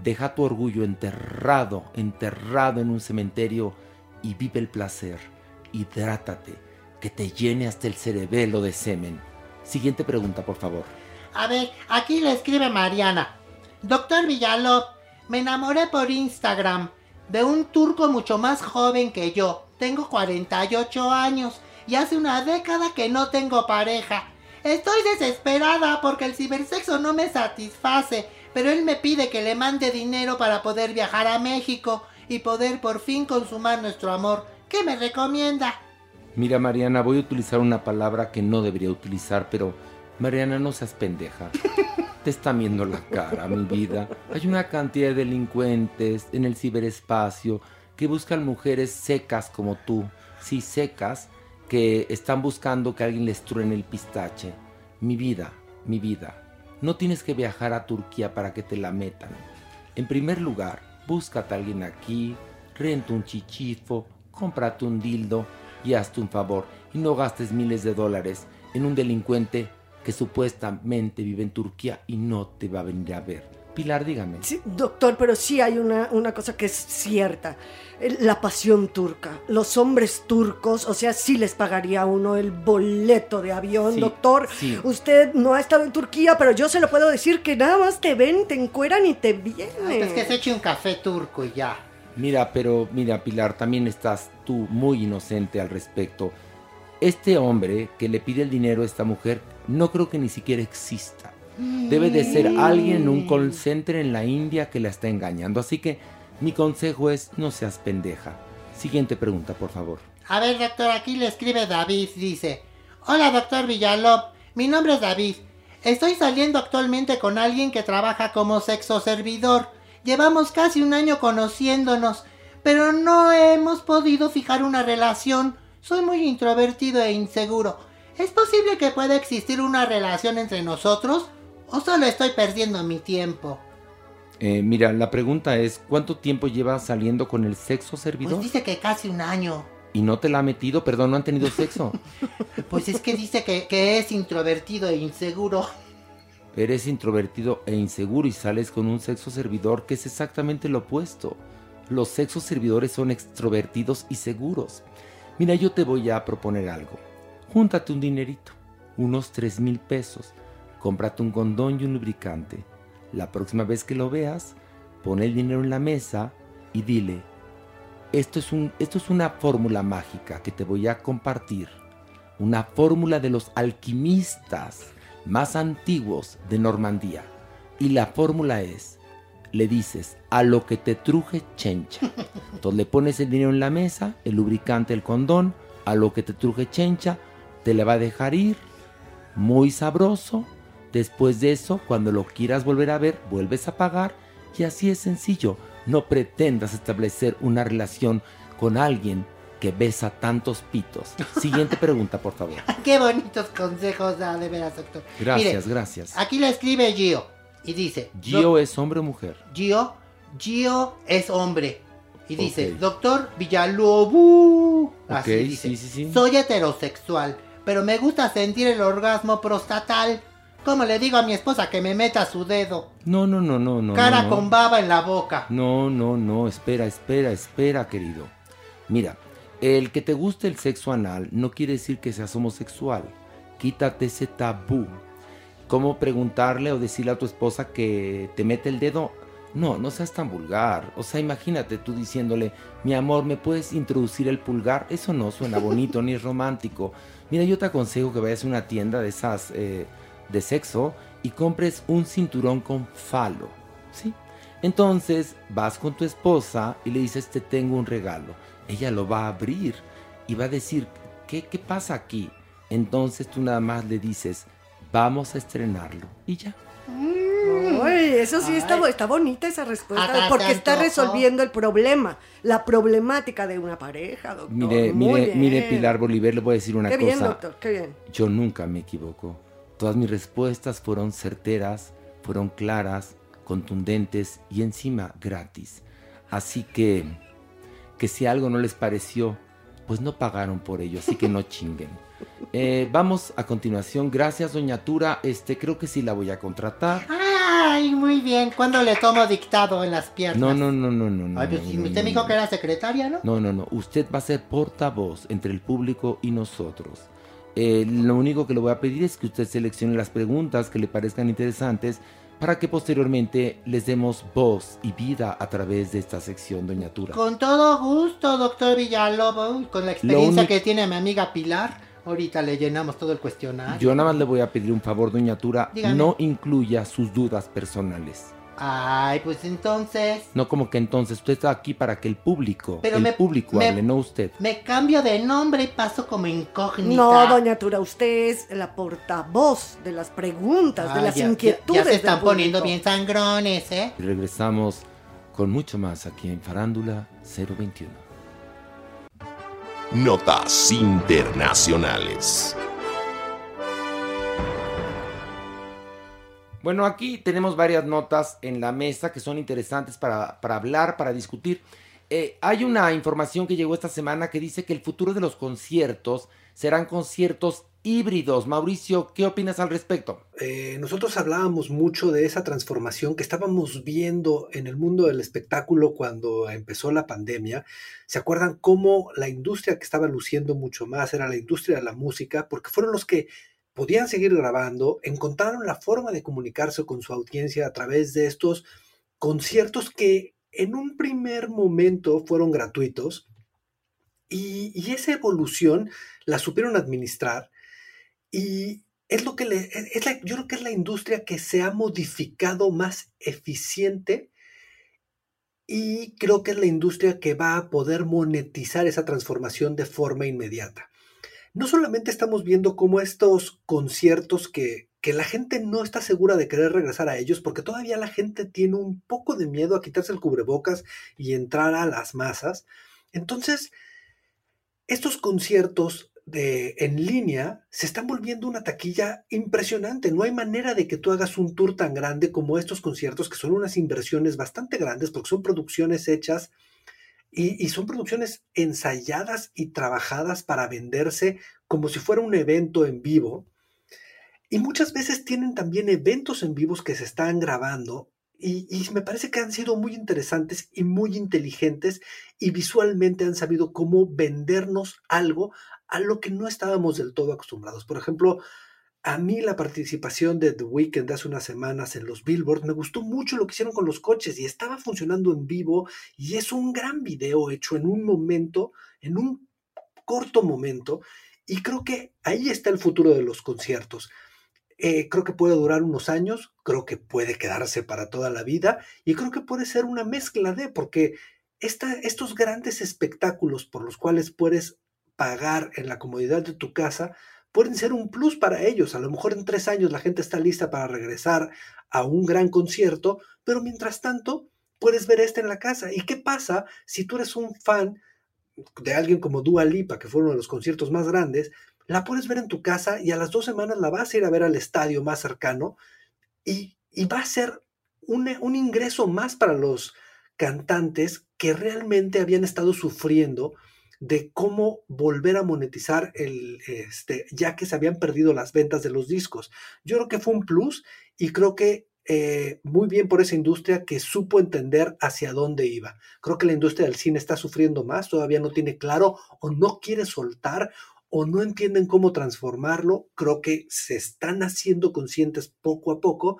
Deja tu orgullo enterrado, enterrado en un cementerio y vive el placer. Hidrátate, que te llene hasta el cerebelo de semen. Siguiente pregunta, por favor. A ver, aquí le escribe Mariana. Doctor Villalov, me enamoré por Instagram de un turco mucho más joven que yo. Tengo 48 años y hace una década que no tengo pareja. Estoy desesperada porque el cibersexo no me satisface, pero él me pide que le mande dinero para poder viajar a México y poder por fin consumar nuestro amor. ¿Qué me recomienda? Mira, Mariana, voy a utilizar una palabra que no debería utilizar, pero Mariana, no seas pendeja. Te está viendo la cara, mi vida. Hay una cantidad de delincuentes en el ciberespacio que buscan mujeres secas como tú. Sí, secas, que están buscando que alguien les truene el pistache. Mi vida, mi vida. No tienes que viajar a Turquía para que te la metan. En primer lugar, búscate a alguien aquí, renta un chichifo, cómprate un dildo y hazte un favor y no gastes miles de dólares en un delincuente que supuestamente vive en Turquía y no te va a venir a ver. Pilar, dígame. Sí, doctor, pero sí hay una, una cosa que es cierta. La pasión turca. Los hombres turcos, o sea, sí les pagaría a uno el boleto de avión, Sí, doctor. sí. Usted no ha estado en Turquía, pero yo se lo puedo decir que nada más te ven, te encueran y te vienen. Es que se eche un café turco y ya. Mira, pero mira, Pilar, también estás tú muy inocente al respecto. Este hombre que le pide el dinero a esta mujer, no creo que ni siquiera exista. Debe de ser alguien en un call center en la India que la está engañando. Así que mi consejo es no seas pendeja. Siguiente pregunta, por favor. A ver, doctor, aquí le escribe David, dice, Hola, doctor Villalov, mi nombre es David. Estoy saliendo actualmente con alguien que trabaja como sexo servidor. Llevamos casi un año conociéndonos, pero no hemos podido fijar una relación. Soy muy introvertido e inseguro. ¿Es posible que pueda existir una relación entre nosotros? ¿O solo estoy perdiendo mi tiempo? Eh, mira, la pregunta es, ¿cuánto tiempo llevas saliendo con el sexo servidor? Pues dice que casi un año. ¿Y no te la ha metido? Perdón, ¿no han tenido sexo? Pues es que dice que, que es introvertido e inseguro. Eres introvertido e inseguro y sales con un sexo servidor que es exactamente lo opuesto. Los sexos servidores son extrovertidos y seguros. Mira, yo te voy a proponer algo. Júntate un dinerito. unos 3 mil pesos. Cómprate un condón y un lubricante. La próxima vez que lo veas, pon el dinero en la mesa y dile, esto es, un, esto es una fórmula mágica que te voy a compartir. Una fórmula de los alquimistas más antiguos de Normandía. Y la fórmula es, le dices, a lo que te truje chencha. Entonces le pones el dinero en la mesa, el lubricante, el condón, a lo que te truje chencha, te le va a dejar ir, muy sabroso. Después de eso, cuando lo quieras volver a ver, vuelves a pagar y así es sencillo. No pretendas establecer una relación con alguien que besa tantos pitos. Siguiente pregunta, por favor. Qué bonitos consejos da, de veras, doctor. Gracias, Mire, gracias. Aquí le escribe Gio y dice... ¿Gio es hombre o mujer? Gio, Gio es hombre. Y dice, doctor Villalobos. Así dice. sí, sí, sí. Soy heterosexual, pero me gusta sentir el orgasmo prostatal. ¿Cómo le digo a mi esposa que me meta su dedo? No, no, no, no, no. Cara no, no. con baba en la boca. No, no, no, espera, espera, espera, querido. Mira, el que te guste el sexo anal no quiere decir que seas homosexual. Quítate ese tabú. ¿Cómo preguntarle o decirle a tu esposa que te mete el dedo? No, no seas tan vulgar. O sea, imagínate tú diciéndole, mi amor, ¿me puedes introducir el pulgar? Eso no suena bonito ni romántico. Mira, yo te aconsejo que vayas a una tienda de esas eh, de sexo y compres un cinturón con falo. ¿Sí? Entonces vas con tu esposa y le dices, te tengo un regalo. Ella lo va a abrir y va a decir, ¿qué, qué pasa aquí? Entonces tú nada más le dices, vamos a estrenarlo. Y ya. Ay, eso sí está, está bonita esa respuesta, porque está resolviendo el problema, la problemática de una pareja, doctor. Mire, Muy mire, bien. mire, Pilar Bolívar, le voy a decir una Qué cosa. bien, doctor, qué bien. Yo nunca me equivoco. Todas mis respuestas fueron certeras, fueron claras, contundentes y encima gratis. Así que, que si algo no les pareció, pues no pagaron por ello, así que no chinguen. Eh, vamos a continuación. Gracias, doña Tura. Este, creo que sí la voy a contratar. Ay, muy bien. ¿Cuándo le tomo dictado en las piernas? No, no, no, no, no. Ay, pues no, no, usted no, me dijo que era secretaria, ¿no? No, no, no. Usted va a ser portavoz entre el público y nosotros. Eh, lo único que le voy a pedir es que usted seleccione las preguntas que le parezcan interesantes para que posteriormente les demos voz y vida a través de esta sección, doña Tura. Con todo gusto, doctor Villalobos. Con la experiencia que tiene mi amiga Pilar, ahorita le llenamos todo el cuestionario. Yo nada más le voy a pedir un favor, doña Tura. Dígame. No incluya sus dudas personales. Ay, pues entonces No como que entonces usted está aquí para que el público, Pero el me- público me- hable, no usted. me cambio de nombre y paso como incógnita. No, doña Tura, usted es la portavoz de las preguntas, de las ya- ya- inquietudes. Ya, se del están poniendo bien sangrones, ¿eh? Y regresamos con mucho más aquí en Farándula 021. Notas internacionales. Bueno, aquí tenemos varias notas en la mesa que son interesantes para, para hablar, para discutir. Eh, hay una información que llegó esta semana que dice que el futuro de los conciertos serán conciertos híbridos. Mauricio, ¿qué opinas al respecto? Eh, nosotros hablábamos mucho de esa transformación que estábamos viendo en el mundo del espectáculo cuando empezó la pandemia. ¿Se acuerdan cómo la industria que estaba luciendo mucho más era la industria de la música? Porque fueron los que podían seguir grabando, encontraron la forma de comunicarse con su audiencia a través de estos conciertos que en un primer momento fueron gratuitos y, y esa evolución la supieron administrar y es lo que le, es la- yo creo que es la industria que se ha modificado más eficiente y creo que es la industria que va a poder monetizar esa transformación de forma inmediata. No solamente estamos viendo cómo estos conciertos que, que la gente no está segura de querer regresar a ellos, porque todavía la gente tiene un poco de miedo a quitarse el cubrebocas y entrar a las masas. Entonces, estos conciertos de, en línea se están volviendo una taquilla impresionante. No hay manera de que tú hagas un tour tan grande como estos conciertos, que son unas inversiones bastante grandes, porque son producciones hechas y, y son producciones ensayadas y trabajadas para venderse como si fuera un evento en vivo. Y muchas veces tienen también eventos en vivos que se están grabando y, y me parece que han sido muy interesantes y muy inteligentes y visualmente han sabido cómo vendernos algo a lo que no estábamos del todo acostumbrados. Por ejemplo, A mí la participación de The Weeknd hace unas semanas en los Billboard me gustó mucho lo que hicieron con los coches y estaba funcionando en vivo y es un gran video hecho en un momento, en un corto momento y creo que ahí está el futuro de los conciertos. Eh, creo que puede durar unos años, creo que puede quedarse para toda la vida y creo que puede ser una mezcla de, porque esta, estos grandes espectáculos por los cuales puedes pagar en la comodidad de tu casa, pueden ser un plus para ellos. A lo mejor en tres años la gente está lista para regresar a un gran concierto, pero mientras tanto puedes ver este en la casa. ¿Y qué pasa si tú eres un fan de alguien como Dua Lipa, que fue uno de los conciertos más grandes? La puedes ver en tu casa y a las dos semanas la vas a ir a ver al estadio más cercano y, y va a ser un, un ingreso más para los cantantes que realmente habían estado sufriendo de cómo volver a monetizar el, este, ya que se habían perdido las ventas de los discos. Yo creo que fue un plus y creo que eh, muy bien por esa industria que supo entender hacia dónde iba. Creo que la industria del cine está sufriendo más, todavía no tiene claro o no quiere soltar o no entienden cómo transformarlo. Creo que se están haciendo conscientes poco a poco,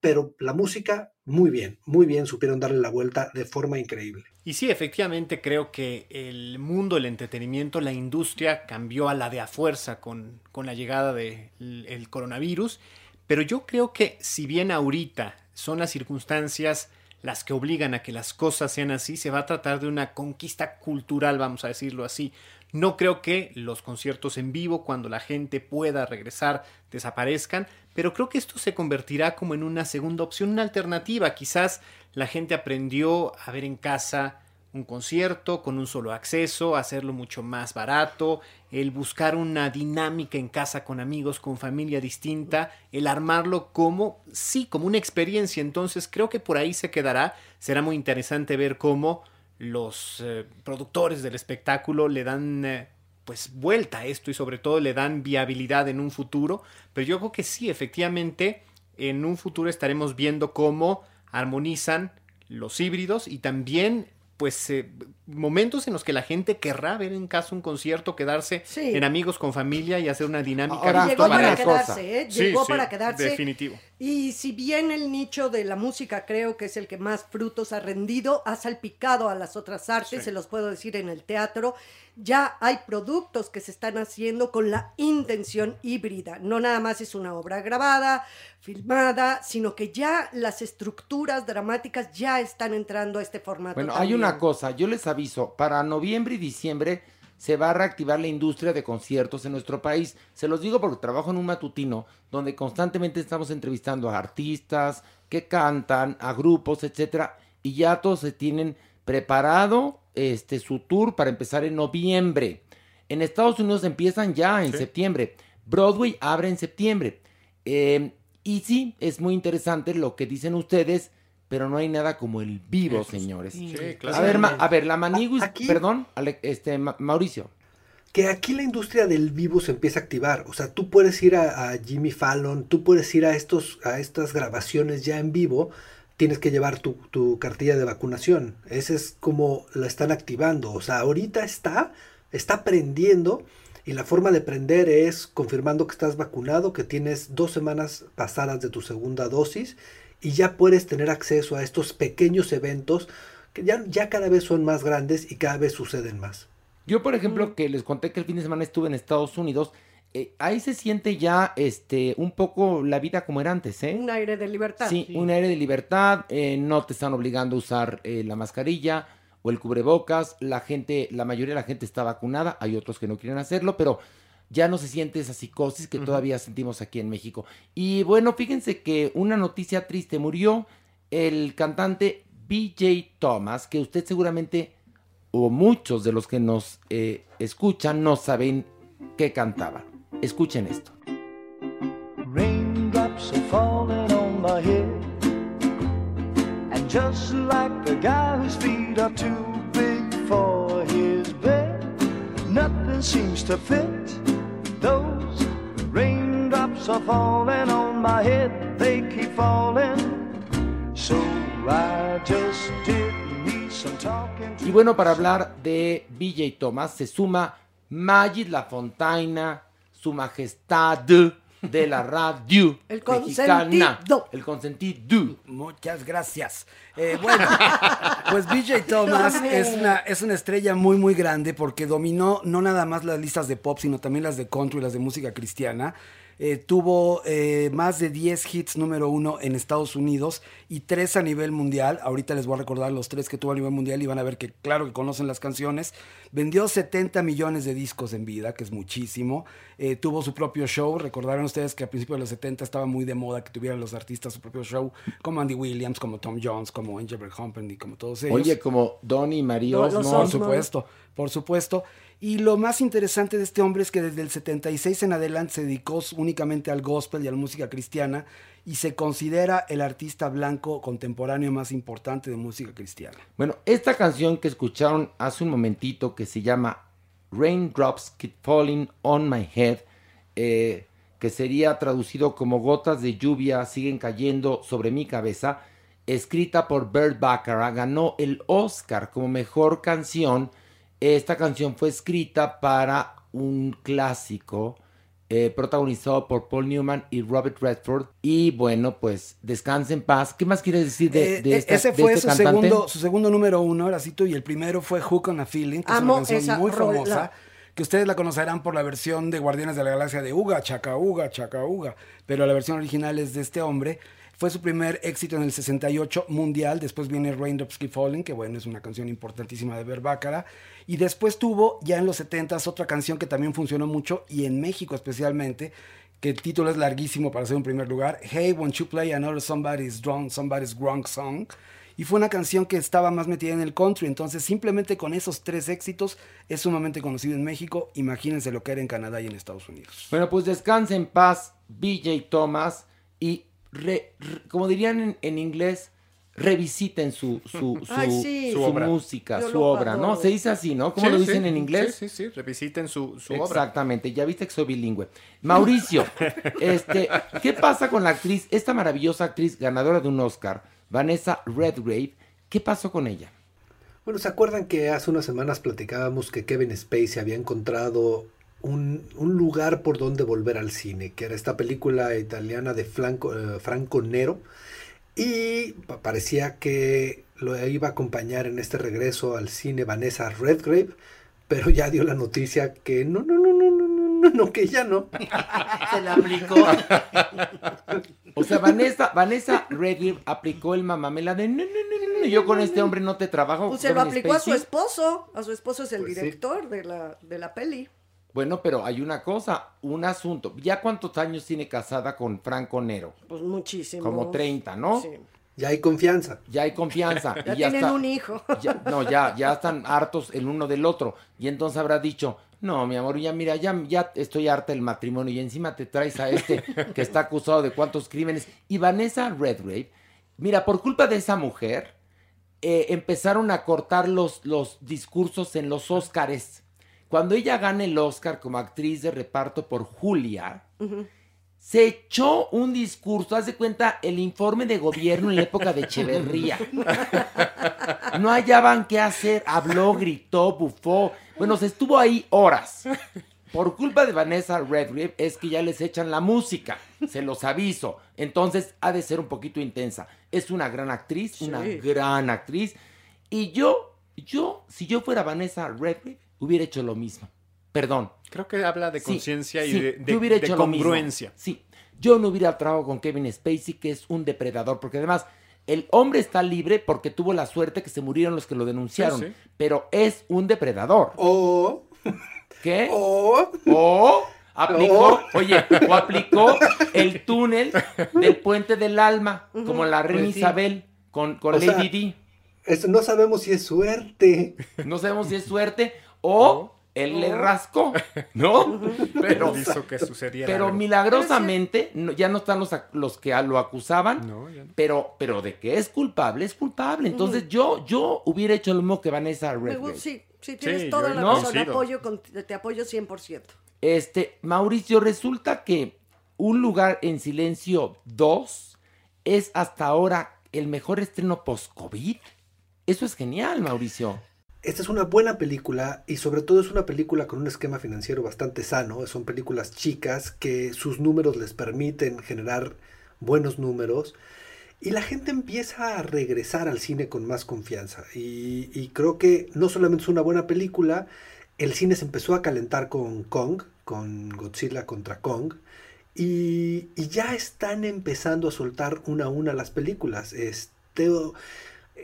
pero la música, muy bien, muy bien, supieron darle la vuelta de forma increíble. Y sí, efectivamente creo que el mundo del entretenimiento, la industria cambió a la de a fuerza con, con la llegada del el coronavirus, pero yo creo que si bien ahorita son las circunstancias las que obligan a que las cosas sean así, se va a tratar de una conquista cultural, vamos a decirlo así. No creo que los conciertos en vivo, cuando la gente pueda regresar, desaparezcan, pero creo que esto se convertirá como en una segunda opción, una alternativa. Quizás la gente aprendió a ver en casa un concierto con un solo acceso, hacerlo mucho más barato, el buscar una dinámica en casa con amigos, con familia distinta, el armarlo como, sí, como una experiencia. Entonces creo que por ahí se quedará. Será muy interesante ver cómo los eh, productores del espectáculo le dan eh, pues vuelta a esto y sobre todo le dan viabilidad en un futuro. Pero yo creo que sí, efectivamente, en un futuro estaremos viendo cómo armonizan los híbridos y también pues eh, momentos en los que la gente querrá ver en casa un concierto, quedarse Sí. en amigos con familia y hacer una dinámica. Ahora, llegó para quedarse, ¿eh? Llegó sí, para quedarse. Definitivo. Y si bien el nicho de la música creo que es el que más frutos ha rendido, ha salpicado a las otras artes, Sí. se los puedo decir en el teatro, ya hay productos que se están haciendo con la intención híbrida. No nada más es una obra grabada, filmada, sino que ya las estructuras dramáticas ya están entrando a este formato. Bueno, hay una cosa, yo les aviso, para noviembre y diciembre se va a reactivar la industria de conciertos en nuestro país. Se los digo porque trabajo en un matutino donde constantemente estamos entrevistando a artistas que cantan, a grupos, etcétera, y ya todos se tienen preparado este su tour para empezar en noviembre. En Estados Unidos empiezan ya en septiembre. Broadway abre en septiembre. Eh, y sí, es muy interesante lo que dicen ustedes, pero no hay nada como el vivo, señores. sí, a ver, ma- a ver, la Maniguis, Aquí- perdón, Ale- este Ma- Mauricio. que aquí la industria del vivo se empieza a activar. O sea, tú puedes ir a, a Jimmy Fallon, tú puedes ir a, estos, a estas grabaciones ya en vivo, tienes que llevar tu, tu cartilla de vacunación. Ese es como la están activando. O sea, ahorita está, está prendiendo y la forma de prender es confirmando que estás vacunado, que tienes dos semanas pasadas de tu segunda dosis y ya puedes tener acceso a estos pequeños eventos que ya, ya cada vez son más grandes y cada vez suceden más. Yo, por ejemplo, que les conté que el fin de semana estuve en Estados Unidos, eh, ahí se siente ya este un poco la vida como era antes, ¿eh? Un aire de libertad. Sí, un aire de libertad, eh, no te están obligando a usar eh, la mascarilla o el cubrebocas, la gente, la mayoría de la gente está vacunada, hay otros que no quieren hacerlo, pero ya no se siente esa psicosis que todavía sentimos aquí en México. Y bueno, fíjense que una noticia triste, murió el cantante BJ Thomas, que usted seguramente, o muchos de los que nos eh, escuchan, no saben qué cantaba. Escuchen esto. Raindrops are falling on my head. And just like the guy whose feet are too big for his bed, nothing seems to fit. Y bueno, para hablar de BJ Thomas se suma Magid La Fontaina, Su Majestad, de la radio El mexicana. El consentido. Muchas gracias. Eh, bueno, pues BJ Thomas es una, es una estrella muy, muy grande porque dominó no nada más las listas de pop, sino también las de country, las de música cristiana. Eh, tuvo eh, más de 10 hits número uno en Estados Unidos y tres a nivel mundial. Ahorita les voy a recordar los tres que tuvo a nivel mundial y van a ver que, claro, que conocen las canciones. Vendió 70 millones de discos en vida, que es muchísimo. Eh, tuvo su propio show. Recordaron ustedes que a principios de los 70 estaba muy de moda que tuvieran los artistas su propio show, como Andy Williams, como Tom Jones, como Angel Humphrey, como todos ellos. Oye, como Donny y María Por Osmond. supuesto, por supuesto. Y lo más interesante de este hombre es que desde el 76 en adelante se dedicó únicamente al gospel y a la música cristiana y se considera el artista blanco contemporáneo más importante de música cristiana. Bueno, esta canción que escucharon hace un momentito que se llama Raindrops Keep Falling on My Head, eh, que sería traducido como gotas de lluvia siguen cayendo sobre mi cabeza, escrita por Bert Baccarat, ganó el Oscar como mejor canción. Esta canción fue escrita para un clásico eh, protagonizado por Paul Newman y Robert Redford. Y bueno, pues descanse en paz. ¿Qué más quieres decir de, Eh, de eh, esta- ese de fue este su, cantante? segundo, su segundo número uno, Horacito, y el primero fue Hook on a Feeling, que Amo es una canción muy rola. famosa, que ustedes la conocerán por la versión de Guardianes de la Galaxia de Uga, Chaca Uga, Chaca Uga, pero la versión original es de este hombre. Fue su primer éxito en el 68 mundial, después viene Raindrops Keep Falling, que bueno, es una canción importantísima de Ver Bácara, y después tuvo ya en los 70s otra canción que también funcionó mucho, y en México especialmente, que el título es larguísimo para ser un primer lugar, Hey, won't you play another somebody's drunk, somebody's drunk song? Y fue una canción que estaba más metida en el country, entonces simplemente con esos tres éxitos es sumamente conocido en México, imagínense lo que era en Canadá y en Estados Unidos. Bueno, pues descanse en paz, BJ Thomas, re- re- como dirían en, en inglés, revisiten su, su, su, Ay, sí. su Su obra. música, Yo su obra, ¿no? Se dice así, ¿no? ¿Cómo Sí, lo sí. dicen en inglés? Sí, sí, sí. Revisiten su, su obra. Exactamente, ya viste que soy bilingüe. Mauricio, este, ¿qué pasa con la actriz, esta maravillosa actriz ganadora de un Oscar, Vanessa Redgrave? ¿Qué pasó con ella? Bueno, ¿se acuerdan que hace unas semanas platicábamos que Kevin Spacey había encontrado un, un, lugar por donde volver al cine, que era esta película italiana de Franco, Franco Nero, y parecía que lo iba a acompañar en este regreso al cine Vanessa Redgrave, pero ya dio la noticia que no, no, no, no, no, no, no, que ya no. Se la aplicó. o sea, Vanessa, Vanessa Redgrave aplicó el mamamela de no, no, no, no, yo con este hombre no te trabajo. Pues se lo aplicó a su esposo, a su esposo es el director de, la, de la peli. Bueno, pero hay una cosa, un asunto. ¿Ya cuántos años tiene casada con Franco Nero? Pues muchísimo. Como 30, ¿no? Sí. Ya hay confianza. Ya hay confianza. Ya y tienen está- un hijo. ya- no, ya, ya están hartos el uno del otro. Y entonces habrá dicho, no, mi amor, ya mira, ya, ya estoy harta del matrimonio y encima te traes a este que está acusado de cuántos crímenes. Y Vanessa Redgrave, mira, por culpa de esa mujer, eh, empezaron a cortar los, los discursos en los Óscares. Cuando ella gana el Oscar como actriz de reparto por Julia, se echó un discurso, haz de cuenta, el informe de gobierno en la época de Echeverría. No hallaban qué hacer, habló, gritó, bufó. Bueno, se estuvo ahí horas. Por culpa de Vanessa Redgrave es que ya les echan la música, se los aviso. Entonces ha de ser un poquito intensa. Es una gran actriz, una gran actriz. Y yo, yo, si yo fuera Vanessa Redgrave, hubiera hecho lo mismo. Perdón. Creo que habla de Sí, conciencia y sí, de, yo de- hubiera de hecho lo mismo. congruencia. Sí, yo no hubiera trabajado con Kevin Spacey, que es un depredador, porque además el hombre está libre porque tuvo la suerte que se murieron los que lo denunciaron, Sí, sí. pero es un depredador. O ¿Qué? O O aplicó, oye, o aplicó el túnel del puente del alma, como la reina Pues sí. Isabel con, con O sea, Lady Di. Eso no sabemos si es suerte. No sabemos si es suerte o él le rascó, ¿no? Pero, Él hizo que sucediera pero algo. milagrosamente no- ya no están los, los que lo acusaban, pero, pero de que es culpable, es culpable. Entonces yo, yo hubiera hecho lo mismo que Vanessa Redgrave. sí, sí, tienes Sí, toda la no. razón. coincido. Apoyo con- te apoyo 100%. Este, Mauricio, resulta que Un lugar en silencio 2 es hasta ahora el mejor estreno post-COVID. Eso es genial, Mauricio. Esta es una buena película y sobre todo es una película con un esquema financiero bastante sano. Son películas chicas que sus números les permiten generar buenos números y la gente empieza a regresar al cine con más confianza. Y, creo que no solamente es una buena película, el cine se empezó a calentar con Kong, con Godzilla contra Kong. Y, y ya están empezando a soltar una a una las películas. Este,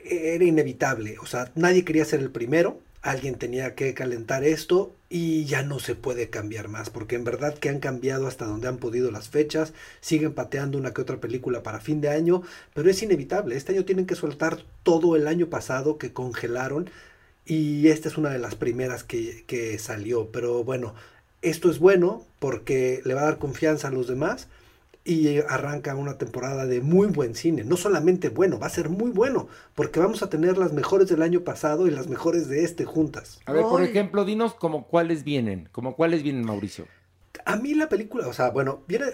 era inevitable. O sea, nadie quería ser el primero. Alguien tenía que calentar esto y ya no se puede cambiar más, porque en verdad que han cambiado hasta donde han podido las fechas, siguen pateando una que otra película para fin de año, pero es inevitable. Este año tienen que soltar todo el año pasado que congelaron y esta es una de las primeras que, que salió. Pero bueno, esto es bueno porque le va a dar confianza a los demás y arranca una temporada de muy buen cine. No solamente bueno, va a ser muy bueno, porque vamos a tener las mejores del año pasado y las mejores de este juntas. A ver, por ejemplo, dinos como cuáles vienen, como cuáles vienen, Mauricio. A mí la película, o sea, bueno, viene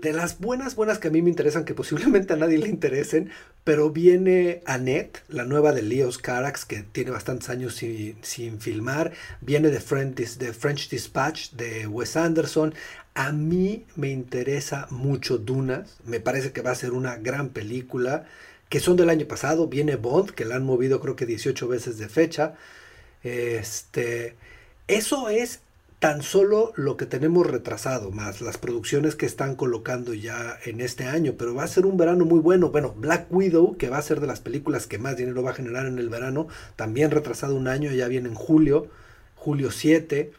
de las buenas, buenas que a mí me interesan, que posiblemente a nadie le interesen, pero viene Annette, la nueva de Leos Carax, que tiene bastantes años sin, sin filmar, viene de French, de French Dispatch de Wes Anderson. A mí me interesa mucho Dunas, me parece que va a ser una gran película, que son del año pasado, viene Bond, que la han movido creo que 18 veces de fecha. Este, eso es tan solo lo que tenemos retrasado, más las producciones que están colocando ya en este año, pero va a ser un verano muy bueno. Bueno, Black Widow, que va a ser de las películas que más dinero va a generar en el verano, también retrasado un año, ya viene en julio, julio 7.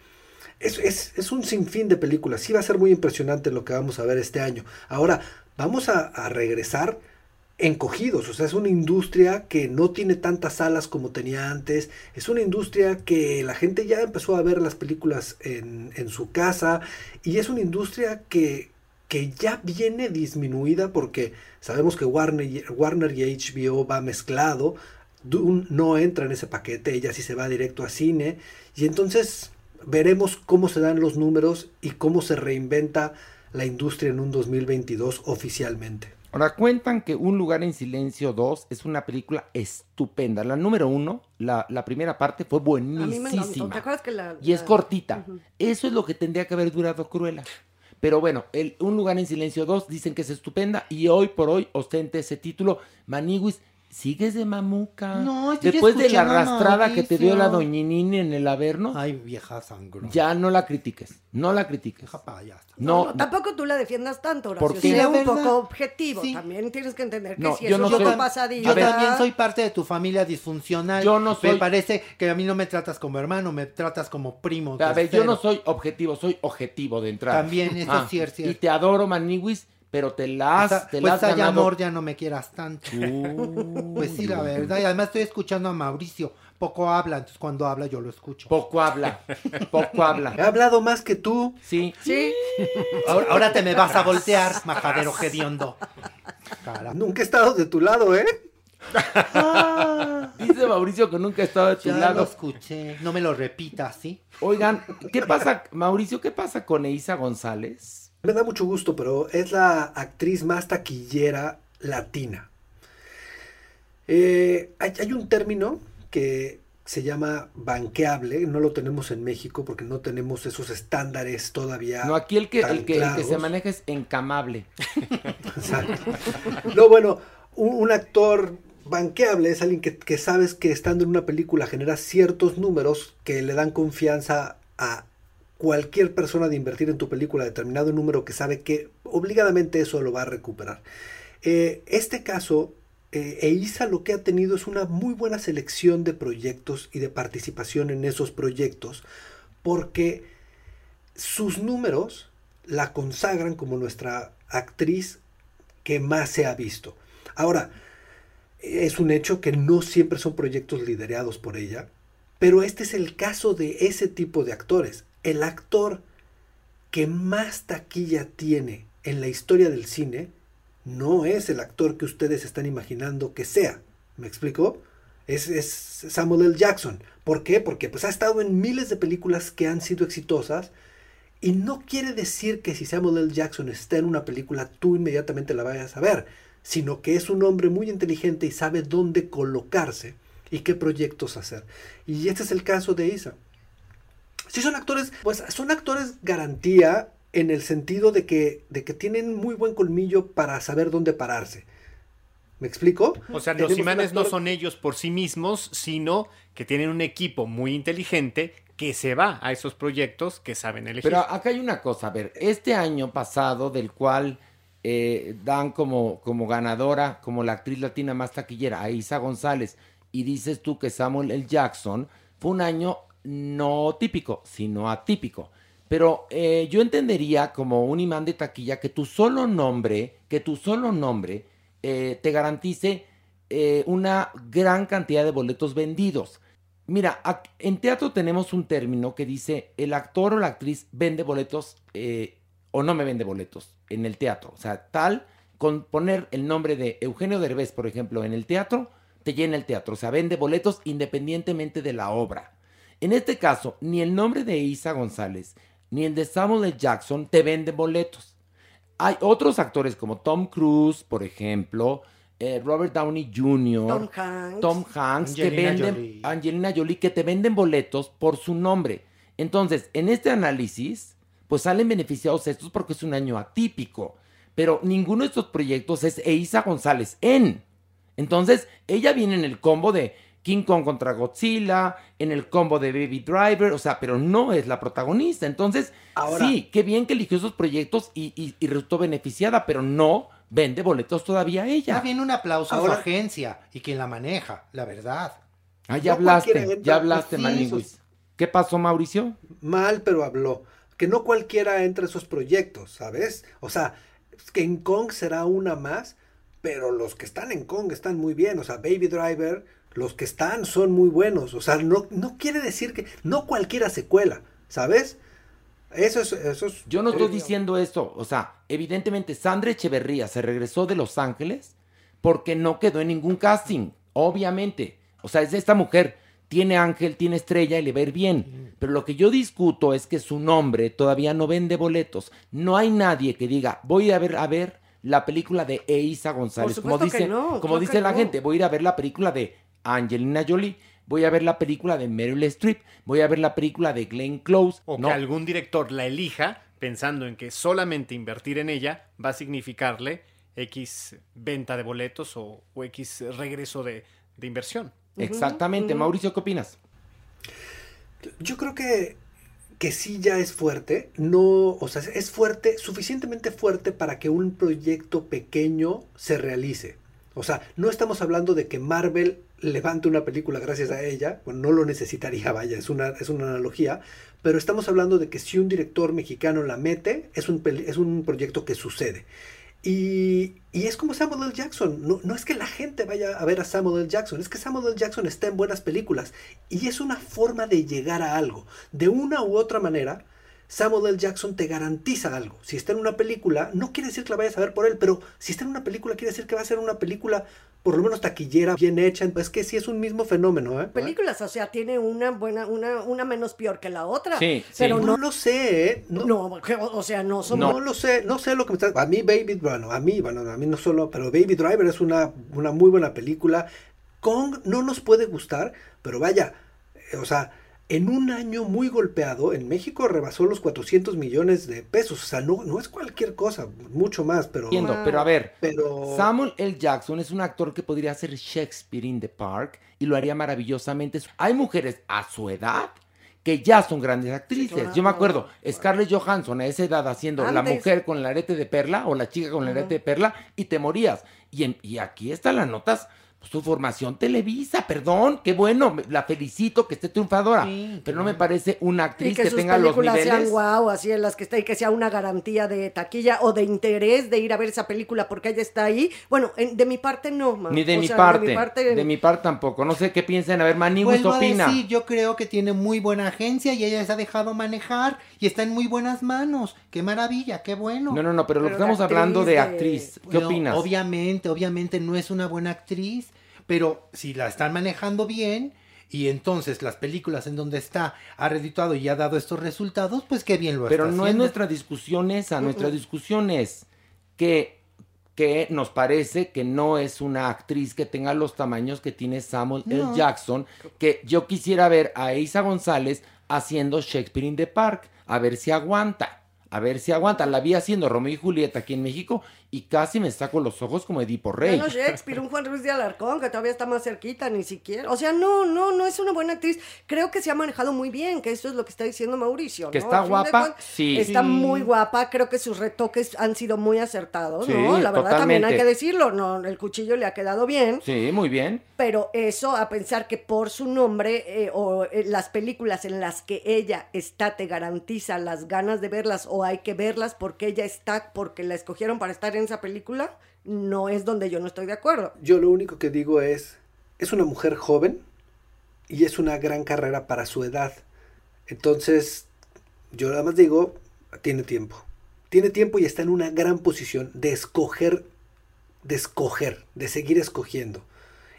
Es, es, es un sinfín de películas, sí va a ser muy impresionante lo que vamos a ver este año. Ahora, vamos a, a regresar encogidos, o sea, es una industria que no tiene tantas salas como tenía antes, es una industria que la gente ya empezó a ver las películas en, en su casa y es una industria que, que ya viene disminuida porque sabemos que Warner, Warner y HBO va mezclado, Dune no entra en ese paquete, ella sí se va directo a cine y entonces veremos cómo se dan los números y cómo se reinventa la industria en un 2022 oficialmente. Ahora cuentan que Un lugar en silencio 2 es una película estupenda. La número uno, la, la primera parte fue buenísima. ¿Te acuerdas que la, Y es cortita. Eso es lo que tendría que haber durado Cruella. Pero bueno, el Un lugar en silencio 2 dicen que es estupenda y hoy por hoy ostenta ese título. Maniguis, sigues de mamuca. No, estoy Después de la arrastrada que te dio la doñinini en el Averno. Ay, vieja sangrón. Ya no la critiques. No la critiques. No, No, tampoco tú la defiendas tanto, Horacio. ¿Por qué? Sé La un verdad, poco objetivo. También tienes que entender que No, si yo eso no es soy- pasadilla. Yo también soy parte de tu familia disfuncional. Yo no soy- Me parece que a mí no me tratas como hermano, me tratas como primo. A ver, yo no soy objetivo, soy objetivo de entrada. También, eso sí es cierto. Y te adoro, Maniwis, pero te la has, Pues, te pues hay ganado. amor, ya no me quieras tanto. pues sí, la verdad. Y además estoy escuchando a Mauricio. Poco habla, entonces cuando habla yo lo escucho. Poco habla, poco habla. He hablado más que tú. Sí. Sí. Ahora, ahora te me vas a voltear, majadero hediondo. Nunca he estado de tu lado, ¿eh? Dice Mauricio que nunca ha estado de tu Ya lo lado. escuché. No me lo repitas, ¿sí? Oigan, ¿qué pasa, Mauricio, qué pasa con Eiza González? Me da mucho gusto, pero es la actriz más taquillera latina. Eh, hay, hay un término que se llama banqueable, no lo tenemos en México porque no tenemos esos estándares todavía. No, aquí el que, tan el que, el que se maneja es encamable. Exacto. No, bueno, un, un actor banqueable es alguien que, que sabes que estando en una película genera ciertos números que le dan confianza a cualquier persona de invertir en tu película determinado número que sabe que obligadamente eso lo va a recuperar. Eh, este caso, eh, Eiza lo que ha tenido es una muy buena selección de proyectos y de participación en esos proyectos porque sus números la consagran como nuestra actriz que más se ha visto. Ahora, es un hecho que no siempre son proyectos liderados por ella, pero este es el caso de ese tipo de actores. El actor que más taquilla tiene en la historia del cine no es el actor que ustedes están imaginando que sea. ¿Me explico? Es, es Samuel L. Jackson. ¿Por qué? Porque pues, ha estado en miles de películas que han sido exitosas y no quiere decir que si Samuel L. Jackson está en una película, tú inmediatamente la vayas a ver, sino que es un hombre muy inteligente y sabe dónde colocarse y qué proyectos hacer. Y este es el caso de Isa. Si son actores, pues son actores garantía en el sentido de que, de que tienen muy buen colmillo para saber dónde pararse. ¿Me explico? O sea, Tenemos los imanes no son ellos por sí mismos, sino que tienen un equipo muy inteligente que se va a esos proyectos que saben elegir. Pero acá hay una cosa, a ver, este año pasado, del cual eh, dan como, como ganadora, como la actriz latina más taquillera, a Isa González, y dices tú que Samuel L. Jackson, fue un año no típico, sino atípico. Pero eh, yo entendería como un imán de taquilla que tu solo nombre, que tu solo nombre eh, te garantice eh, una gran cantidad de boletos vendidos. Mira, en teatro tenemos un término que dice el actor o la actriz vende boletos eh, o no me vende boletos en el teatro. O sea, tal, con poner el nombre de Eugenio Derbez, por ejemplo, en el teatro, te llena el teatro. O sea, vende boletos independientemente de la obra. En este caso, ni el nombre de Isa González ni el de Samuel L. Jackson te venden boletos. Hay otros actores como Tom Cruise, por ejemplo, eh, Robert Downey Jr., Tom Hanks. Tom Hanks, que Angelina venden, Jolie. Angelina Jolie, que te venden boletos por su nombre. Entonces, en este análisis, pues salen beneficiados estos porque es un año atípico. Pero ninguno de estos proyectos es Eiza González en. Entonces, ella viene en el combo de King Kong contra Godzilla, en el combo de Baby Driver, o sea, pero no es la protagonista. Entonces, Ahora- sí, qué bien que eligió esos proyectos y, y- y resultó beneficiada, pero no vende boletos todavía ella. Más bien un aplauso a su agencia y quien la maneja, la verdad. Ah, ya No hablaste, ya hablaste, sí, Maniguis. esos- ¿Qué pasó, Mauricio? Mal, pero habló. Que no cualquiera entra a esos proyectos, ¿sabes? O sea, que en Kong será una más, pero los que están en Kong están muy bien. O sea, Baby Driver, los que están son muy buenos. O sea, no, no quiere decir que no cualquiera se cuela, ¿sabes? Eso es... Eso es Yo no estoy diciendo esto. O sea, evidentemente Sandra Echeverría se regresó de Los Ángeles porque no quedó en ningún casting. Obviamente. O sea, es esta mujer. Tiene ángel, tiene estrella y le va a ir bien. Pero lo que yo discuto es que su nombre todavía no vende boletos. No hay nadie que diga, voy a ver a ver la película de Eiza González. Por como dice, que no, como dice que la no. gente, voy a ir a ver la película de Angelina Jolie. Voy a ver la película de Meryl Streep. Voy a ver la película de Glenn Close. O No, que algún director la elija pensando en que solamente invertir en ella va a significarle X venta de boletos o, o X regreso de, de inversión. Exactamente. Mauricio, ¿qué opinas? Yo creo que, que sí ya es fuerte, no, o sea, es fuerte, suficientemente fuerte para que un proyecto pequeño se realice. O sea, no estamos hablando de que Marvel levante una película gracias a ella, bueno, no lo necesitaría, vaya, es una, es una analogía, pero estamos hablando de que si un director mexicano la mete, es un, es un proyecto que sucede. Y, y es como Samuel L. Jackson. No, no es que la gente vaya a ver a Samuel L. Jackson, es que Samuel L. Jackson está en buenas películas. Y es una forma de llegar a algo. De una u otra manera, Samuel L. Jackson te garantiza algo. Si está en una película, no quiere decir que la vayas a ver por él, pero si está en una película, quiere decir que va a ser una película por lo menos taquillera, bien hecha. Es que sí es un mismo fenómeno, ¿eh? Películas, o sea, tiene una buena, una, una menos peor que la otra. Sí, sí. pero No no, lo sé, ¿eh? No, o sea, no son No lo sé, no sé lo que me está... A mí Baby, bueno, a mí, bueno, a mí no solo, pero Baby Driver es una, una muy buena película. Kong no nos puede gustar, pero vaya, eh, o sea, en un año muy golpeado, en México rebasó los 400 millones de pesos. O sea, no, no es cualquier cosa, mucho más, pero... Entiendo, pero a ver, Pero... Samuel L. Jackson es un actor que podría hacer Shakespeare in the Park y lo haría maravillosamente. Hay mujeres a su edad que ya son grandes actrices. Yo me acuerdo, Scarlett Johansson a esa edad haciendo la mujer con el arete de perla o la chica con el arete de perla y te morías. Y, en- y aquí están las notas. Pues, su formación Televisa, perdón, qué bueno, me- la felicito que esté triunfadora, pero no me parece una Y actriz que que, sus tenga los películas sean niveles. guau, así en las que está y que sea una garantía de taquilla o de interés de ir a ver esa película porque ella está ahí. Bueno, en- de mi parte no, ma. Ni de, O mi sea, parte, De mi parte, de mi parte tampoco. No sé qué piensan. A ver, a opina. decir, yo creo que tiene muy buena agencia y ella se ha dejado manejar y está en muy buenas manos. Qué maravilla, qué bueno. No, no, no, pero lo que estamos hablando de actriz, ¿qué Bueno, opinas? Obviamente, obviamente no es una buena actriz, pero si la están manejando bien y entonces las películas en donde está ha redituado y ha dado estos resultados, pues qué bien lo Pero está no es haciendo. nuestra discusión esa, nuestra discusión es que que nos parece que no es una actriz que tenga los tamaños que tiene Samuel L. Jackson, que yo quisiera ver a Isa González haciendo Shakespeare in the Park, a ver si aguanta, a ver si aguanta. La vi haciendo Romeo y Julieta aquí en México y casi me saco los ojos como Edipo Rey. Bueno, Shakespeare, un Juan Ruiz de Alarcón, que todavía está más cerquita, ni siquiera. O sea, no, no, no es una buena actriz. Creo que se ha manejado muy bien, que eso es lo que está diciendo Mauricio. Que ¿no? está A fin de guapa, cuentas, sí. Está Sí. muy guapa, creo que sus retoques han sido muy acertados, Sí, ¿no? La verdad también hay que decirlo, no, el cuchillo le ha quedado bien. Sí, muy bien. Pero eso, a pensar que por su nombre eh, o eh, las películas en las que ella está, te garantiza las ganas de verlas o hay que verlas porque ella está, porque la escogieron para estar en esa película, no es donde yo no estoy de acuerdo. Yo lo único que digo es, es una mujer joven y es una gran carrera para su edad. Entonces, yo nada más digo, tiene tiempo. Tiene tiempo y está en una gran posición de escoger, de escoger, de seguir escogiendo.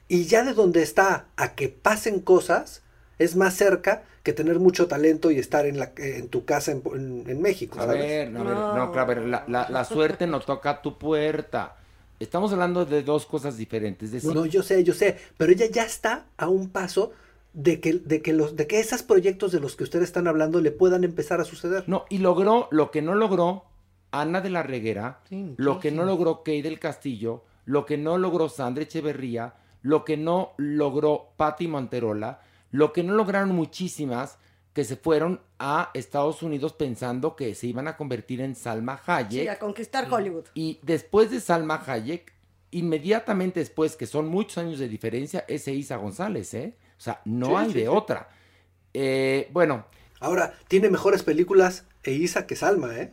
Y ya de donde está a que pasen cosas, es más cerca que tener mucho talento y estar en, la, en tu casa en, en- en México. A ver, no, a ver, no, a ver, la, la- la suerte no toca a tu puerta. Estamos hablando de dos cosas diferentes. Decir, No, yo sé, yo sé, pero ella ya está a un paso de que, de que los, de que esos proyectos de los que ustedes están hablando le puedan empezar a suceder. No, y logró lo que no logró Ana de la Reguera, lo que no logró Kay del Castillo, lo que no logró Sandra Echeverría, lo que no logró Patti Monterola, lo que no lograron muchísimas que se fueron a Estados Unidos pensando que se iban a convertir en Salma Hayek. Sí, a conquistar Hollywood. Y después de Salma Hayek, inmediatamente después, que son muchos años de diferencia, es Isa González, ¿eh? O sea, no Sí, hay sí, de sí. otra. Eh, bueno. Ahora, tiene mejores películas Eiza que Salma, ¿eh?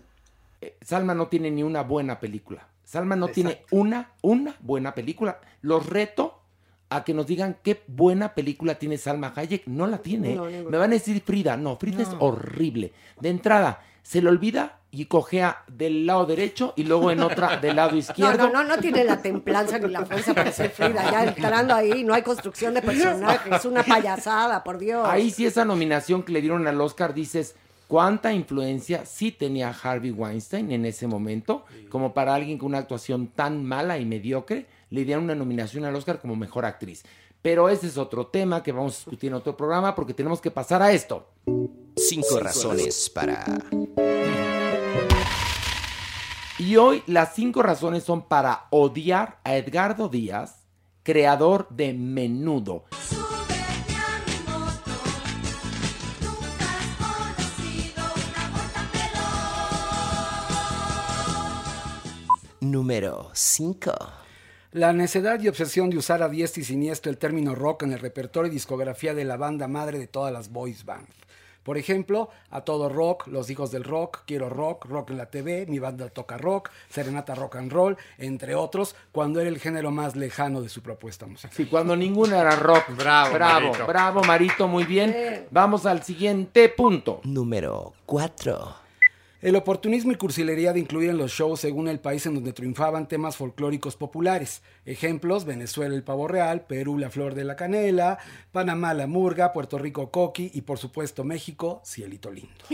Salma no tiene ni una buena película. Salma no tiene una, una buena película. Los reto a que nos digan qué buena película tiene Salma Hayek. No la tiene. ¿eh? No. Me van a decir Frida. No, Frida es horrible. De entrada, se le olvida y cojea del lado derecho y luego en otra del lado izquierdo. no, no, no tiene la templanza ni la fuerza para ser Frida. Ya entrando ahí, no hay construcción de personaje. Es una payasada, por Dios. Ahí sí esa nominación que le dieron al Oscar dices, ¿cuánta influencia sí tenía Harvey Weinstein en ese momento? Como para alguien con una actuación tan mala y mediocre, le dieron una nominación al Oscar como mejor actriz. Pero ese es otro tema que vamos a discutir en otro programa porque tenemos que pasar a esto. Cinco razones para... Y hoy las cinco razones son para odiar a Edgardo Díaz, creador de Menudo. Número 5. La necedad y obsesión de usar a diestra y siniestro el término rock en el repertorio y discografía de la banda madre de todas las boys bands. Por ejemplo, a todo rock, Los Hijos del Rock, Quiero Rock, Rock en la TV, Mi Banda Toca Rock, Serenata Rock and Roll, entre otros, cuando era el género más lejano de su propuesta musical. Sí, cuando ninguno era rock. Bravo, bravo, Marito. bravo, Marito, muy bien. Vamos al siguiente punto. Número 4. El oportunismo y cursilería de incluir en los shows según el país en donde triunfaban temas folclóricos populares. Ejemplos, Venezuela el pavo real, Perú la flor de la canela, Panamá la murga, Puerto Rico coqui y por supuesto México, cielito lindo.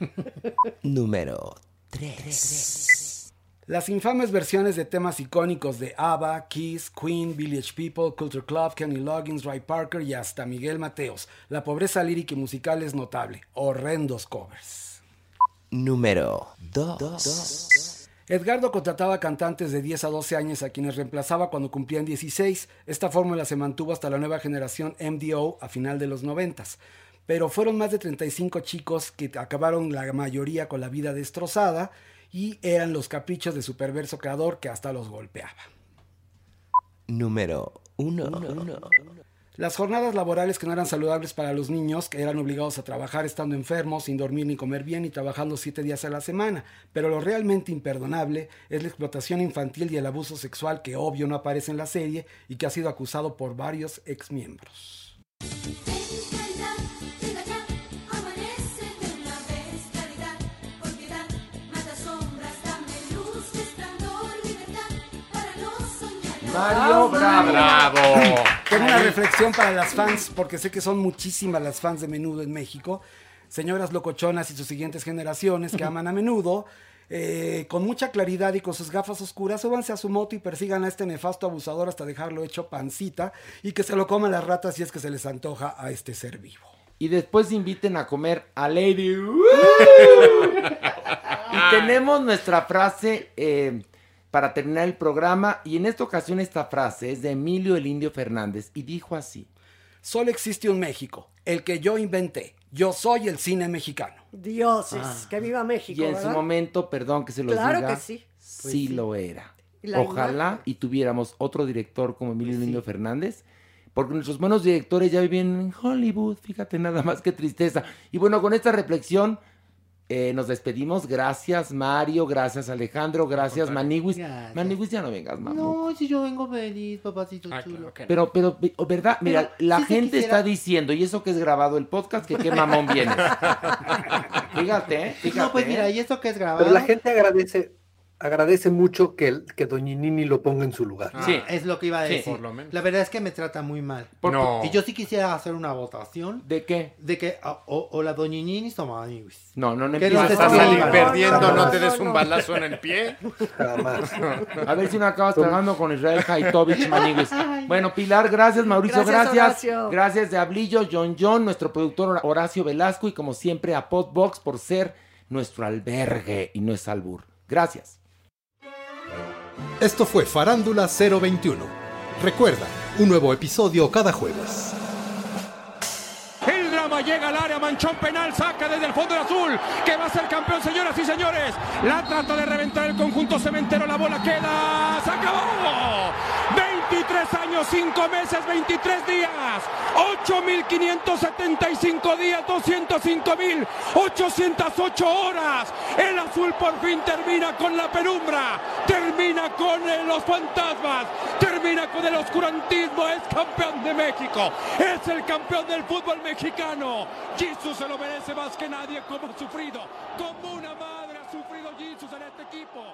Número 3. Las infames versiones de temas icónicos de ABBA, Kiss, Queen, Village People, Culture Club, Kenny Loggins, Ray Parker y hasta Miguel Mateos. La pobreza lírica y musical es notable. Horrendos covers. Número 2. Edgardo contrataba cantantes de 10 a 12 años a quienes reemplazaba cuando cumplían 16. Esta fórmula se mantuvo hasta la nueva generación MDO a final de los 90. Pero fueron más de 35 chicos que acabaron la mayoría con la vida destrozada y eran los caprichos de su perverso creador que hasta los golpeaba. Número 1. Las jornadas laborales que no eran saludables para los niños, que eran obligados a trabajar estando enfermos, sin dormir ni comer bien y trabajando siete días a la semana. Pero lo realmente imperdonable es la explotación infantil y el abuso sexual que obvio no aparece en la serie y que ha sido acusado por varios exmiembros. Mario, bravo. Bravo. Tengo una reflexión para las fans, porque sé que son muchísimas las fans de menudo en México. Señoras locochonas y sus siguientes generaciones que aman a menudo. eh, con mucha claridad y con sus gafas oscuras, súbanse a su moto y persigan a este nefasto abusador hasta dejarlo hecho pancita y que se lo coman las ratas si es que se les antoja a este ser vivo. Y después inviten a comer a Lady. y tenemos nuestra frase eh, para terminar el programa. Y en esta ocasión esta frase es de Emilio el Indio Fernández. Y dijo así. Solo existe un México, el que yo inventé. Yo soy el cine mexicano. Dioses, Ah. que viva México. Y en su ¿verdad? momento, perdón que se los Claro diga, que sí. sí, Pues sí. lo era. La Ojalá imagen. y tuviéramos otro director como Emilio Lindo Fernández, porque nuestros buenos directores ya viven en Hollywood, fíjate nada más que tristeza. Y bueno, con esta reflexión eh, nos despedimos. Gracias Mario, gracias Alejandro, gracias Maniwis. Maniwis ya no vengas, mamá. No, si yo vengo feliz, papacito chulo. Pero, pero, o ¿verdad? Mira, Pero, la gente quisiera- está diciendo, y eso que es grabado el podcast, que qué mamón vienes. fíjate, ¿eh? fíjate. No, pues mira, ¿eh? y esto que es grabado. Pero la gente agradece, agradece mucho que, que Doñinini lo ponga en su lugar. Sí, es lo que iba a Sí. decir. Por lo menos. La verdad es que me trata muy mal. Por- No. Y yo sí quisiera hacer una votación. ¿De qué? De que a- o, o la doñinini o Maniwis. No, no, no nos a salir perdiendo, no te no, des no. un balazo en el pie. Jamás. A ver si no acabas tragando con Israel Haitovich Maniguis. Bueno, Pilar, gracias, Mauricio, Gracias, gracias. Horacio. Gracias de Ablillo, John John, nuestro productor Horacio Velasco y como siempre a Podbox por ser nuestro albergue y no es albur. Gracias. Esto fue Farándula 021. Recuerda, un nuevo episodio cada jueves. El drama llega al área, manchón penal, saca desde el fondo el azul, que va a ser campeón, señoras y señores. La trata de reventar el conjunto cementero, la bola queda, se acabó. 23 años, 5 meses, 23 días, 8.575 días, 205.808 horas. El azul por fin termina con la penumbra, termina con eh, los fantasmas, termina con el oscurantismo, es campeón de México, es el campeón del fútbol mexicano. Jesus se lo merece más que nadie como ha sufrido, como una madre ha sufrido Jesus en este equipo.